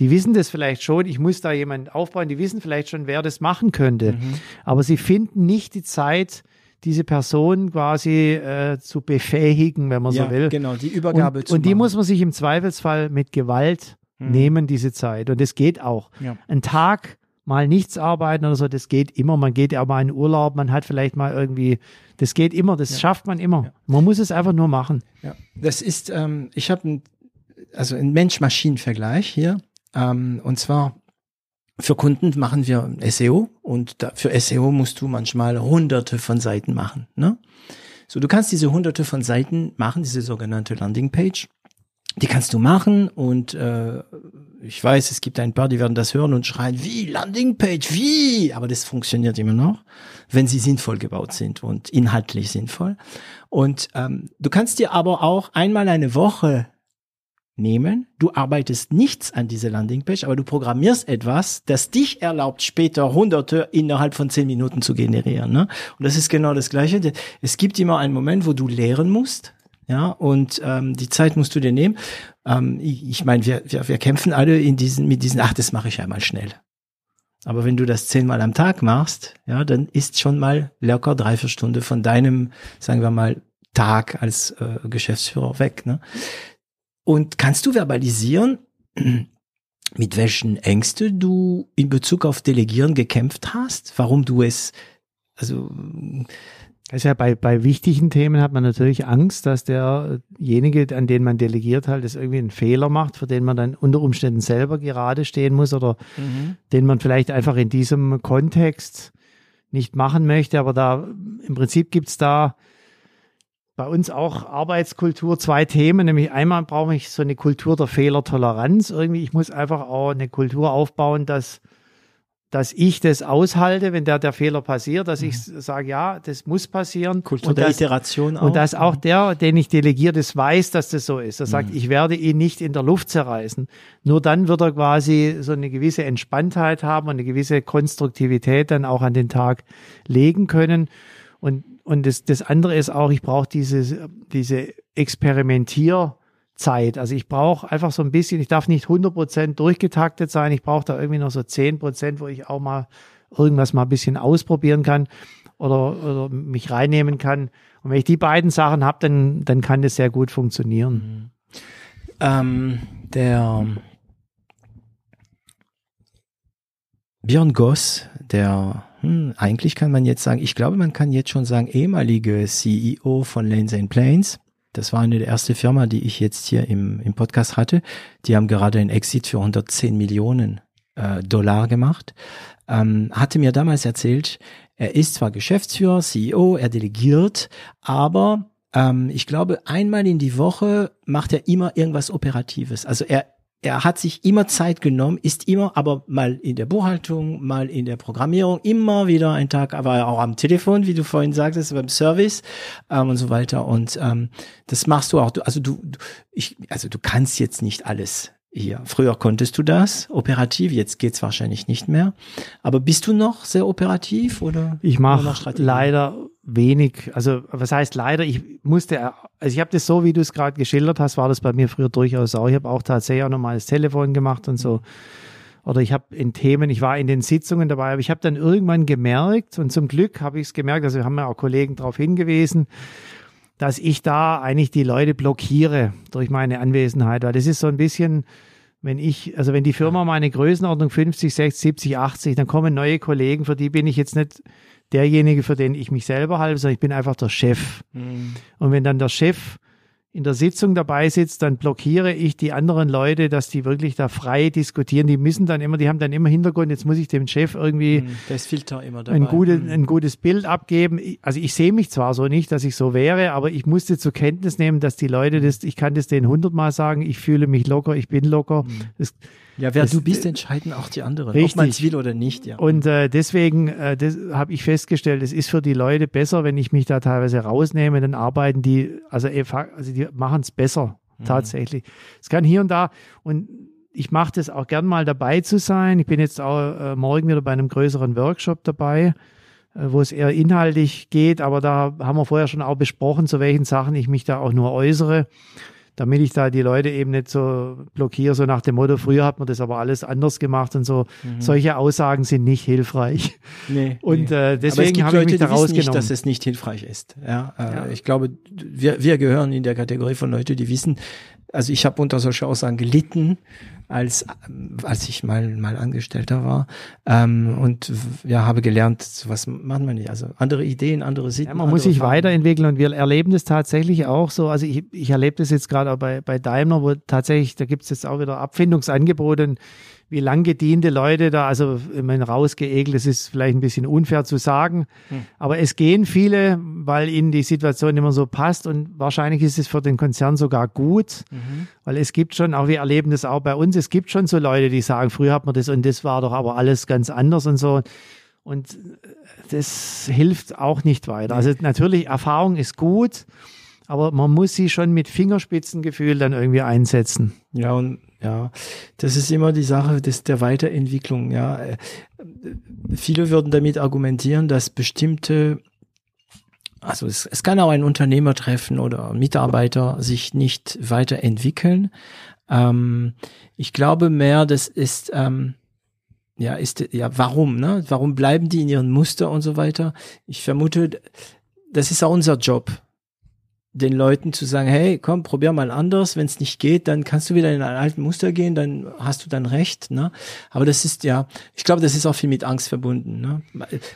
Die wissen das vielleicht schon, ich muss da jemanden aufbauen, die wissen vielleicht schon, wer das machen könnte. Mhm. Aber sie finden nicht die Zeit, diese Person quasi äh, zu befähigen, wenn man ja, so will. Genau, die Übergabe und, zu Und die machen. muss man sich im Zweifelsfall mit Gewalt mhm. nehmen, diese Zeit. Und das geht auch. Ja. Ein Tag mal nichts arbeiten oder so, das geht immer. Man geht ja mal in Urlaub, man hat vielleicht mal irgendwie, das geht immer, das ja. schafft man immer. Ja. Man muss es einfach nur machen. Ja, das ist, ähm, ich habe ein, also ein Mensch-Maschinen-Vergleich hier. Ähm, und zwar für Kunden machen wir SEO und da, für SEO musst du manchmal hunderte von Seiten machen. Ne? So, du kannst diese hunderte von Seiten machen, diese sogenannte Landingpage. Die kannst du machen und äh, ich weiß, es gibt ein paar, die werden das hören und schreien, wie Landingpage, wie? Aber das funktioniert immer noch, wenn sie sinnvoll gebaut sind und inhaltlich sinnvoll. Und ähm, du kannst dir aber auch einmal eine Woche nehmen. Du arbeitest nichts an dieser Landingpage, aber du programmierst etwas, das dich erlaubt, später Hunderte innerhalb von zehn Minuten zu generieren. Ne? Und das ist genau das Gleiche. Es gibt immer einen Moment, wo du lehren musst ja, und ähm, die Zeit musst du dir nehmen. Ähm, ich ich meine, wir, wir, wir kämpfen alle in diesen, mit diesen, ach, das mache ich einmal schnell. Aber wenn du das zehnmal am Tag machst, ja, dann ist schon mal locker drei, vier Stunden von deinem, sagen wir mal, Tag als äh, Geschäftsführer weg. Ne? Und kannst du verbalisieren, mit welchen Ängste du in Bezug auf Delegieren gekämpft hast? Warum du es, also also ja, bei, bei wichtigen Themen hat man natürlich Angst, dass derjenige, an den man delegiert halt, das irgendwie einen Fehler macht, für den man dann unter Umständen selber gerade stehen muss oder mhm. den man vielleicht einfach in diesem Kontext nicht machen möchte. Aber da im Prinzip gibt's da bei uns auch Arbeitskultur zwei Themen, nämlich einmal brauche ich so eine Kultur der Fehlertoleranz. Irgendwie, ich muss einfach auch eine Kultur aufbauen, dass dass ich das aushalte, wenn der, der Fehler passiert, dass mhm. ich sage, ja, das muss passieren. Kultur und der dass, Iteration auch. Und dass auch der, den ich delegiere, das weiß, dass das so ist. Er sagt, mhm. ich werde ihn nicht in der Luft zerreißen. Nur dann wird er quasi so eine gewisse Entspanntheit haben und eine gewisse Konstruktivität dann auch an den Tag legen können. Und, und das, das andere ist auch, ich brauche diese, diese Experimentier- Zeit. Also ich brauche einfach so ein bisschen, ich darf nicht 100% durchgetaktet sein, ich brauche da irgendwie noch so 10%, wo ich auch mal irgendwas mal ein bisschen ausprobieren kann oder, oder mich reinnehmen kann. Und wenn ich die beiden Sachen habe, dann, dann kann das sehr gut funktionieren. Mhm. Ähm, der Björn Goss, der hm, eigentlich kann man jetzt sagen, ich glaube, man kann jetzt schon sagen, ehemalige CEO von Lanes and Planes, das war eine der erste Firma, die ich jetzt hier im, im Podcast hatte. Die haben gerade einen Exit für 110 Millionen äh, Dollar gemacht. Ähm, hatte mir damals erzählt, er ist zwar Geschäftsführer, CEO, er delegiert, aber ähm, ich glaube, einmal in die Woche macht er immer irgendwas Operatives. Also er er hat sich immer Zeit genommen, ist immer, aber mal in der Buchhaltung, mal in der Programmierung, immer wieder ein Tag, aber auch am Telefon, wie du vorhin sagtest, beim Service ähm, und so weiter. Und ähm, das machst du auch. Du, also du, du, ich, also du kannst jetzt nicht alles hier. Früher konntest du das operativ, jetzt geht's wahrscheinlich nicht mehr. Aber bist du noch sehr operativ oder? Ich mache leider wenig. Also was heißt leider? Ich musste, also ich habe das so, wie du es gerade geschildert hast, war das bei mir früher durchaus auch. Ich habe auch tatsächlich auch nochmal das Telefon gemacht und so. Oder ich habe in Themen, ich war in den Sitzungen dabei, aber ich habe dann irgendwann gemerkt und zum Glück habe ich es gemerkt, also wir haben ja auch Kollegen darauf hingewiesen, dass ich da eigentlich die Leute blockiere durch meine Anwesenheit, weil das ist so ein bisschen, wenn ich, also wenn die Firma meine Größenordnung 50, 60, 70, 80, dann kommen neue Kollegen, für die bin ich jetzt nicht derjenige, für den ich mich selber halte, sondern ich bin einfach der Chef. Mhm. Und wenn dann der Chef in der Sitzung dabei sitzt, dann blockiere ich die anderen Leute, dass die wirklich da frei diskutieren. Die müssen dann immer, die haben dann immer Hintergrund, jetzt muss ich dem Chef irgendwie hm, dabei. Ein, gute, hm. ein gutes Bild abgeben. Also ich sehe mich zwar so nicht, dass ich so wäre, aber ich musste zur Kenntnis nehmen, dass die Leute das, ich kann das denen hundertmal sagen, ich fühle mich locker, ich bin locker. Hm. Das, ja, wer das, du bist, entscheiden auch die anderen, richtig. ob man es will oder nicht. Ja. Und äh, deswegen äh, habe ich festgestellt, es ist für die Leute besser, wenn ich mich da teilweise rausnehme, dann arbeiten die, also, also die machen es besser mhm. tatsächlich. Es kann hier und da und ich mache das auch gern mal dabei zu sein. Ich bin jetzt auch äh, morgen wieder bei einem größeren Workshop dabei, äh, wo es eher inhaltlich geht, aber da haben wir vorher schon auch besprochen, zu welchen Sachen ich mich da auch nur äußere damit ich da die Leute eben nicht so blockiere, so nach dem Motto, früher hat man das aber alles anders gemacht und so. Mhm. Solche Aussagen sind nicht hilfreich. Nee, und nee. Äh, deswegen habe ich mich da rausgenommen. Nicht, dass es nicht hilfreich ist. Ja, äh, ja. Ich glaube, wir, wir gehören in der Kategorie von Leuten, die wissen, also ich habe unter solchen Aussagen gelitten, als als ich mal mal Angestellter war ähm, und ja habe gelernt, was macht man nicht, also andere Ideen, andere Sitten. Ja, man muss sich Farben. weiterentwickeln und wir erleben das tatsächlich auch so. Also ich, ich erlebe das jetzt gerade auch bei bei Daimler, wo tatsächlich da gibt es jetzt auch wieder Abfindungsangebote. Und wie lang gediente Leute da, also ich meine, rausgeegelt, das ist vielleicht ein bisschen unfair zu sagen, hm. aber es gehen viele, weil ihnen die Situation immer so passt und wahrscheinlich ist es für den Konzern sogar gut, mhm. weil es gibt schon, auch wir erleben das auch bei uns, es gibt schon so Leute, die sagen, früher hat man das und das war doch aber alles ganz anders und so. Und das hilft auch nicht weiter. Also natürlich, Erfahrung ist gut, aber man muss sie schon mit Fingerspitzengefühl dann irgendwie einsetzen. Ja, und ja, das ist immer die Sache des, der Weiterentwicklung. Ja, viele würden damit argumentieren, dass bestimmte, also es, es kann auch ein Unternehmer treffen oder Mitarbeiter sich nicht weiterentwickeln. Ähm, ich glaube mehr, das ist ähm, ja, ist, ja, warum, ne? Warum bleiben die in ihren Muster und so weiter? Ich vermute, das ist auch unser Job den Leuten zu sagen, hey, komm, probier mal anders. Wenn es nicht geht, dann kannst du wieder in ein alten Muster gehen, dann hast du dann recht. Ne? Aber das ist ja, ich glaube, das ist auch viel mit Angst verbunden. Ne?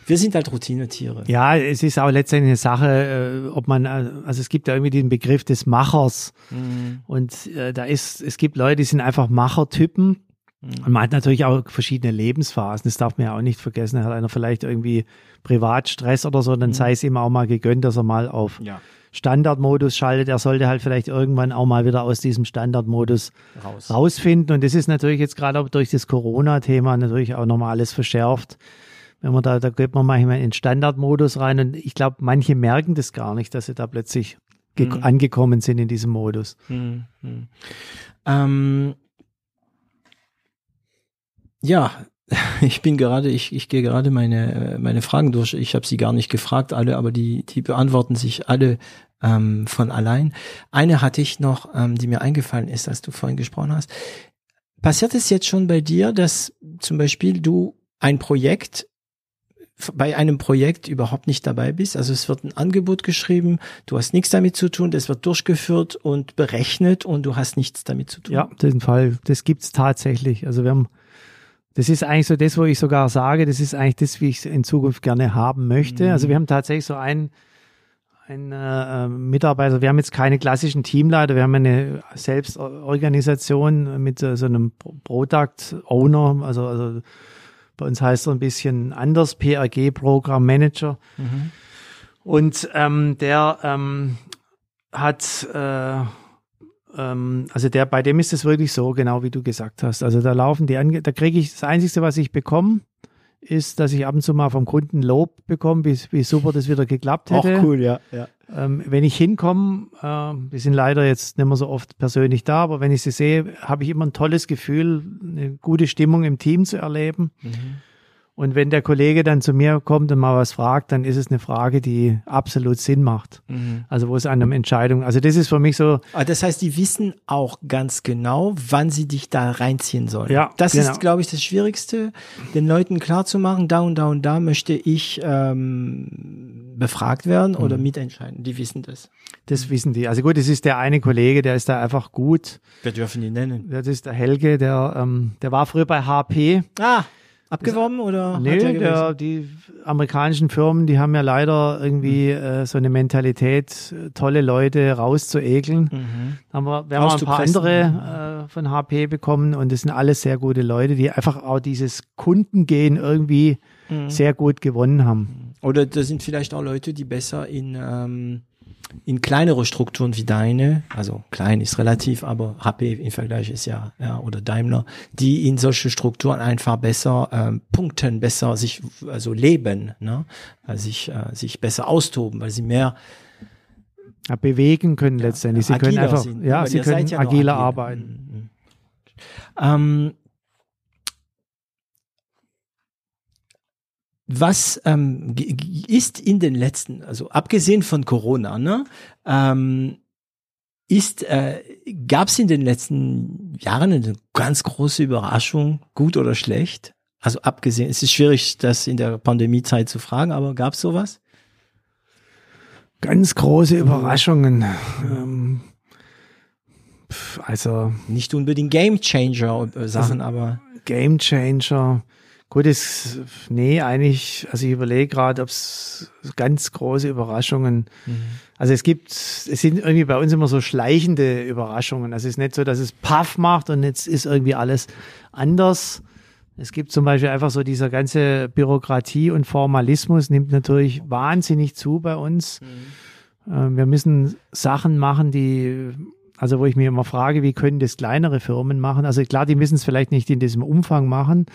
Wir sind halt Routinetiere. Ja, es ist auch letztendlich eine Sache, äh, ob man, äh, also es gibt ja irgendwie den Begriff des Machers. Mhm. Und äh, da ist, es gibt Leute, die sind einfach Machertypen. Mhm. Und man hat natürlich auch verschiedene Lebensphasen. Das darf man ja auch nicht vergessen. Hat einer vielleicht irgendwie Privatstress oder so, dann mhm. sei es ihm auch mal gegönnt, dass er mal auf ja Standardmodus schaltet, er sollte halt vielleicht irgendwann auch mal wieder aus diesem Standardmodus Raus. rausfinden. Und das ist natürlich jetzt gerade auch durch das Corona-Thema natürlich auch nochmal alles verschärft. Wenn man da, da geht man manchmal in den Standardmodus rein und ich glaube, manche merken das gar nicht, dass sie da plötzlich mhm. angekommen sind in diesem Modus. Mhm. Ähm, ja, ich bin gerade, ich, ich gehe gerade meine, meine Fragen durch. Ich habe sie gar nicht gefragt, alle, aber die, die beantworten sich alle ähm, von allein. Eine hatte ich noch, ähm, die mir eingefallen ist, als du vorhin gesprochen hast. Passiert es jetzt schon bei dir, dass zum Beispiel du ein Projekt bei einem Projekt überhaupt nicht dabei bist. Also es wird ein Angebot geschrieben, du hast nichts damit zu tun, das wird durchgeführt und berechnet und du hast nichts damit zu tun. Ja, den Fall, das gibt's tatsächlich. Also wir haben das ist eigentlich so das, wo ich sogar sage, das ist eigentlich das, wie ich es in Zukunft gerne haben möchte. Mhm. Also wir haben tatsächlich so einen, einen äh, Mitarbeiter, wir haben jetzt keine klassischen Teamleiter, wir haben eine Selbstorganisation mit äh, so einem Product Owner, also, also bei uns heißt er ein bisschen anders, PRG Program Manager. Mhm. Und ähm, der ähm, hat äh, ähm, also der, bei dem ist es wirklich so, genau wie du gesagt hast. Also da laufen die, Ange da kriege ich das Einzige, was ich bekomme, ist, dass ich ab und zu mal vom Kunden Lob bekomme, wie, wie super das wieder geklappt hätte. Auch cool, ja. ja. Ähm, wenn ich hinkomme, äh, wir sind leider jetzt nicht mehr so oft persönlich da, aber wenn ich sie sehe, habe ich immer ein tolles Gefühl, eine gute Stimmung im Team zu erleben. Mhm. Und wenn der Kollege dann zu mir kommt und mal was fragt, dann ist es eine Frage, die absolut Sinn macht. Mhm. Also wo es an einer Entscheidung, also das ist für mich so. Aber das heißt, die wissen auch ganz genau, wann sie dich da reinziehen sollen. Ja, das genau. ist, glaube ich, das Schwierigste, den Leuten klarzumachen, da und da und da möchte ich ähm, befragt werden mhm. oder mitentscheiden. Die wissen das. Das wissen die. Also gut, es ist der eine Kollege, der ist da einfach gut. Wir dürfen ihn nennen. Das ist der Helge, der, ähm, der war früher bei HP. Ah. Abgeworben oder? Nee, der, die amerikanischen Firmen, die haben ja leider irgendwie mhm. äh, so eine Mentalität, tolle Leute rauszuekeln. Mhm. Da haben wir, wir haben ein paar andere äh, von HP bekommen und das sind alles sehr gute Leute, die einfach auch dieses Kundengehen irgendwie mhm. sehr gut gewonnen haben. Oder das sind vielleicht auch Leute, die besser in ähm, in kleinere Strukturen wie deine, also klein ist relativ, aber HP im Vergleich ist ja, ja oder Daimler, die in solche Strukturen einfach besser ähm, punkten, besser sich also leben, ne? Also sich äh, sich besser austoben, weil sie mehr ja, bewegen können letztendlich. Sie können einfach, sind, ja, sie können ja agiler arbeiten. Mhm. Ähm, was ähm, ist in den letzten, also abgesehen von Corona, ne, ähm, ist, äh, gab es in den letzten Jahren eine ganz große Überraschung, gut oder schlecht? Also abgesehen, es ist schwierig, das in der Pandemiezeit zu fragen, aber gab es sowas? Ganz große Überraschungen. Ähm, also nicht unbedingt Game Changer äh, Sachen, also, aber Game Changer. Gut, ist, nee, eigentlich, also ich überlege gerade, ob es ganz große Überraschungen, mhm. also es gibt, es sind irgendwie bei uns immer so schleichende Überraschungen. Also es ist nicht so, dass es Paff macht und jetzt ist irgendwie alles anders. Es gibt zum Beispiel einfach so dieser ganze Bürokratie und Formalismus nimmt natürlich wahnsinnig zu bei uns. Mhm. Ähm, wir müssen Sachen machen, die also wo ich mir immer frage, wie können das kleinere Firmen machen? Also klar, die müssen es vielleicht nicht in diesem Umfang machen,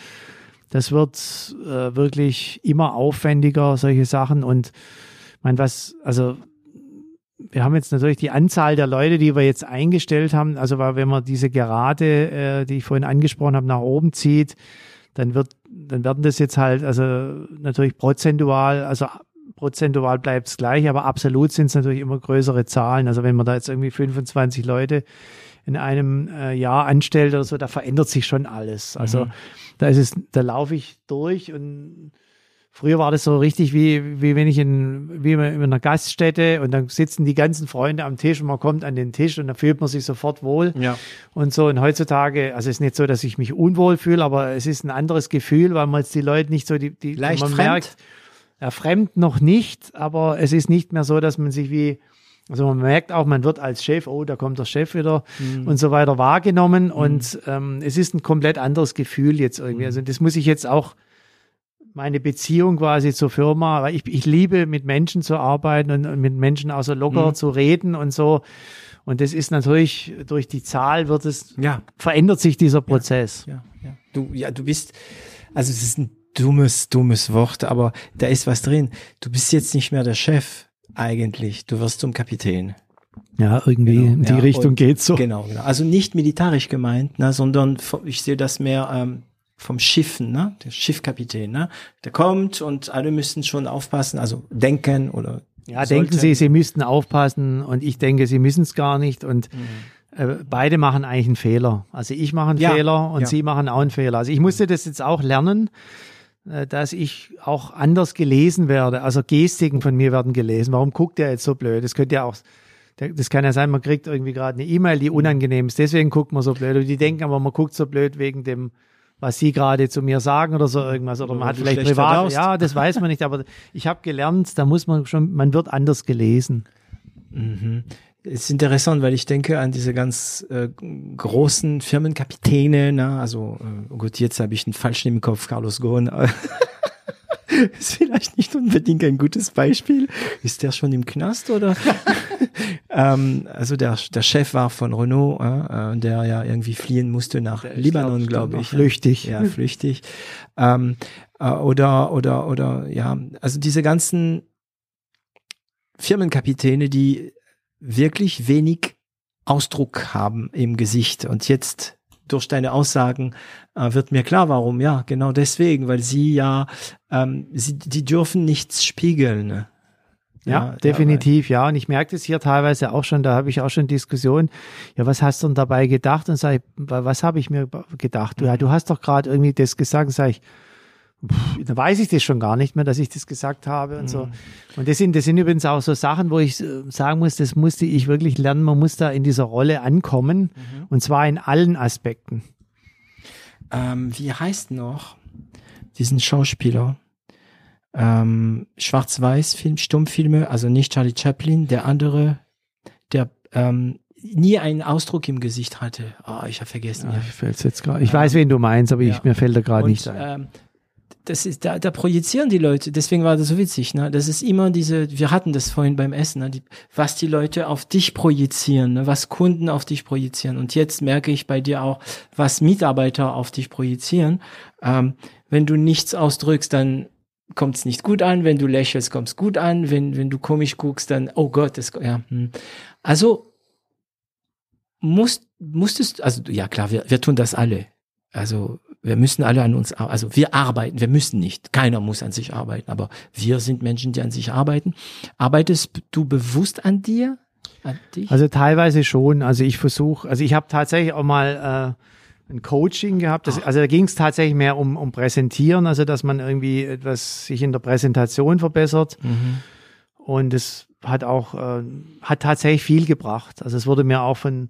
das wird äh, wirklich immer aufwendiger, solche Sachen. Und mein, was, also wir haben jetzt natürlich die Anzahl der Leute, die wir jetzt eingestellt haben. Also weil wenn man diese Gerade, äh, die ich vorhin angesprochen habe, nach oben zieht, dann wird, dann werden das jetzt halt, also natürlich prozentual, also prozentual bleibt es gleich, aber absolut sind es natürlich immer größere Zahlen. Also wenn man da jetzt irgendwie 25 Leute in einem äh, Jahr anstellt oder so, da verändert sich schon alles. Also mhm. da ist es, da laufe ich durch und Früher war das so richtig wie, wie wenn ich in, wie in einer Gaststätte und dann sitzen die ganzen Freunde am Tisch und man kommt an den Tisch und dann fühlt man sich sofort wohl. Ja. Und so. Und heutzutage, also es ist nicht so, dass ich mich unwohl fühle, aber es ist ein anderes Gefühl, weil man jetzt die Leute nicht so, die, die Leicht man fremd. merkt, ja, fremd noch nicht, aber es ist nicht mehr so, dass man sich wie, also man merkt auch, man wird als Chef, oh, da kommt der Chef wieder mhm. und so weiter wahrgenommen. Mhm. Und ähm, es ist ein komplett anderes Gefühl jetzt irgendwie. Mhm. Also das muss ich jetzt auch meine Beziehung quasi zur Firma, weil ich, ich liebe mit Menschen zu arbeiten und, und mit Menschen auch so locker mhm. zu reden und so. Und das ist natürlich durch die Zahl wird es ja verändert sich dieser Prozess. Ja, ja, ja. Du ja du bist also es ist ein dummes dummes Wort, aber da ist was drin. Du bist jetzt nicht mehr der Chef eigentlich. Du wirst zum Kapitän. Ja, irgendwie genau, in die ja, Richtung geht's so. Genau, genau. Also nicht militarisch gemeint, ne, sondern ich sehe das mehr ähm, vom Schiffen, ne? Der Schiffkapitän, ne? Der kommt und alle müssen schon aufpassen, also denken oder ja, sollten. denken Sie, Sie müssten aufpassen und ich denke, Sie müssen es gar nicht und mhm. äh, beide machen eigentlich einen Fehler. Also ich mache einen ja, Fehler und ja. Sie machen auch einen Fehler. Also ich musste das jetzt auch lernen, dass ich auch anders gelesen werde. Also Gestiken von mir werden gelesen. Warum guckt der jetzt so blöd? Das könnte ja auch, das kann ja sein, man kriegt irgendwie gerade eine E-Mail, die unangenehm ist. Deswegen guckt man so blöd. Und die denken aber, man guckt so blöd wegen dem, was sie gerade zu mir sagen oder so irgendwas. Oder man hat vielleicht privat, ja, das weiß man nicht. Aber ich habe gelernt, da muss man schon, man wird anders gelesen. Mhm ist interessant, weil ich denke an diese ganz äh, großen Firmenkapitäne, ne? also äh, gut, jetzt habe ich einen falschen im Kopf, Carlos Ghosn. ist vielleicht nicht unbedingt ein gutes Beispiel. Ist der schon im Knast oder? ähm, also der, der Chef war von Renault, äh, der ja irgendwie fliehen musste nach der Libanon, glaube glaub ich. Flüchtig. Ja, flüchtig. Ähm, äh, oder, oder, oder, ja, also diese ganzen Firmenkapitäne, die wirklich wenig Ausdruck haben im Gesicht. Und jetzt durch deine Aussagen äh, wird mir klar, warum. Ja, genau deswegen, weil sie ja, ähm, sie, die dürfen nichts spiegeln. Ne? Ja, ja, definitiv, ja. Und ich merke das hier teilweise auch schon, da habe ich auch schon Diskussionen. Ja, was hast du denn dabei gedacht? Und sage ich, was habe ich mir gedacht? Du, ja, du hast doch gerade irgendwie das gesagt, sage ich, pff, da weiß ich das schon gar nicht mehr, dass ich das gesagt habe und mhm. so. Und das sind, das sind übrigens auch so Sachen, wo ich äh, sagen muss, das musste ich wirklich lernen. Man muss da in dieser Rolle ankommen mhm. und zwar in allen Aspekten. Ähm, wie heißt noch diesen Schauspieler? ähm, Schwarz-Weiß-Film, Stummfilme, also nicht Charlie Chaplin, der andere, der ähm, nie einen Ausdruck im Gesicht hatte. Oh, ich habe vergessen. Ja, ich jetzt gerade. Ich weiß, wen du meinst, aber ja. ich, mir fällt er gerade nicht ein. Ähm, das ist, da, da projizieren die Leute, deswegen war das so witzig, ne? Das ist immer diese, wir hatten das vorhin beim Essen, ne? die, was die Leute auf dich projizieren, ne? was Kunden auf dich projizieren. Und jetzt merke ich bei dir auch, was Mitarbeiter auf dich projizieren. Ähm, wenn du nichts ausdrückst, dann kommt es nicht gut an. Wenn du lächelst, kommt es gut an. Wenn, wenn du komisch guckst, dann, oh Gott, das, ja. Hm. Also, musst, musstest, also, ja klar, wir, wir tun das alle. Also, wir müssen alle an uns, also wir arbeiten, wir müssen nicht. Keiner muss an sich arbeiten, aber wir sind Menschen, die an sich arbeiten. Arbeitest du bewusst an dir? An? Also teilweise schon. Also ich versuche, also ich habe tatsächlich auch mal äh, ein Coaching gehabt. Das, also da ging es tatsächlich mehr um, um Präsentieren, also dass man irgendwie etwas sich in der Präsentation verbessert. Mhm. Und es hat auch, äh, hat tatsächlich viel gebracht. Also es wurde mir auch von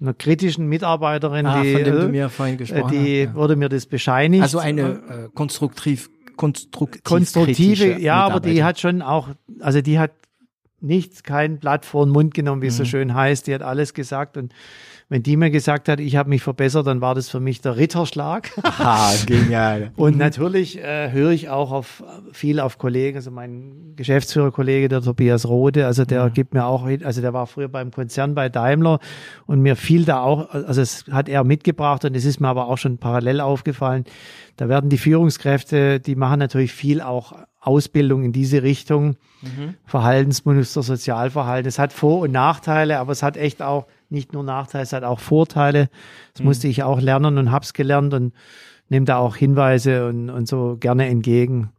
einer kritischen Mitarbeiterin, ah, die, äh, die ja. wurde mir das bescheinigt. Also eine äh, konstruktiv, konstruktiv konstruktive, ja, aber die hat schon auch, also die hat nichts, kein Blatt vor den Mund genommen, wie es mhm. so schön heißt. Die hat alles gesagt und wenn die mir gesagt hat, ich habe mich verbessert, dann war das für mich der Ritterschlag. Aha, genial. Und natürlich äh, höre ich auch auf viel auf Kollegen, also mein Geschäftsführerkollege, der Tobias Rode, also der mhm. gibt mir auch, also der war früher beim Konzern bei Daimler und mir fiel da auch, also es hat er mitgebracht und es ist mir aber auch schon parallel aufgefallen. Da werden die Führungskräfte, die machen natürlich viel auch Ausbildung in diese Richtung. Mhm. Verhaltensmuster, Sozialverhalten. Es hat Vor- und Nachteile, aber es hat echt auch nicht nur Nachteile, es hat auch Vorteile. Das mhm. musste ich auch lernen und hab's gelernt und nehme da auch Hinweise und, und so gerne entgegen.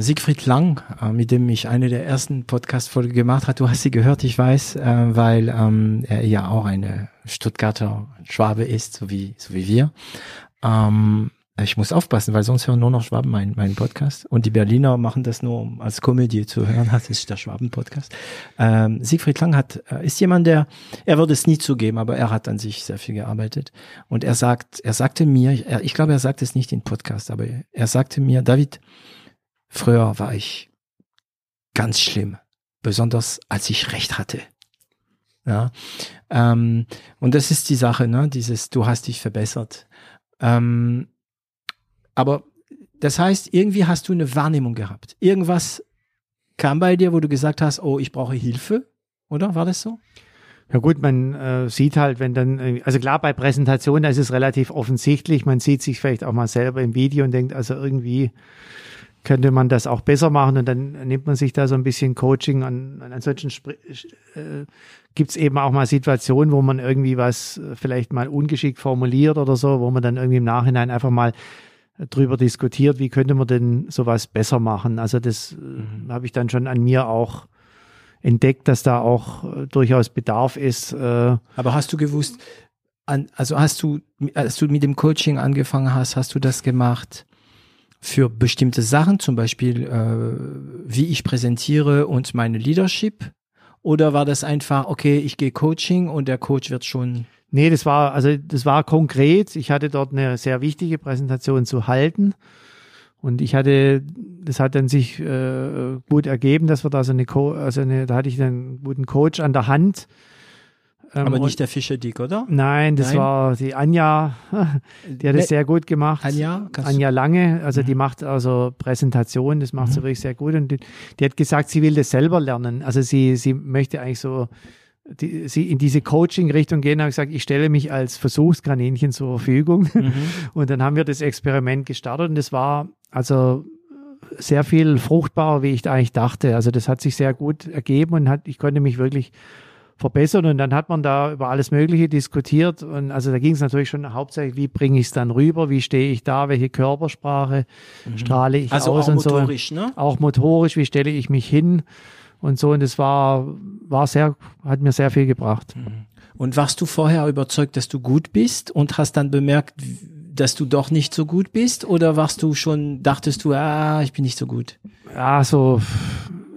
Siegfried Lang, äh, mit dem ich eine der ersten Podcast-Folgen gemacht habe. Du hast sie gehört, ich weiß, äh, weil ähm, er ja auch eine Stuttgarter Schwabe ist, so wie, so wie wir. Ich muss aufpassen, weil sonst hören nur noch Schwaben meinen mein Podcast. Und die Berliner machen das nur, um als Komödie zu hören. Das ist der Schwaben-Podcast. Ähm, Siegfried Lang hat, äh, ist jemand, der, er würde es nie zugeben, aber er hat an sich sehr viel gearbeitet. Und er sagt, er sagte mir, er, ich glaube, er sagt es nicht in Podcast, aber er sagte mir, David, früher war ich ganz schlimm. Besonders als ich Recht hatte. Ja. Ähm, und das ist die Sache, ne? Dieses, du hast dich verbessert. Ähm, aber das heißt, irgendwie hast du eine Wahrnehmung gehabt. Irgendwas kam bei dir, wo du gesagt hast, oh, ich brauche Hilfe, oder? War das so? Ja gut, man äh, sieht halt, wenn dann, also klar, bei Präsentationen, da ist es relativ offensichtlich, man sieht sich vielleicht auch mal selber im Video und denkt, also irgendwie könnte man das auch besser machen und dann nimmt man sich da so ein bisschen Coaching an. Ansonsten äh, gibt es eben auch mal Situationen, wo man irgendwie was äh, vielleicht mal ungeschickt formuliert oder so, wo man dann irgendwie im Nachhinein einfach mal drüber diskutiert, wie könnte man denn sowas besser machen. Also das äh, mhm. habe ich dann schon an mir auch entdeckt, dass da auch äh, durchaus Bedarf ist. Äh, Aber hast du gewusst, an, also hast du, als du mit dem Coaching angefangen hast, hast du das gemacht für bestimmte Sachen, zum Beispiel äh, wie ich präsentiere und meine Leadership? Oder war das einfach, okay, ich gehe Coaching und der Coach wird schon Nee, das war, also das war konkret. Ich hatte dort eine sehr wichtige Präsentation zu halten. Und ich hatte, das hat dann sich äh, gut ergeben, dass wir da so eine, Co also eine, da hatte ich einen guten Coach an der Hand. Ähm, Aber nicht der Fischer Dick, oder? Nein, das nein? war die Anja, die hat es sehr gut gemacht. Anja? Anja Lange, also mhm. die macht also Präsentationen, das macht mhm. sie wirklich sehr gut. Und die, die, hat gesagt, sie will das selber lernen. Also sie, sie möchte eigentlich so die, sie in diese Coaching-Richtung gehen, habe ich gesagt, ich stelle mich als Versuchskaninchen zur Verfügung. Mhm. Und dann haben wir das Experiment gestartet und das war also sehr viel fruchtbarer, wie ich eigentlich dachte. Also das hat sich sehr gut ergeben und hat, ich konnte mich wirklich verbessern und dann hat man da über alles Mögliche diskutiert und also da ging es natürlich schon hauptsächlich, wie bringe ich es dann rüber, wie stehe ich da, welche Körpersprache mhm. strahle ich also aus auch und motorisch, so. Ne? Auch motorisch, wie stelle ich mich hin und so und das war, war sehr, hat mir sehr viel gebracht. Mhm. Und warst du vorher überzeugt, dass du gut bist und hast dann bemerkt, dass du doch nicht so gut bist oder warst du schon, dachtest du, ah, ich bin nicht so gut? Ja, so,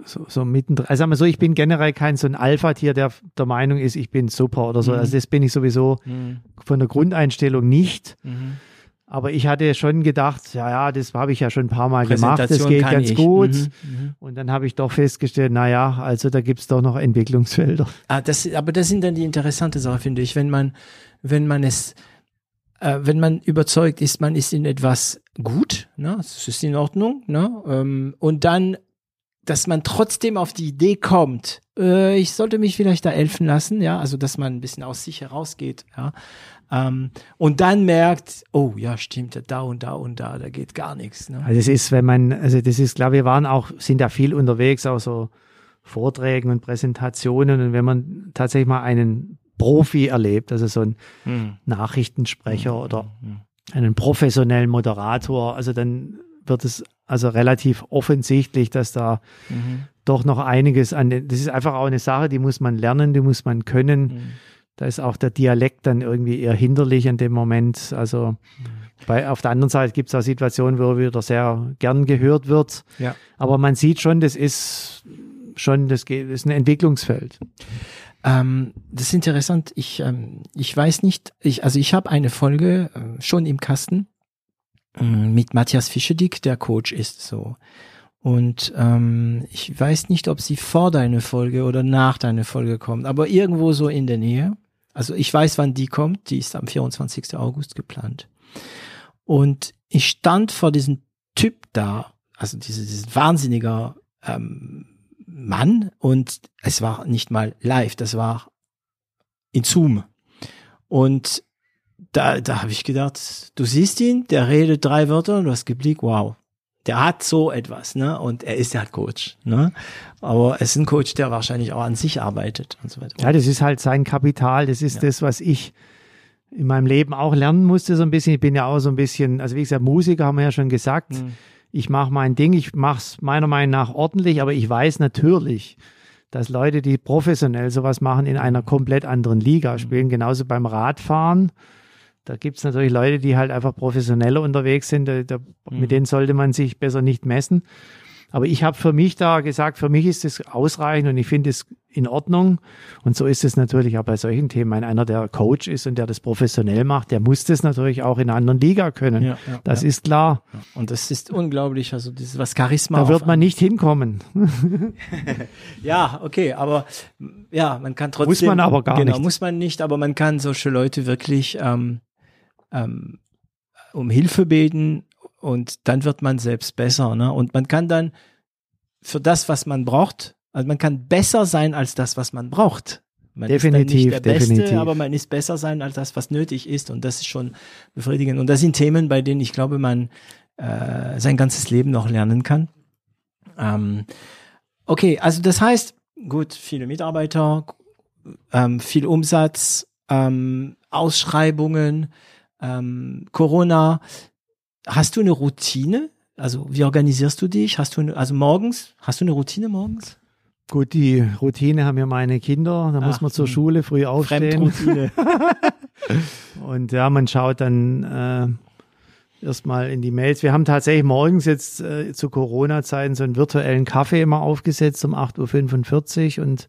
so, so mittendrin. Also sagen wir so, ich bin generell kein so ein Alpha-Tier, der der Meinung ist, ich bin super oder so. Mhm. Also das bin ich sowieso mhm. von der Grundeinstellung nicht. Mhm. Aber ich hatte schon gedacht, ja, ja, das habe ich ja schon ein paar Mal gemacht, das geht ganz ich. gut. Mhm, mhm. Und dann habe ich doch festgestellt, na ja, also da gibt's doch noch Entwicklungsfelder. Ah, das, aber das sind dann die interessante Sache, finde ich, wenn man, wenn man es äh, wenn man überzeugt ist, man ist in etwas gut, ne, das ist in Ordnung, ne, ähm, und dann, dass man trotzdem auf die Idee kommt, äh, ich sollte mich vielleicht da helfen lassen, ja, also dass man ein bisschen aus sich herausgeht, ja, ähm, und dann merkt, oh ja, stimmt, da und da und da, da geht gar nichts. Ne? Also das ist, wenn man, also das ist, glaube wir waren auch, sind da viel unterwegs, auch so Vorträgen und Präsentationen und wenn man tatsächlich mal einen Profi erlebt, also so ein hm. Nachrichtensprecher hm. oder hm. einen professionellen Moderator. Also dann wird es also relativ offensichtlich, dass da mhm. doch noch einiges an, das ist einfach auch eine Sache, die muss man lernen, die muss man können. Da ist auch der Dialekt dann irgendwie eher hinderlich in dem Moment. Also bei, auf der anderen Seite gibt es auch Situationen, wo er wieder sehr gern gehört wird. Ja. Aber man sieht schon, das ist schon, das, ist ein Entwicklungsfeld. Ähm, das ist interessant. Ich, ähm, ich weiß nicht, ich, also ich habe eine Folge äh, schon im Kasten äh, mit Matthias Fischedick, der Coach ist so. Und ähm, ich weiß nicht, ob sie vor deine Folge oder nach deine Folge kommt, aber irgendwo so in der Nähe. Also ich weiß, wann die kommt. Die ist am 24. August geplant. Und ich stand vor diesem Typ da, also dieses, dieses wahnsinniger ähm, Mann und es war nicht mal live, das war in Zoom. Und da, da habe ich gedacht, du siehst ihn, der redet drei Wörter und du hast geblickt, wow, der hat so etwas, ne? Und er ist ja Coach, ne? Aber es ist ein Coach, der wahrscheinlich auch an sich arbeitet und so weiter. Ja, das ist halt sein Kapital, das ist ja. das, was ich in meinem Leben auch lernen musste, so ein bisschen. Ich bin ja auch so ein bisschen, also wie gesagt, Musiker haben wir ja schon gesagt. Mhm ich mache mein Ding, ich mache es meiner Meinung nach ordentlich, aber ich weiß natürlich, dass Leute, die professionell sowas machen, in einer komplett anderen Liga mhm. spielen. Genauso beim Radfahren. Da gibt es natürlich Leute, die halt einfach professioneller unterwegs sind. Da, da, mhm. Mit denen sollte man sich besser nicht messen. Aber ich habe für mich da gesagt, für mich ist es ausreichend und ich finde es in Ordnung. Und so ist es natürlich auch bei solchen Themen. Wenn einer, der Coach ist und der das professionell macht, der muss das natürlich auch in einer anderen Liga können. Ja, ja, das ja. ist klar. Und das ist unglaublich. Also das ist was Charisma. Da wird man nicht hinkommen. ja, okay, aber ja, man kann trotzdem. Muss man aber gar genau, nicht. muss man nicht, aber man kann solche Leute wirklich ähm, ähm, um Hilfe beten und dann wird man selbst besser. Ne? Und man kann dann für das, was man braucht, also man kann besser sein als das, was man braucht. Man definitiv, ist nicht der definitiv. Beste, aber man ist besser sein als das, was nötig ist. Und das ist schon befriedigend. Und das sind Themen, bei denen ich glaube, man äh, sein ganzes Leben noch lernen kann. Ähm, okay, also das heißt, gut, viele Mitarbeiter, ähm, viel Umsatz, ähm, Ausschreibungen, ähm, Corona. Hast du eine Routine? Also wie organisierst du dich? Hast du eine, also morgens? Hast du eine Routine morgens? Gut, die Routine haben ja meine Kinder. Da Ach, muss man zur hm. Schule früh aufstehen. Und ja, man schaut dann äh, erstmal in die Mails. Wir haben tatsächlich morgens jetzt äh, zu Corona-Zeiten so einen virtuellen Kaffee immer aufgesetzt um 8.45 Uhr und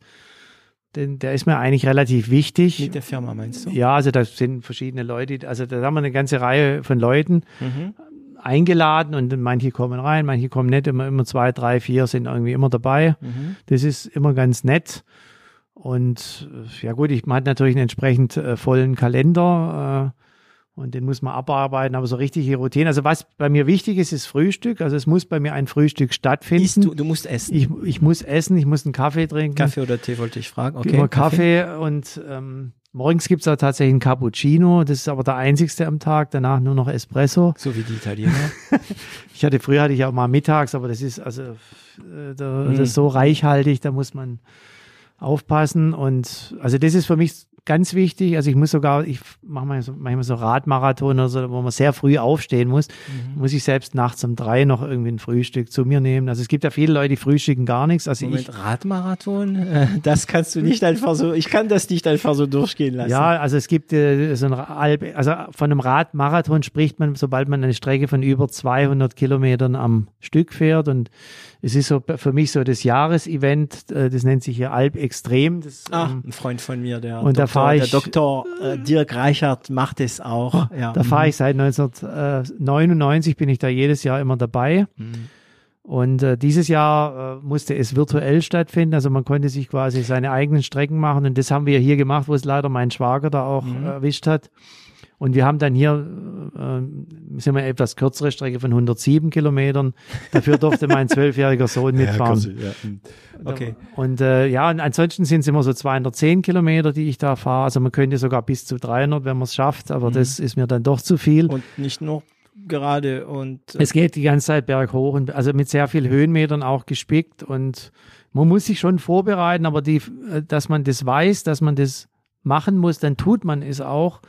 den, der ist mir eigentlich relativ wichtig. Mit der Firma meinst du? Ja, also da sind verschiedene Leute, also da haben wir eine ganze Reihe von Leuten mhm. eingeladen und manche kommen rein, manche kommen nicht, immer, immer zwei, drei, vier sind irgendwie immer dabei. Mhm. Das ist immer ganz nett. Und ja gut, ich, man hat natürlich einen entsprechend äh, vollen Kalender. Äh, und den muss man abarbeiten, aber so richtige Routine. Also was bei mir wichtig ist, ist Frühstück. Also es muss bei mir ein Frühstück stattfinden. Isst du, du musst essen. Ich, ich muss essen, ich muss einen Kaffee trinken. Kaffee oder Tee wollte ich fragen. Okay. Kaffee, Kaffee und ähm, Morgens gibt's auch tatsächlich ein Cappuccino, das ist aber der einzigste am Tag, danach nur noch Espresso. So wie die Italiener. Ich hatte früher hatte ich auch mal mittags, aber das ist also äh, da, das ist so reichhaltig, da muss man aufpassen und also das ist für mich ganz wichtig. Also ich muss sogar, ich mache manchmal so, Radmarathon oder so, wo man sehr früh aufstehen muss, muss ich selbst nachts um drei noch irgendwie ein Frühstück zu mir nehmen. Also es gibt ja viele Leute, die frühstücken gar nichts. Also Moment, ich, Radmarathon? Das kannst du nicht einfach so, ich kann das nicht einfach so durchgehen lassen. ja, also es gibt äh, so ein Alp, also von einem Radmarathon spricht man, sobald man eine Strecke von über 200 Kilometern am Stück fährt und es ist so für mich so das Jahresevent, äh, das nennt sich hier Alp Extrem. Das, Ah, ähm, ein Freund von mir, der Und da Doktor, fahr der ich- Doktor äh, Dirk Reichert macht es auch. ja. Da fahre ich seit 1999, bin ich da jedes Jahr immer dabei. Mhm. Und äh, dieses Jahr äh, musste es virtuell stattfinden, also man konnte sich quasi seine eigenen Strecken machen und das haben wir hier gemacht, wo es leider mein Schwager da auch Mhm. erwischt hat. Und wir haben dann hier, äh, sind wir etwas kürzere Strecke von 107 Kilometern. Dafür durfte mein zwölfjähriger Sohn mitfahren. Okay. Und äh, ja, und ansonsten sind es immer so 210 Kilometer, die ich da fahre. Also man könnte sogar bis zu 300, wenn man es schafft, aber das ist mir dann doch zu viel. Mhm. Und nicht nur gerade und äh, Es geht die ganze Zeit berghoch und also mit sehr viel Höhenmetern auch gespickt und man muss sich schon vorbereiten, aber die, äh, dass man das weiß, dass man das machen muss, dann tut man es auch.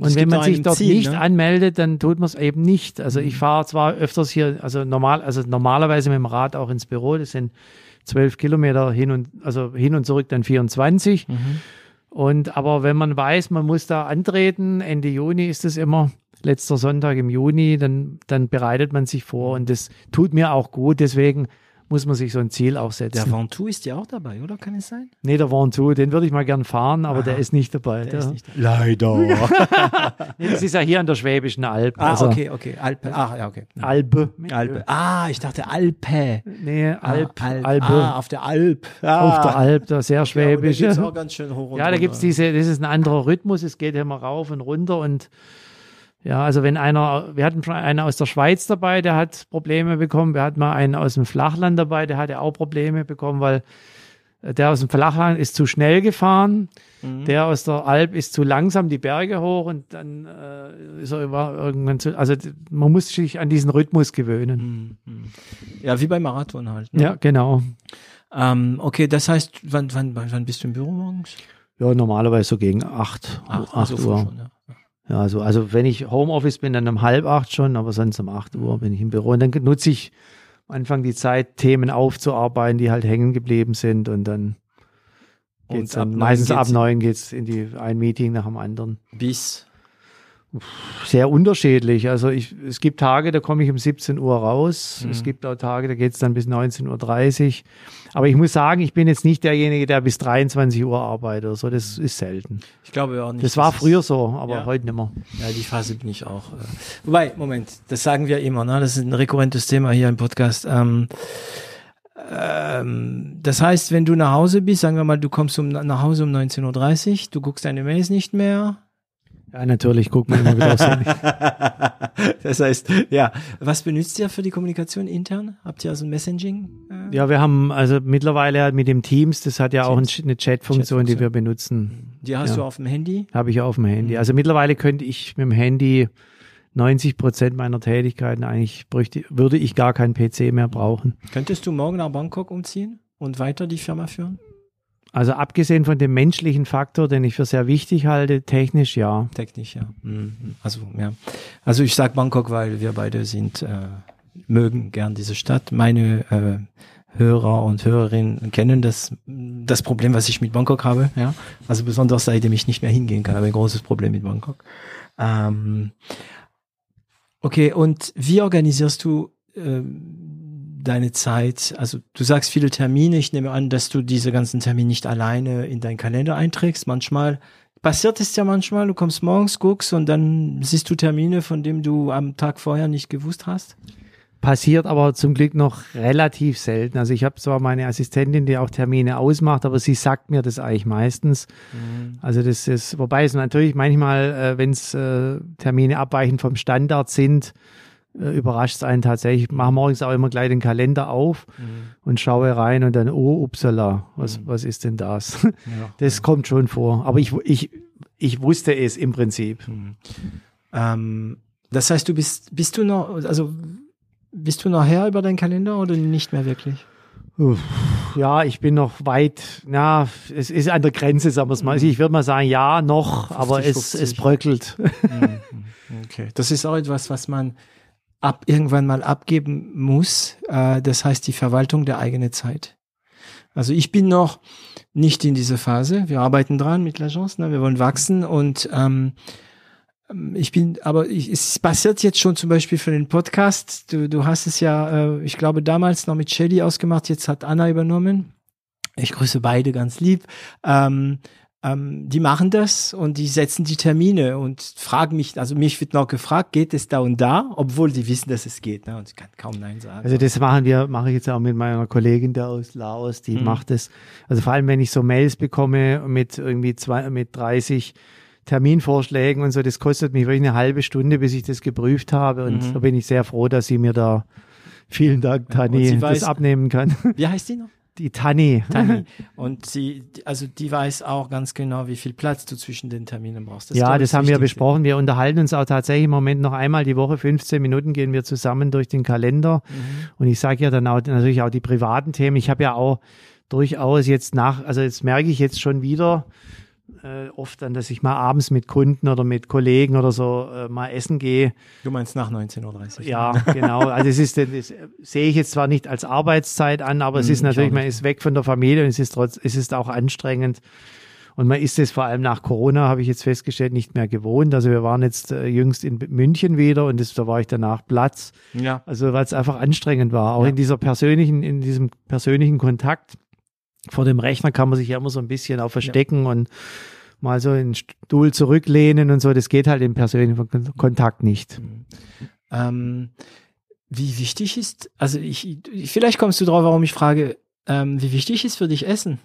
Und Es wenn man sich dort Ziel, nicht ne? anmeldet, dann tut man es eben nicht. Also ich fahre zwar öfters hier, also normal, also normalerweise mit dem Rad auch ins Büro, das sind zwölf Kilometer hin und also hin und zurück dann 24. Und aber wenn man weiß, man muss da antreten, Ende Juni ist es immer, letzter Sonntag im Juni, dann, dann bereitet man sich vor und das tut mir auch gut, deswegen muss man sich so ein Ziel auch der setzen. Ventoux ist ja auch dabei, oder? Kann es sein? nee, der Ventoux, den würde ich mal gern fahren, aber der ist nicht dabei. Der Der ist nicht dabei. Leider. nee, das ist ja hier an der Schwäbischen Alb. ah, also okay, okay. Alpe. Ah, ja, okay. Albe. Alpe. Ah, ich dachte Alpe. Nee, ah, Alp. Albe. Ah, auf der Alp. Ah. Auf der Alb, da sehr schwäbisch. Ja, da geht's auch ganz schön hoch und ja, da diese, das ist ein anderer Rhythmus, es geht immer rauf und runter und ja, also wenn einer, wir hatten schon einen aus der Schweiz dabei, der hat Probleme bekommen, wir hatten mal einen aus dem Flachland dabei, der hatte auch Probleme bekommen, weil äh, der aus dem Flachland ist zu schnell gefahren, Mhm. der aus der Alp ist zu langsam die Berge hoch und dann äh, ist er über irgendwann zu, also man muss sich an diesen Rhythmus gewöhnen. Mhm. Ja, wie beim Marathon halt. Ne? Ja, genau. Ähm, okay, das heißt, wann, wann, wann bist du im Büro morgens? Ja, normalerweise so gegen acht, acht, also früh Uhr. schon, ja. Ja, also, also wenn ich Homeoffice bin, dann um halb acht schon, aber sonst um acht Uhr bin ich im Büro. Und dann nutze ich am Anfang die Zeit, Themen aufzuarbeiten, die halt hängen geblieben sind. Und dann Und geht's dann ab neun meistens ab neun geht's in die ein Meeting nach dem anderen. Bis. Sehr unterschiedlich. Also ich, es gibt Tage, da komme ich um 17 Uhr raus. Mhm. Es gibt auch Tage, da geht's dann bis 19.30 Uhr. Aber ich muss sagen, ich bin jetzt nicht derjenige, der bis 23 Uhr arbeitet oder so. Das ist selten. Ich glaube auch nicht. Das war es- früher so, aber Ja. heute nicht mehr. Ja, die Phase bin ich auch. Äh. Wobei, Moment, das sagen wir immer, ne? Das ist ein rekurrentes Thema hier im Podcast. Ähm, ähm, das heißt, wenn du nach Hause bist, sagen wir mal, du kommst um, nach Hause um 19.30 Uhr, du guckst deine Mails nicht mehr. Ja, natürlich, guck mal immer wieder aufs Handy. das heißt, ja, was benutzt ihr für die Kommunikation intern? Habt ihr also ein Messaging? Äh? Ja, wir haben also mittlerweile mit dem Teams, das hat ja auch ein- eine Chat-Funktion, die Chat-Funktion. wir benutzen. Die hast Ja. du auf dem Handy? Habe ich auf dem Handy. Also mittlerweile könnte ich mit dem Handy 90 Prozent meiner Tätigkeiten eigentlich bräuchte, würde ich gar keinen PC mehr brauchen. Könntest du morgen nach Bangkok umziehen und weiter die Firma führen? Also abgesehen von dem menschlichen Faktor, den ich für sehr wichtig halte, technisch ja. Technisch, ja. Mhm. Also, ja. Also ich sag Bangkok, weil wir beide sind, äh, mögen gern diese Stadt. Meine äh, Hörer und Hörerinnen kennen das, das Problem, was ich mit Bangkok habe. Ja. Also besonders seitdem ich nicht mehr hingehen kann, habe ich ein großes Problem mit Bangkok. Ähm, okay, und wie organisierst du ähm, deine Zeit? Also du sagst viele Termine. Ich nehme an, dass du diese ganzen Termine nicht alleine in deinen Kalender einträgst. Manchmal passiert es ja manchmal, du kommst morgens, guckst und dann siehst du Termine, von denen du am Tag vorher nicht gewusst hast. Passiert aber zum Glück noch relativ selten. Also ich habe zwar meine Assistentin, die auch Termine ausmacht, aber sie sagt mir das eigentlich meistens. Also das ist, wobei es natürlich manchmal, äh, wenn es äh, Termine abweichend vom Standard sind, äh, überrascht es einen tatsächlich. Ich mache morgens auch immer gleich den Kalender auf und schaue rein und dann, oh, upsala, was, was ist denn das? Ja. Das kommt schon vor. Aber ich, ich ich wusste es im Prinzip. Ähm, das heißt, du bist, bist du noch, also bist du noch her über deinen Kalender oder nicht mehr wirklich? Ja, ich bin noch weit, na, es ist an der Grenze, sagen wir es mal. Also ich würde mal sagen, ja, noch, aber es, 50. es bröckelt. Okay. Das ist auch etwas, was man ab irgendwann mal abgeben muss. Äh, das heißt die Verwaltung der eigenen Zeit. Also ich bin noch nicht in dieser Phase. Wir arbeiten dran mit l'Agence, ne? wir wollen wachsen und ähm, ich bin, aber ich, es passiert jetzt schon zum Beispiel für den Podcast. Du, du hast es ja, äh, ich glaube, damals noch mit Shelly ausgemacht, jetzt hat Anna übernommen. Ich grüße beide ganz lieb. Ähm, ähm, die machen das und die setzen die Termine und fragen mich, also mich wird noch gefragt, geht es da und da, obwohl die wissen, dass es geht, ne? Und ich kann kaum Nein sagen. Also das machen wir, mache ich jetzt auch mit meiner Kollegin da aus Laos, die Mhm. macht das. Also vor allem, wenn ich so Mails bekomme mit irgendwie zwei, mit 30 Terminvorschlägen und so, das kostet mich wirklich eine halbe Stunde, bis ich das geprüft habe. Und Mhm. da bin ich sehr froh, dass sie mir da vielen Dank, Tani, weiß- das abnehmen kann. Wie heißt die noch? Die Tani. Tani. Und sie, also die weiß auch ganz genau, wie viel Platz du zwischen den Terminen brauchst. ist, ja, das haben wir besprochen. Wir unterhalten uns auch tatsächlich im Moment noch einmal die Woche, 15 Minuten gehen wir zusammen durch den Kalender. Mhm. Und ich sage ja dann auch natürlich auch die privaten Themen. Ich habe ja auch durchaus jetzt nach, also jetzt merke ich jetzt schon wieder äh, oft dann, dass ich mal abends mit Kunden oder mit Kollegen oder so äh, mal essen gehe. Du meinst nach 19.30 Uhr. Ja, genau. Also es ist, das sehe ich jetzt zwar nicht als Arbeitszeit an, aber es Hm, ist ich natürlich, man ist weg von der Familie und es ist trotz, es ist auch anstrengend. Und man ist es vor allem nach Corona, habe ich jetzt festgestellt, nicht mehr gewohnt. Also wir waren jetzt äh, jüngst in München wieder und das, da war ich danach Platz. Ja. Also weil es einfach anstrengend war. Auch Ja. in dieser persönlichen, in diesem persönlichen Kontakt vor dem Rechner kann man sich ja immer so ein bisschen auch verstecken und mal so in den Stuhl zurücklehnen und so. Das geht halt im persönlichen Kon- Kontakt nicht. Ähm, wie wichtig ist, also ich, ich- vielleicht kommst du drauf, warum ich frage, ähm, wie wichtig ist für dich Essen?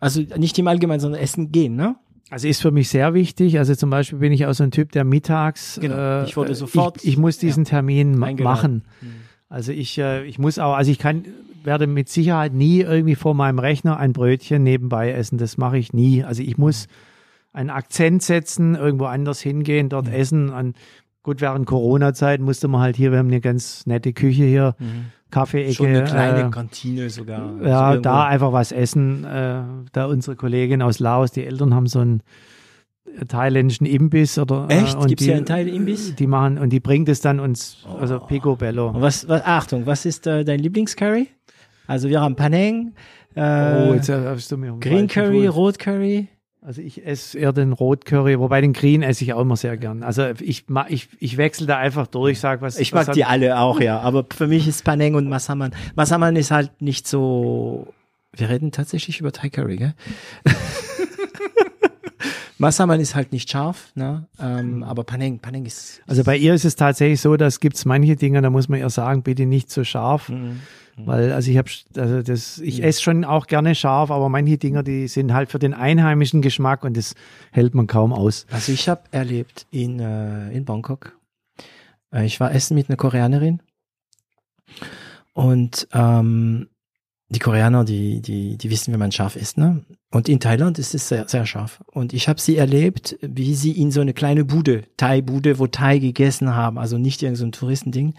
Also nicht im Allgemeinen, sondern Essen gehen, ne? Also ist für mich sehr wichtig. Also zum Beispiel bin ich auch so ein Typ, der mittags. Genau. Äh, Ich wurde sofort- Ich, ich muss diesen Termin ma- Eingeladen. machen. Also ich, äh, ich muss auch, also ich kann, werde mit Sicherheit nie irgendwie vor meinem Rechner ein Brötchen nebenbei essen. Das mache ich nie. Also ich muss einen Akzent setzen, irgendwo anders hingehen, dort essen. An, gut, während Corona-Zeit musste man halt hier, wir haben eine ganz nette Küche hier, Kaffeeecke. Schon eine kleine äh, Kantine sogar. Also ja, irgendwo- da einfach was essen. Äh, da unsere Kollegin aus Laos, die Eltern haben so einen äh, thailändischen Imbiss oder Echt? Äh, Gibt's die, hier einen Thai-Imbiss? Die machen und die bringt es dann uns, also Und Picobello. was, was, Achtung, was ist äh, dein Lieblingscurry? Also wir haben Panang, äh, oh, jetzt hast du mir Green Curry, Fuß. Rot Curry. Also ich esse eher den Rotcurry, wobei den Green esse ich auch immer sehr gern. Also ich ich, ich wechsle da einfach durch, sag was. Ich was mag die alle auch, ja. Aber für mich ist Panang und Massaman. Massaman ist halt nicht so. Wir reden tatsächlich über Thai Curry, gell? Massaman ist halt nicht scharf, ne? Ähm, aber Panang, Panang ist. Also bei ihr ist es tatsächlich so, dass gibt's manche Dinge, da muss man ihr sagen, bitte nicht so scharf. Mhm. Weil, also ich habe, also das, ich esse schon auch gerne scharf, aber manche Dinge, die sind halt für den einheimischen Geschmack und das hält man kaum aus. Also ich habe erlebt in, äh, in Bangkok. Äh, ich war essen mit einer Koreanerin. Und ähm, die Koreaner, die, die, die wissen, wie man scharf isst, ne? Und in Thailand ist es sehr, sehr scharf. Und ich habe sie erlebt, wie sie in so eine kleine Bude, Thai-Bude, wo Thai gegessen haben, also nicht irgendein so ein Touristending,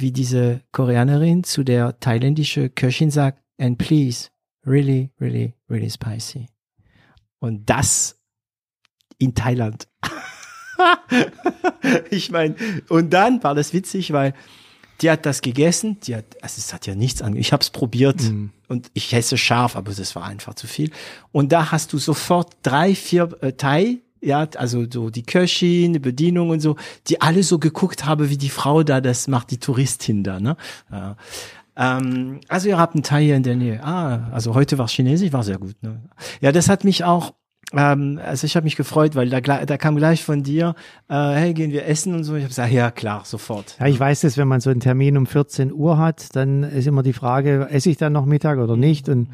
wie diese Koreanerin zu der thailändische Köchin sagt, and please, really, really, really spicy. Und das in Thailand. ich meine, und dann war das witzig, weil die hat das gegessen, die hat, also es hat ja nichts an, ich habe es probiert und ich esse scharf, aber das war einfach zu viel. Und da hast du sofort drei, vier äh, Thai, ja, also so die Köchin, die Bedienung und so, die alle so geguckt haben, wie die Frau da das macht, die Touristin da, ne? Ja. Ähm, also ihr habt einen Thai hier in der Nähe. Ah, also heute war Chinesisch, war sehr gut. Ne? Ja, das hat mich auch ähm, also ich habe mich gefreut, weil da, da kam gleich von dir, äh, hey, gehen wir essen und so. Ich habe gesagt, ja klar, sofort. Ja, ich weiß das, wenn man so einen Termin um 14 Uhr hat, dann ist immer die Frage, esse ich dann noch Mittag oder nicht? Und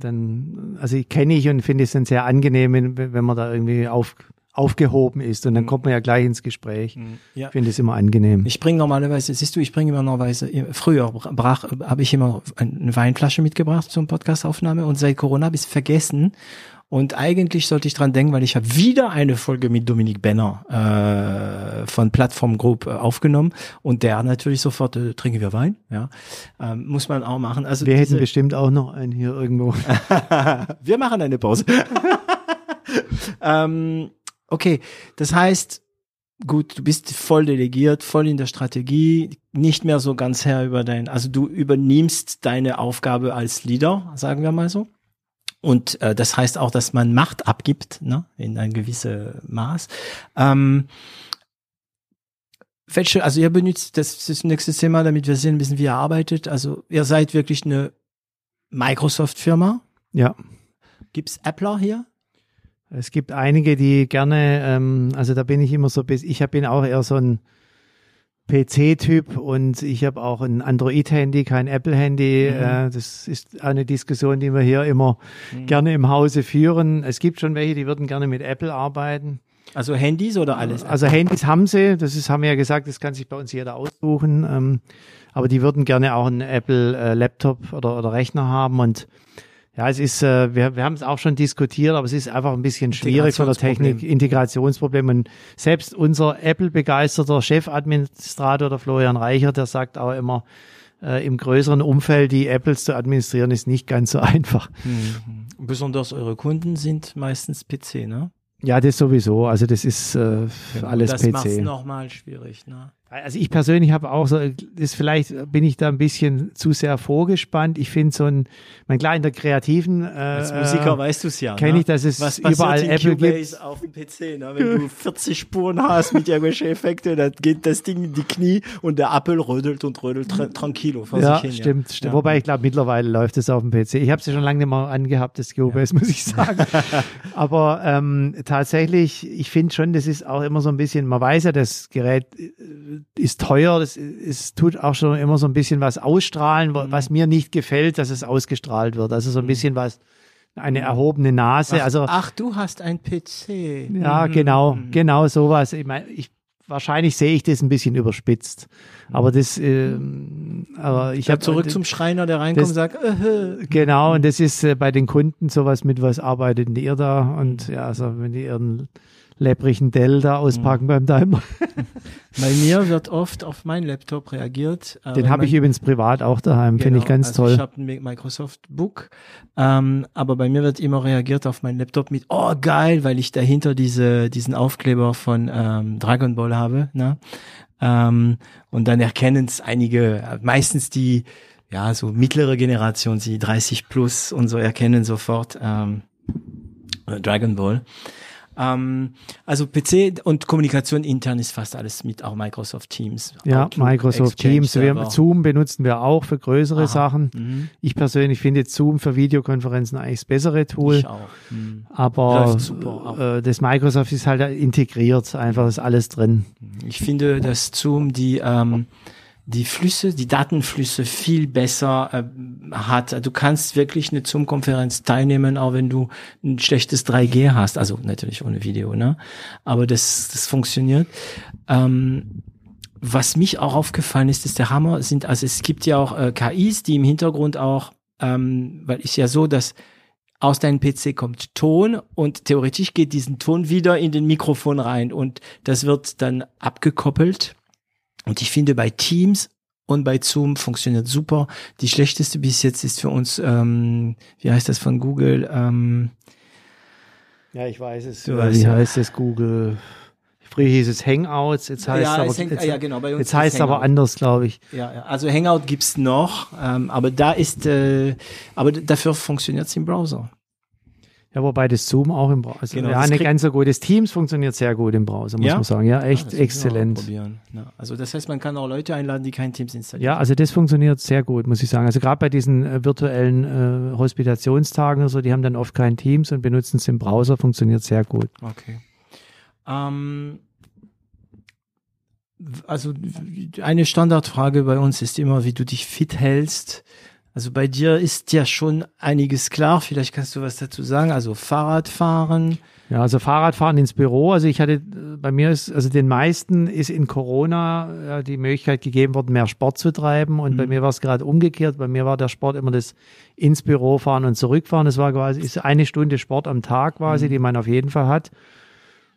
dann, also ich kenne ich und finde es dann sehr angenehm, wenn, man da irgendwie auf, aufgehoben ist und dann kommt man ja gleich ins Gespräch. Ja. Ich finde es immer angenehm. Ich bringe normalerweise, siehst du, ich bringe immer normalerweise, früher brach, habe ich immer eine Weinflasche mitgebracht zum Podcastaufnahme und seit Corona habe ich es vergessen Und eigentlich sollte ich dran denken, weil ich habe wieder eine Folge mit Dominik Benner äh, von Plattform Group äh, aufgenommen und der natürlich sofort äh, trinken wir Wein, ja, ähm, muss man auch machen. Also Wir hätten bestimmt auch noch einen hier irgendwo. wir machen eine Pause. ähm, okay, das heißt, gut, du bist voll delegiert, voll in der Strategie, nicht mehr so ganz Herr über dein, also du übernimmst deine Aufgabe als Leader, sagen wir mal so. Und äh, das heißt auch, dass man Macht abgibt, ne, in ein gewisses Maß. Ähm, welche, also ihr benutzt, das das nächste Thema, damit wir sehen, ein bisschen, wie ihr arbeitet. Also ihr seid wirklich eine Microsoft-Firma. Ja. Gibt's Appler hier? Es gibt einige, die gerne, ähm, also da bin ich immer so, bis ich bin auch eher so ein PC-Typ und ich habe auch ein Android-Handy, kein Apple-Handy. Mhm. Äh, das ist eine Diskussion, die wir hier immer gerne im Hause führen. Es gibt schon welche, die würden gerne mit Apple arbeiten. Also Handys oder alles? Also Handys haben sie, das ist, haben wir ja gesagt, das kann sich bei uns jeder aussuchen. Ähm, aber die würden gerne auch einen Apple-Laptop oder, oder Rechner haben und ja, es ist, äh, wir, wir haben es auch schon diskutiert, aber es ist einfach ein bisschen schwierig von der Technik, Integrationsproblem. Und selbst unser Apple-begeisterter Chefadministrator, der Florian Reicher, der sagt auch immer, äh, im größeren Umfeld die Apples zu administrieren, ist nicht ganz so einfach. Mhm. Besonders eure Kunden sind meistens PC, ne? Ja, das sowieso. Also das ist äh, alles das PC. macht's nochmal schwierig, ne? Also ich persönlich habe auch so, das vielleicht bin ich da ein bisschen zu sehr vorgespannt. Ich finde so ein, mein klar in der kreativen äh, Als Musiker weißt du es ja. kenn ne? ich, dass es Was überall in Apple gibt. Cubase auf dem PC, ne? Wenn du 40 Spuren hast mit irgendwelchen Effekten, dann geht das Ding in die Knie und der Apple rödelt und rödelt tra tranquilo vor Ja, sich hin. stimmt, stimmt. Ja. Wobei ich glaube, mittlerweile läuft es auf dem PC. Ich habe es ja schon lange nicht mehr angehabt, das Cubase, muss ich sagen. Aber ähm, tatsächlich, ich finde schon, das ist auch immer so ein bisschen, man weiß ja, das Gerät äh, ist teuer, das, es tut auch schon immer so ein bisschen was ausstrahlen, Mhm. wa- was mir nicht gefällt, dass es ausgestrahlt wird. Also so ein bisschen was, eine erhobene Nase. Ach, also ach, du hast ein PC. Ja, Mhm. genau, genau sowas. Ich meine, ich, wahrscheinlich sehe ich das ein bisschen überspitzt. Aber das, ähm, aber ich Ich habe zurück zum Schreiner, der reinkommt das- und sagt, äh, Genau, und das ist äh, bei den Kunden sowas mit, was arbeitet ihr da? Und ja, also wenn die ihren lepprigen Dell da auspacken beim Daimler. bei mir wird oft auf meinen Laptop reagiert. äh, Den habe ich übrigens privat auch daheim, finde ich Genau, ganz also toll. Ich habe ein Microsoft Book, ähm, aber bei mir wird immer reagiert auf meinen Laptop mit Oh geil, weil ich dahinter diese diesen Aufkleber von ähm, Dragon Ball habe. Ne? Ähm, und dann erkennen es einige, meistens die ja so mittlere Generation, die 30 plus und so erkennen sofort ähm, äh, Dragon Ball. Ähm, also PC und Kommunikation intern ist fast alles mit auch Microsoft Teams. Ja, Outlook, Microsoft Exchange Teams. Wir. Zoom benutzen wir auch für größere Aha. Sachen. Mhm. Ich persönlich finde jetzt Zoom für Videokonferenzen eigentlich das bessere Tool. Ich auch. Mhm. Aber super äh, das Microsoft ist halt integriert, einfach ist alles drin. Ich finde, dass Zoom die ähm, die Flüsse, die Datenflüsse viel besser äh, hat. Du kannst wirklich eine Zoom-Konferenz teilnehmen, auch wenn du ein schlechtes 3G hast. Also natürlich ohne Video, ne? Aber das, das funktioniert. Ähm, was mich auch aufgefallen ist, ist der Hammer, sind, also es gibt ja auch äh, KIs, die im Hintergrund auch, ähm, weil ist ja so, dass aus deinem PC kommt Ton und theoretisch geht diesen Ton wieder in den Mikrofon rein und das wird dann abgekoppelt. Und ich finde bei Teams und bei Zoom funktioniert super. Die schlechteste bis jetzt ist für uns, ähm, wie heißt das von Google? Ähm, Ja, ich weiß es. Du weißt Wie ja. heißt es Google? Früher hieß es Hangouts, jetzt heißt ja, es es hängt, aber, ah, ja, genau, bei uns jetzt heißt es aber anders, glaube ich. Ja, also Hangout gibt's noch, ähm, aber da ist, äh, aber dafür funktioniert's im Browser. Ja, wobei das Zoom auch im Browser. Also, Genau, ja, nicht ganz so gut. Das Teams funktioniert sehr gut im Browser, muss Ja? man sagen. Ja, Ah, echt auch exzellent. Ja, also das heißt, man kann auch Leute einladen, die kein Teams installieren. Ja, also das funktioniert sehr gut, muss ich sagen. Also gerade bei diesen äh, virtuellen äh, Hospitationstagen oder so, die haben dann oft kein Teams und benutzen es im Browser, funktioniert sehr gut. Okay. Ähm, also eine Standardfrage bei uns ist immer, wie du dich fit hältst. Also bei dir ist ja schon einiges klar. Vielleicht kannst du was dazu sagen. Also Fahrradfahren. Ja, also Fahrradfahren ins Büro. Also ich hatte, bei mir ist, also den meisten ist in Corona die Möglichkeit gegeben worden, mehr Sport zu treiben. Und mhm. bei mir war es gerade umgekehrt. Bei mir war der Sport immer das ins Büro fahren und zurückfahren. Das war quasi, ist eine Stunde Sport am Tag quasi, mhm. die man auf jeden Fall hat.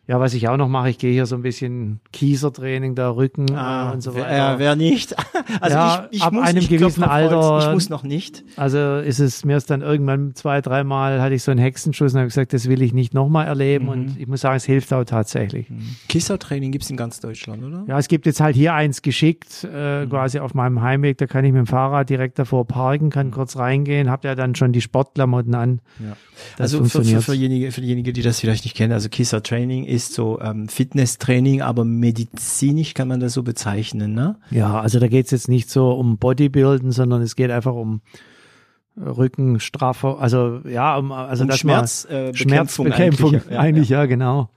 Ja, was ich auch noch mache, ich gehe hier so ein bisschen Kiesertraining, da Rücken ah, und so weiter. Ja, wer nicht? Also ja, ich, ich ab muss, einem ich gewissen Alter. Ich muss noch nicht. Also ist es mir ist dann irgendwann zwei, dreimal hatte ich so einen Hexenschuss und habe gesagt, das will ich nicht nochmal erleben. Mhm. Und ich muss sagen, es hilft auch tatsächlich. Mhm. Kiesertraining gibt's in ganz Deutschland, oder? Ja, es gibt jetzt halt hier eins geschickt, äh, mhm. quasi auf meinem Heimweg. Da kann ich mit dem Fahrrad direkt davor parken, kann mhm. kurz reingehen, habe ja dann schon die Sportklamotten an. Ja. also für, für, für, diejenigen, für diejenigen, die das vielleicht nicht kennen, also Kieser Training ist ist so ähm, Fitnesstraining, aber medizinisch kann man das so bezeichnen, ne? Ja, also da geht es jetzt nicht so um Bodybuilden, sondern es geht einfach um Rückenstraffer, also ja, um also um Schmerz, äh, Schmerzbekämpfung eigentlich, ja, eigentlich ja, ja genau.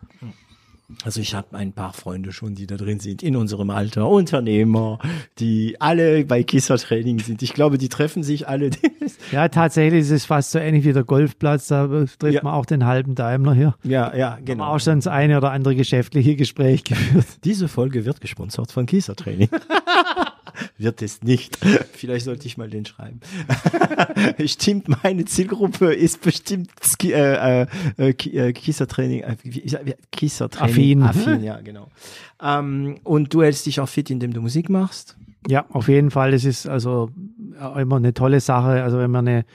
Also ich habe ein paar Freunde schon, die da drin sind, in unserem Alter, Unternehmer, die alle bei Kisser Training sind. Ich glaube, die treffen sich alle. ja, tatsächlich ist es fast so ähnlich wie der Golfplatz, da trifft ja. man auch den halben Daimler hier. Ja, ja, genau. Haben auch schon das eine oder andere geschäftliche Gespräch geführt. Diese Folge wird gesponsert von Kisser Training. wird es nicht. Vielleicht sollte ich mal den schreiben. Stimmt, meine Zielgruppe ist bestimmt äh, äh, äh, Kiesertraining, äh, Kiesertraining. Affin. Affin, ja, genau. Ähm, und du hältst dich auch fit, indem du Musik machst? Ja, auf jeden Fall. Das ist also immer eine tolle Sache. Also wenn man eine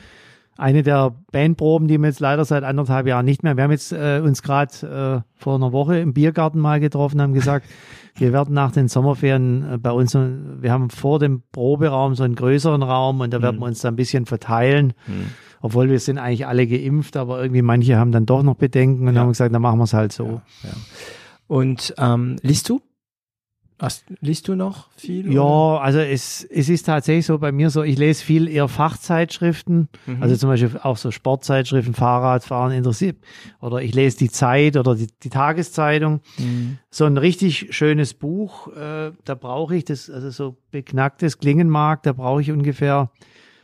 eine der Bandproben, die wir jetzt leider seit anderthalb Jahren nicht mehr. Wir haben jetzt äh, uns gerade äh, vor einer Woche im Biergarten mal getroffen, haben gesagt, wir werden nach den Sommerferien äh, bei uns, wir haben vor dem Proberaum so einen größeren Raum und da werden mhm. wir uns da ein bisschen verteilen. Mhm. Obwohl wir sind eigentlich alle geimpft, aber irgendwie manche haben dann doch noch Bedenken und ja. haben gesagt, dann machen wir es halt so. Ja, ja. Und ähm, liest du? Hast, liest du noch viel? Ja, oder? also es, es ist tatsächlich so bei mir so, ich lese viel eher Fachzeitschriften, mhm. also zum Beispiel auch so Sportzeitschriften, Fahrradfahren interessiert, oder ich lese die Zeit oder die, die Tageszeitung. Mhm. So ein richtig schönes Buch, äh, da brauche ich das, also so beknacktes klingen mag, da brauche ich ungefähr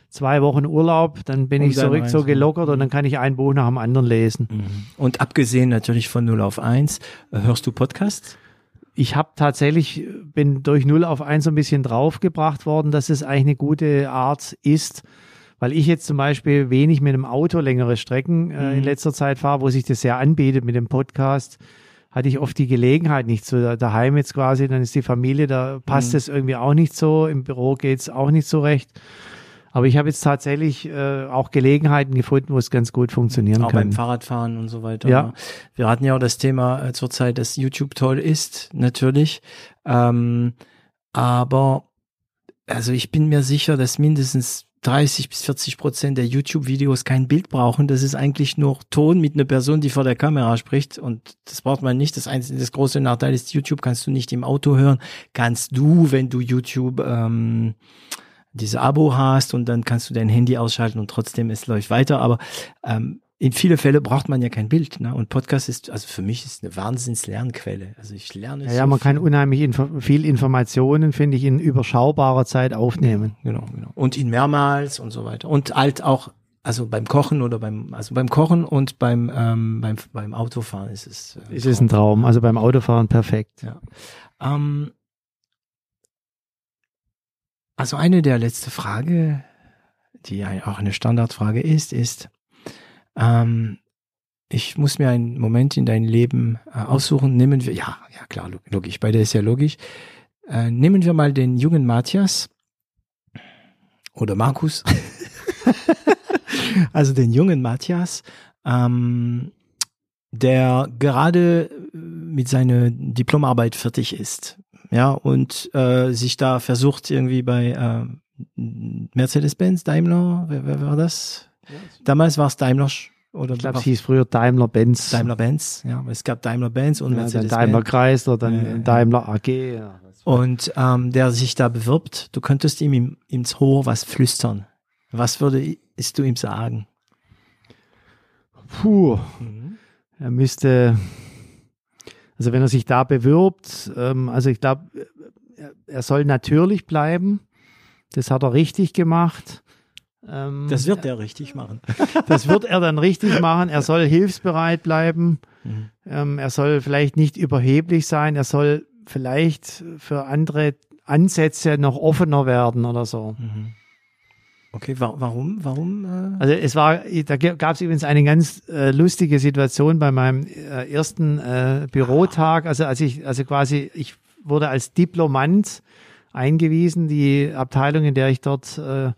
zwei Wochen Urlaub, dann bin und ich zurück so gelockert und dann kann ich ein Buch nach dem anderen lesen. Mhm. Und abgesehen natürlich von 0 auf 1, äh, hörst du Podcasts? Ich habe tatsächlich, bin durch 0 auf 1 so ein bisschen draufgebracht worden, dass es eigentlich eine gute Art ist, weil ich jetzt zum Beispiel wenig mit dem Auto längere Strecken äh, mhm. in letzter Zeit fahre, wo sich das sehr anbietet mit dem Podcast, hatte ich oft die Gelegenheit nicht so daheim jetzt quasi, dann ist die Familie, da passt mhm. es irgendwie auch nicht so, im Büro geht's auch nicht so recht. Aber ich habe jetzt tatsächlich äh, auch Gelegenheiten gefunden, wo es ganz gut funktionieren auch kann. Auch beim Fahrradfahren und so weiter. Ja. Wir hatten ja auch das Thema äh, zurzeit, dass YouTube toll ist, natürlich. Ähm, aber also ich bin mir sicher, dass mindestens 30 bis 40 Prozent der YouTube-Videos kein Bild brauchen. Das ist eigentlich nur Ton mit einer Person, die vor der Kamera spricht. Und das braucht man nicht. Das, einzige, das große Nachteil ist, YouTube kannst du nicht im Auto hören. Kannst du, wenn du YouTube ähm, diese Abo hast und dann kannst du dein Handy ausschalten und trotzdem es läuft weiter. Aber ähm, in viele Fälle braucht man ja kein Bild. Ne? Und Podcast ist, also für mich ist eine Wahnsinns-Lernquelle. Also ich lerne. Ja, so ja man viel. kann unheimlich info viel Informationen, finde ich, in überschaubarer Zeit aufnehmen. Genau, genau. Und in mehrmals und so weiter. Und halt auch, also beim Kochen oder beim, also beim Kochen und beim, ähm, beim, beim Autofahren ist es. Äh, ist es ein Traum. Also beim Autofahren perfekt. Ja. Ähm, also eine der letzte Frage, die auch eine Standardfrage ist, ist, ähm, ich muss mir einen Moment in dein Leben äh, aussuchen. Nehmen wir, ja, ja klar, logisch, bei der ist ja logisch. Äh, nehmen wir mal den jungen Matthias oder Markus. also den jungen Matthias, ähm, der gerade mit seiner Diplomarbeit fertig ist ja, und äh, sich da versucht irgendwie bei äh, Mercedes-Benz, Daimler, wer, wer war das? Ja, Damals war es Daimler oder ich glaube, es hieß früher Daimler-Benz. Daimler-Benz, ja, es gab Daimler-Benz und ja, Mercedes-Benz. Daimler-Kreisler, dann äh, Daimler AG. Ja, und ähm, der sich da bewirbt, du könntest ihm im, ins Ohr was flüstern. Was würde ist du ihm sagen? Puh, mhm. er müsste also wenn er sich da bewirbt, ähm, also ich glaube, er, soll natürlich bleiben. Das hat er richtig gemacht. Ähm, das wird er richtig machen. das wird er dann richtig machen. Er soll hilfsbereit bleiben. Mhm. Ähm, er soll vielleicht nicht überheblich sein. Er soll vielleicht für andere Ansätze noch offener werden oder so. Mhm. Okay, wa warum? Warum? Äh? Also es war, da gab es übrigens eine ganz äh, lustige Situation bei meinem äh, ersten äh, Bürotag. Also als ich, also quasi, ich wurde als Diplomant eingewiesen. Die Abteilung, in der ich dort äh,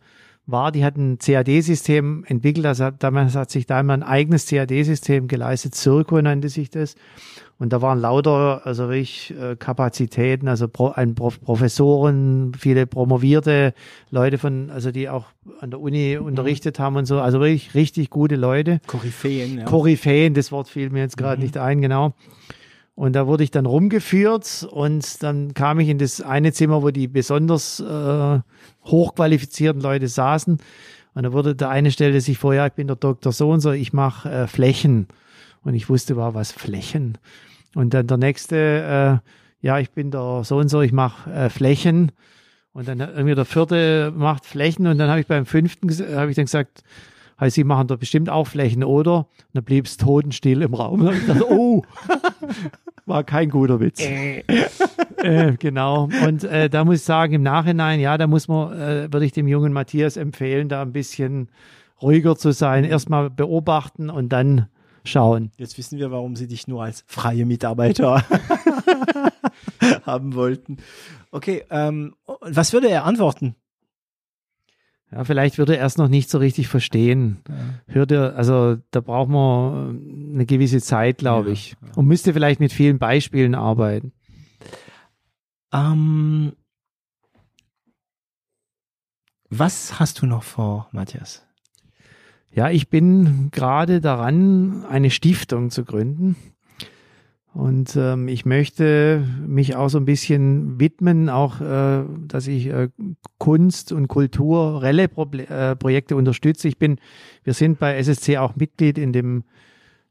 war, die hat ein CAD-System entwickelt. Also damals hat sich da immer ein eigenes CAD-System geleistet. Circo nannte sich das. Und da waren lauter, also wirklich äh, Kapazitäten, also Pro, ein Prof Professoren, viele promovierte Leute von, also die auch an der Uni mhm. unterrichtet haben und so, also wirklich richtig gute Leute. Koryphäen, ja. Koryphäen, das Wort fiel mir jetzt gerade mhm. nicht ein, genau. Und da wurde ich dann rumgeführt und dann kam ich in das eine Zimmer, wo die besonders äh, hochqualifizierten Leute saßen. Und da wurde der eine stellte sich vor, ja, ich bin der Doktor so und so, ich mache äh, Flächen. Und ich wusste, war was Flächen. Und dann der nächste, äh, ja, ich bin der so und so, ich mache äh, Flächen. Und dann irgendwie der vierte macht Flächen. Und dann habe ich beim fünften, habe ich dann gesagt, hey, Sie machen doch bestimmt auch Flächen, oder? Und dann blieb es totenstill im Raum. Und ich dachte, oh, war kein guter Witz. Äh. äh, genau. Und äh, da muss ich sagen, im Nachhinein, ja, da muss man, äh, würde ich dem jungen Matthias empfehlen, da ein bisschen ruhiger zu sein. Erstmal beobachten und dann schauen. Jetzt wissen wir, warum sie dich nur als freie Mitarbeiter haben wollten. Okay, ähm, was würde er antworten? Ja, vielleicht würde er es noch nicht so richtig verstehen. Ja. Hörte, also da braucht man eine gewisse Zeit, glaube ja, ich. Ja. Und müsste vielleicht mit vielen Beispielen arbeiten. Ähm, was hast du noch vor, Matthias? Ja, ich bin gerade daran, eine Stiftung zu gründen. Und ähm, ich möchte mich auch so ein bisschen widmen, auch äh, dass ich äh, Kunst und kulturelle Pro äh, Projekte unterstütze. Ich bin, wir sind bei SSC auch Mitglied in dem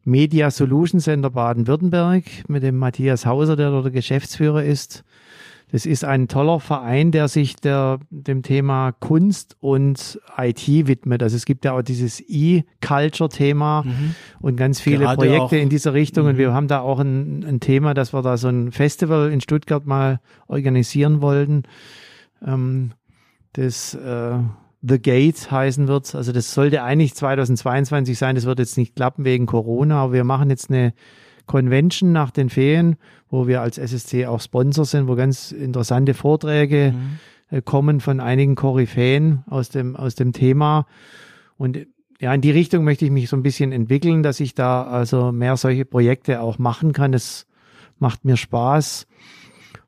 Media Solution Center Baden-Württemberg mit dem Matthias Hauser, der dort der Geschäftsführer ist. Das ist ein toller Verein, der sich der, dem Thema Kunst und IT widmet. Also es gibt ja auch dieses E-Culture-Thema mhm. und ganz viele Gerade Projekte auch. in dieser Richtung. Mhm. Und wir haben da auch ein, ein, Thema, dass wir da so ein Festival in Stuttgart mal organisieren wollten. Ähm, das äh, The Gate heißen wird. Also das sollte eigentlich 2022 sein. Das wird jetzt nicht klappen wegen Corona, aber wir machen jetzt eine Convention nach den Ferien, wo wir als SSC auch Sponsor sind, wo ganz interessante Vorträge mhm. äh, kommen von einigen Koryphäen aus dem, aus dem Thema. Und ja, in die Richtung möchte ich mich so ein bisschen entwickeln, dass ich da also mehr solche Projekte auch machen kann. Das macht mir Spaß.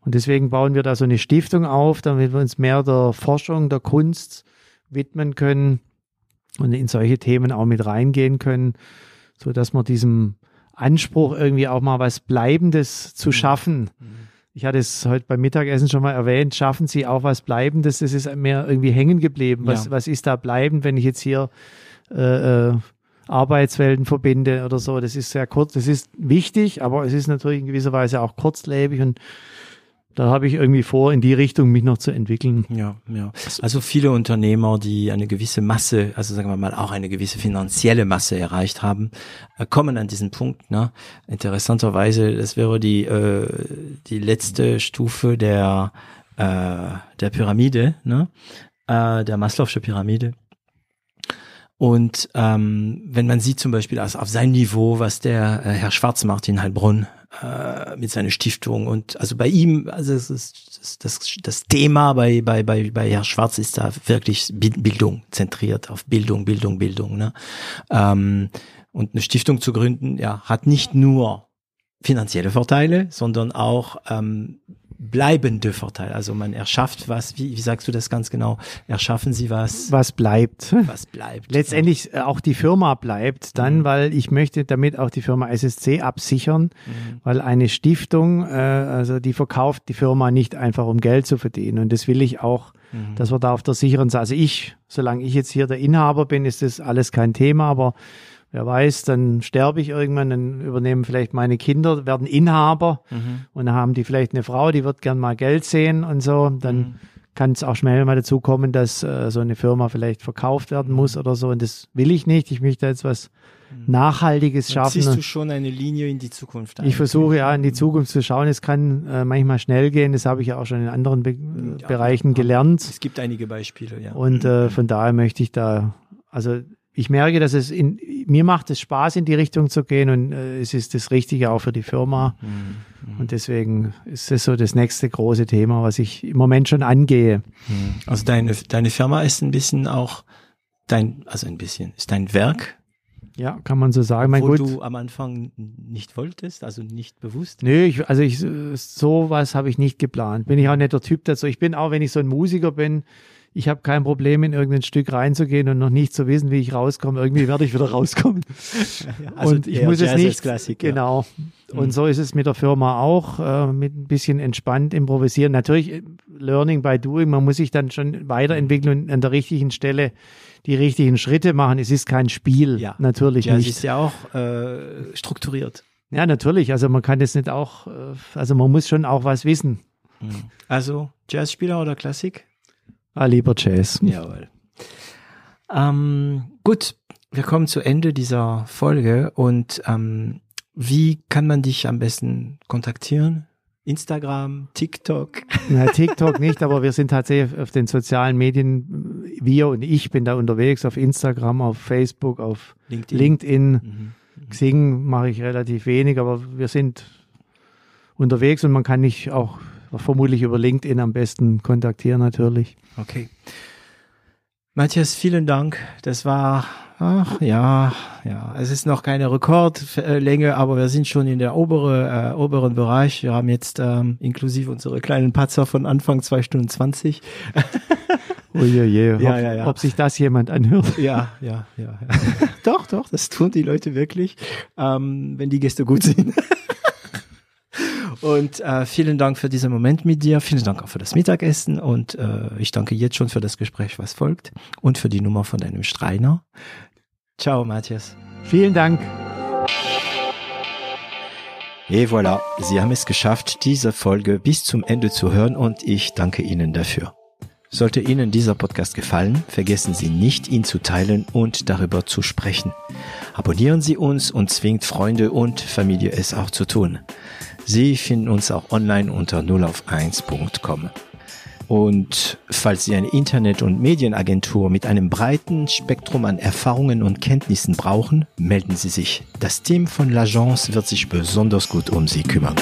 Und deswegen bauen wir da so eine Stiftung auf, damit wir uns mehr der Forschung, der Kunst widmen können und in solche Themen auch mit reingehen können, so dass man diesem Anspruch, irgendwie auch mal was Bleibendes zu mhm. schaffen. Mhm. Ich hatte es heute beim Mittagessen schon mal erwähnt, schaffen Sie auch was Bleibendes, das ist mir irgendwie hängen geblieben. Was, ja. was ist da bleibend, wenn ich jetzt hier äh, äh, Arbeitswelten verbinde oder so? Das ist sehr kurz, das ist wichtig, aber es ist natürlich in gewisser Weise auch kurzlebig und da habe ich irgendwie vor, in die Richtung mich noch zu entwickeln. Ja, ja. Also viele Unternehmer, die eine gewisse Masse, also sagen wir mal auch eine gewisse finanzielle Masse erreicht haben, äh, kommen an diesen Punkt. Ne? Interessanterweise, das wäre die äh, die letzte Stufe der äh, der Pyramide, ne? äh, der Maslow'sche Pyramide. Und ähm, wenn man sieht zum Beispiel also auf sein Niveau, was der äh, Herr Schwarzmartin Heilbrunn äh, mit seiner Stiftung und also bei ihm, also es ist, das, das, das Thema bei, bei, bei, bei Herr Schwarz ist da wirklich Bildung zentriert auf Bildung, Bildung, Bildung. Ne? Ähm, und eine Stiftung zu gründen, ja, hat nicht nur finanzielle Vorteile, sondern auch ähm, bleibende Vorteil. Also man erschafft was, wie, wie sagst du das ganz genau? Erschaffen sie was? Was bleibt. Was bleibt. Letztendlich ja. Äh, auch die Firma bleibt dann, mhm. weil ich möchte damit auch die Firma SSC absichern, mhm. weil eine Stiftung, äh, also die verkauft die Firma nicht einfach um Geld zu verdienen. Und das will ich auch, mhm. dass wir da auf der sicheren Seite, also ich, solange ich jetzt hier der Inhaber bin, ist das alles kein Thema, aber wer weiß, dann sterbe ich irgendwann, dann übernehmen vielleicht meine Kinder, werden Inhaber mhm. und dann haben die vielleicht eine Frau, die wird gern mal Geld sehen und so, dann mhm. kann es auch schnell mal dazu kommen, dass äh, so eine Firma vielleicht verkauft werden muss oder so. Und das will ich nicht. Ich möchte jetzt was Nachhaltiges schaffen. Siehst du schon eine Linie in die Zukunft? Ich versuche ja in die Zukunft zu schauen. Es kann äh, manchmal schnell gehen. Das habe ich ja auch schon in anderen Be ja, Bereichen gelernt. Es gibt einige Beispiele, ja. Und äh, von daher möchte ich da, also ich merke, dass es in, mir macht es Spaß, in die Richtung zu gehen und äh, es ist das Richtige auch für die Firma. Mhm. Und deswegen ist das so das nächste große Thema, was ich im Moment schon angehe. Mhm. Also deine, deine Firma ist ein bisschen auch dein, also ein bisschen, ist dein Werk. Ja, kann man so sagen. Mein Gut, du am Anfang nicht wolltest, also nicht bewusst? Nö, ich, also ich, sowas habe ich nicht geplant. Bin ich auch nicht der Typ dazu. Ich bin auch, wenn ich so ein Musiker bin, ich habe kein Problem, in irgendein Stück reinzugehen und noch nicht zu wissen, wie ich rauskomme. Irgendwie werde ich wieder rauskommen. also und ich muss es nicht. Klassik, genau. Ja. Und mhm. so ist es mit der Firma auch, äh, mit ein bisschen entspannt improvisieren. Natürlich äh, Learning by Doing. Man muss sich dann schon weiterentwickeln und an der richtigen Stelle die richtigen Schritte machen. Es ist kein Spiel, ja. natürlich ja, nicht. Es ist ja auch äh, strukturiert. Ja, natürlich. Also man kann das nicht auch, äh, also man muss schon auch was wissen. Mhm. Also Jazzspieler oder Klassik? Ah, lieber Jazz. Jawohl. Ähm, gut, wir kommen zu Ende dieser Folge und ähm, wie kann man dich am besten kontaktieren? Instagram, TikTok? Na, TikTok nicht, aber wir sind tatsächlich auf den sozialen Medien, wir und ich bin da unterwegs, auf Instagram, auf Facebook, auf LinkedIn. LinkedIn. Mhm. mhm. Xing mache ich relativ wenig, aber wir sind unterwegs und man kann nicht auch vermutlich über LinkedIn am besten kontaktieren natürlich. Okay. Matthias, vielen Dank. Das war, ach ja, ja, es ist noch keine Rekordlänge, aber wir sind schon in der obere, äh, oberen Bereich. Wir haben jetzt ähm, inklusive unsere kleinen Patzer von Anfang zwei Stunden zwanzig. Uiuiui, ja, ja, ja. ob sich das jemand anhört. Ja, ja, ja. ja. doch, doch, das tun die Leute wirklich, ähm, wenn die Gäste gut sind. Und äh, vielen Dank für diesen Moment mit dir. Vielen Dank auch für das Mittagessen. Und äh, ich danke jetzt schon für das Gespräch, was folgt. Und für die Nummer von deinem Streiner. Ciao, Matthias. Vielen Dank. Et voilà, Sie haben es geschafft, diese Folge bis zum Ende zu hören und ich danke Ihnen dafür. Sollte Ihnen dieser Podcast gefallen, vergessen Sie nicht, ihn zu teilen und darüber zu sprechen. Abonnieren Sie uns und zwingt Freunde und Familie es auch zu tun. Sie finden uns auch online unter 0auf1.com. Und falls Sie eine Internet- und Medienagentur mit einem breiten Spektrum an Erfahrungen und Kenntnissen brauchen, melden Sie sich. Das Team von L'Agence wird sich besonders gut um Sie kümmern.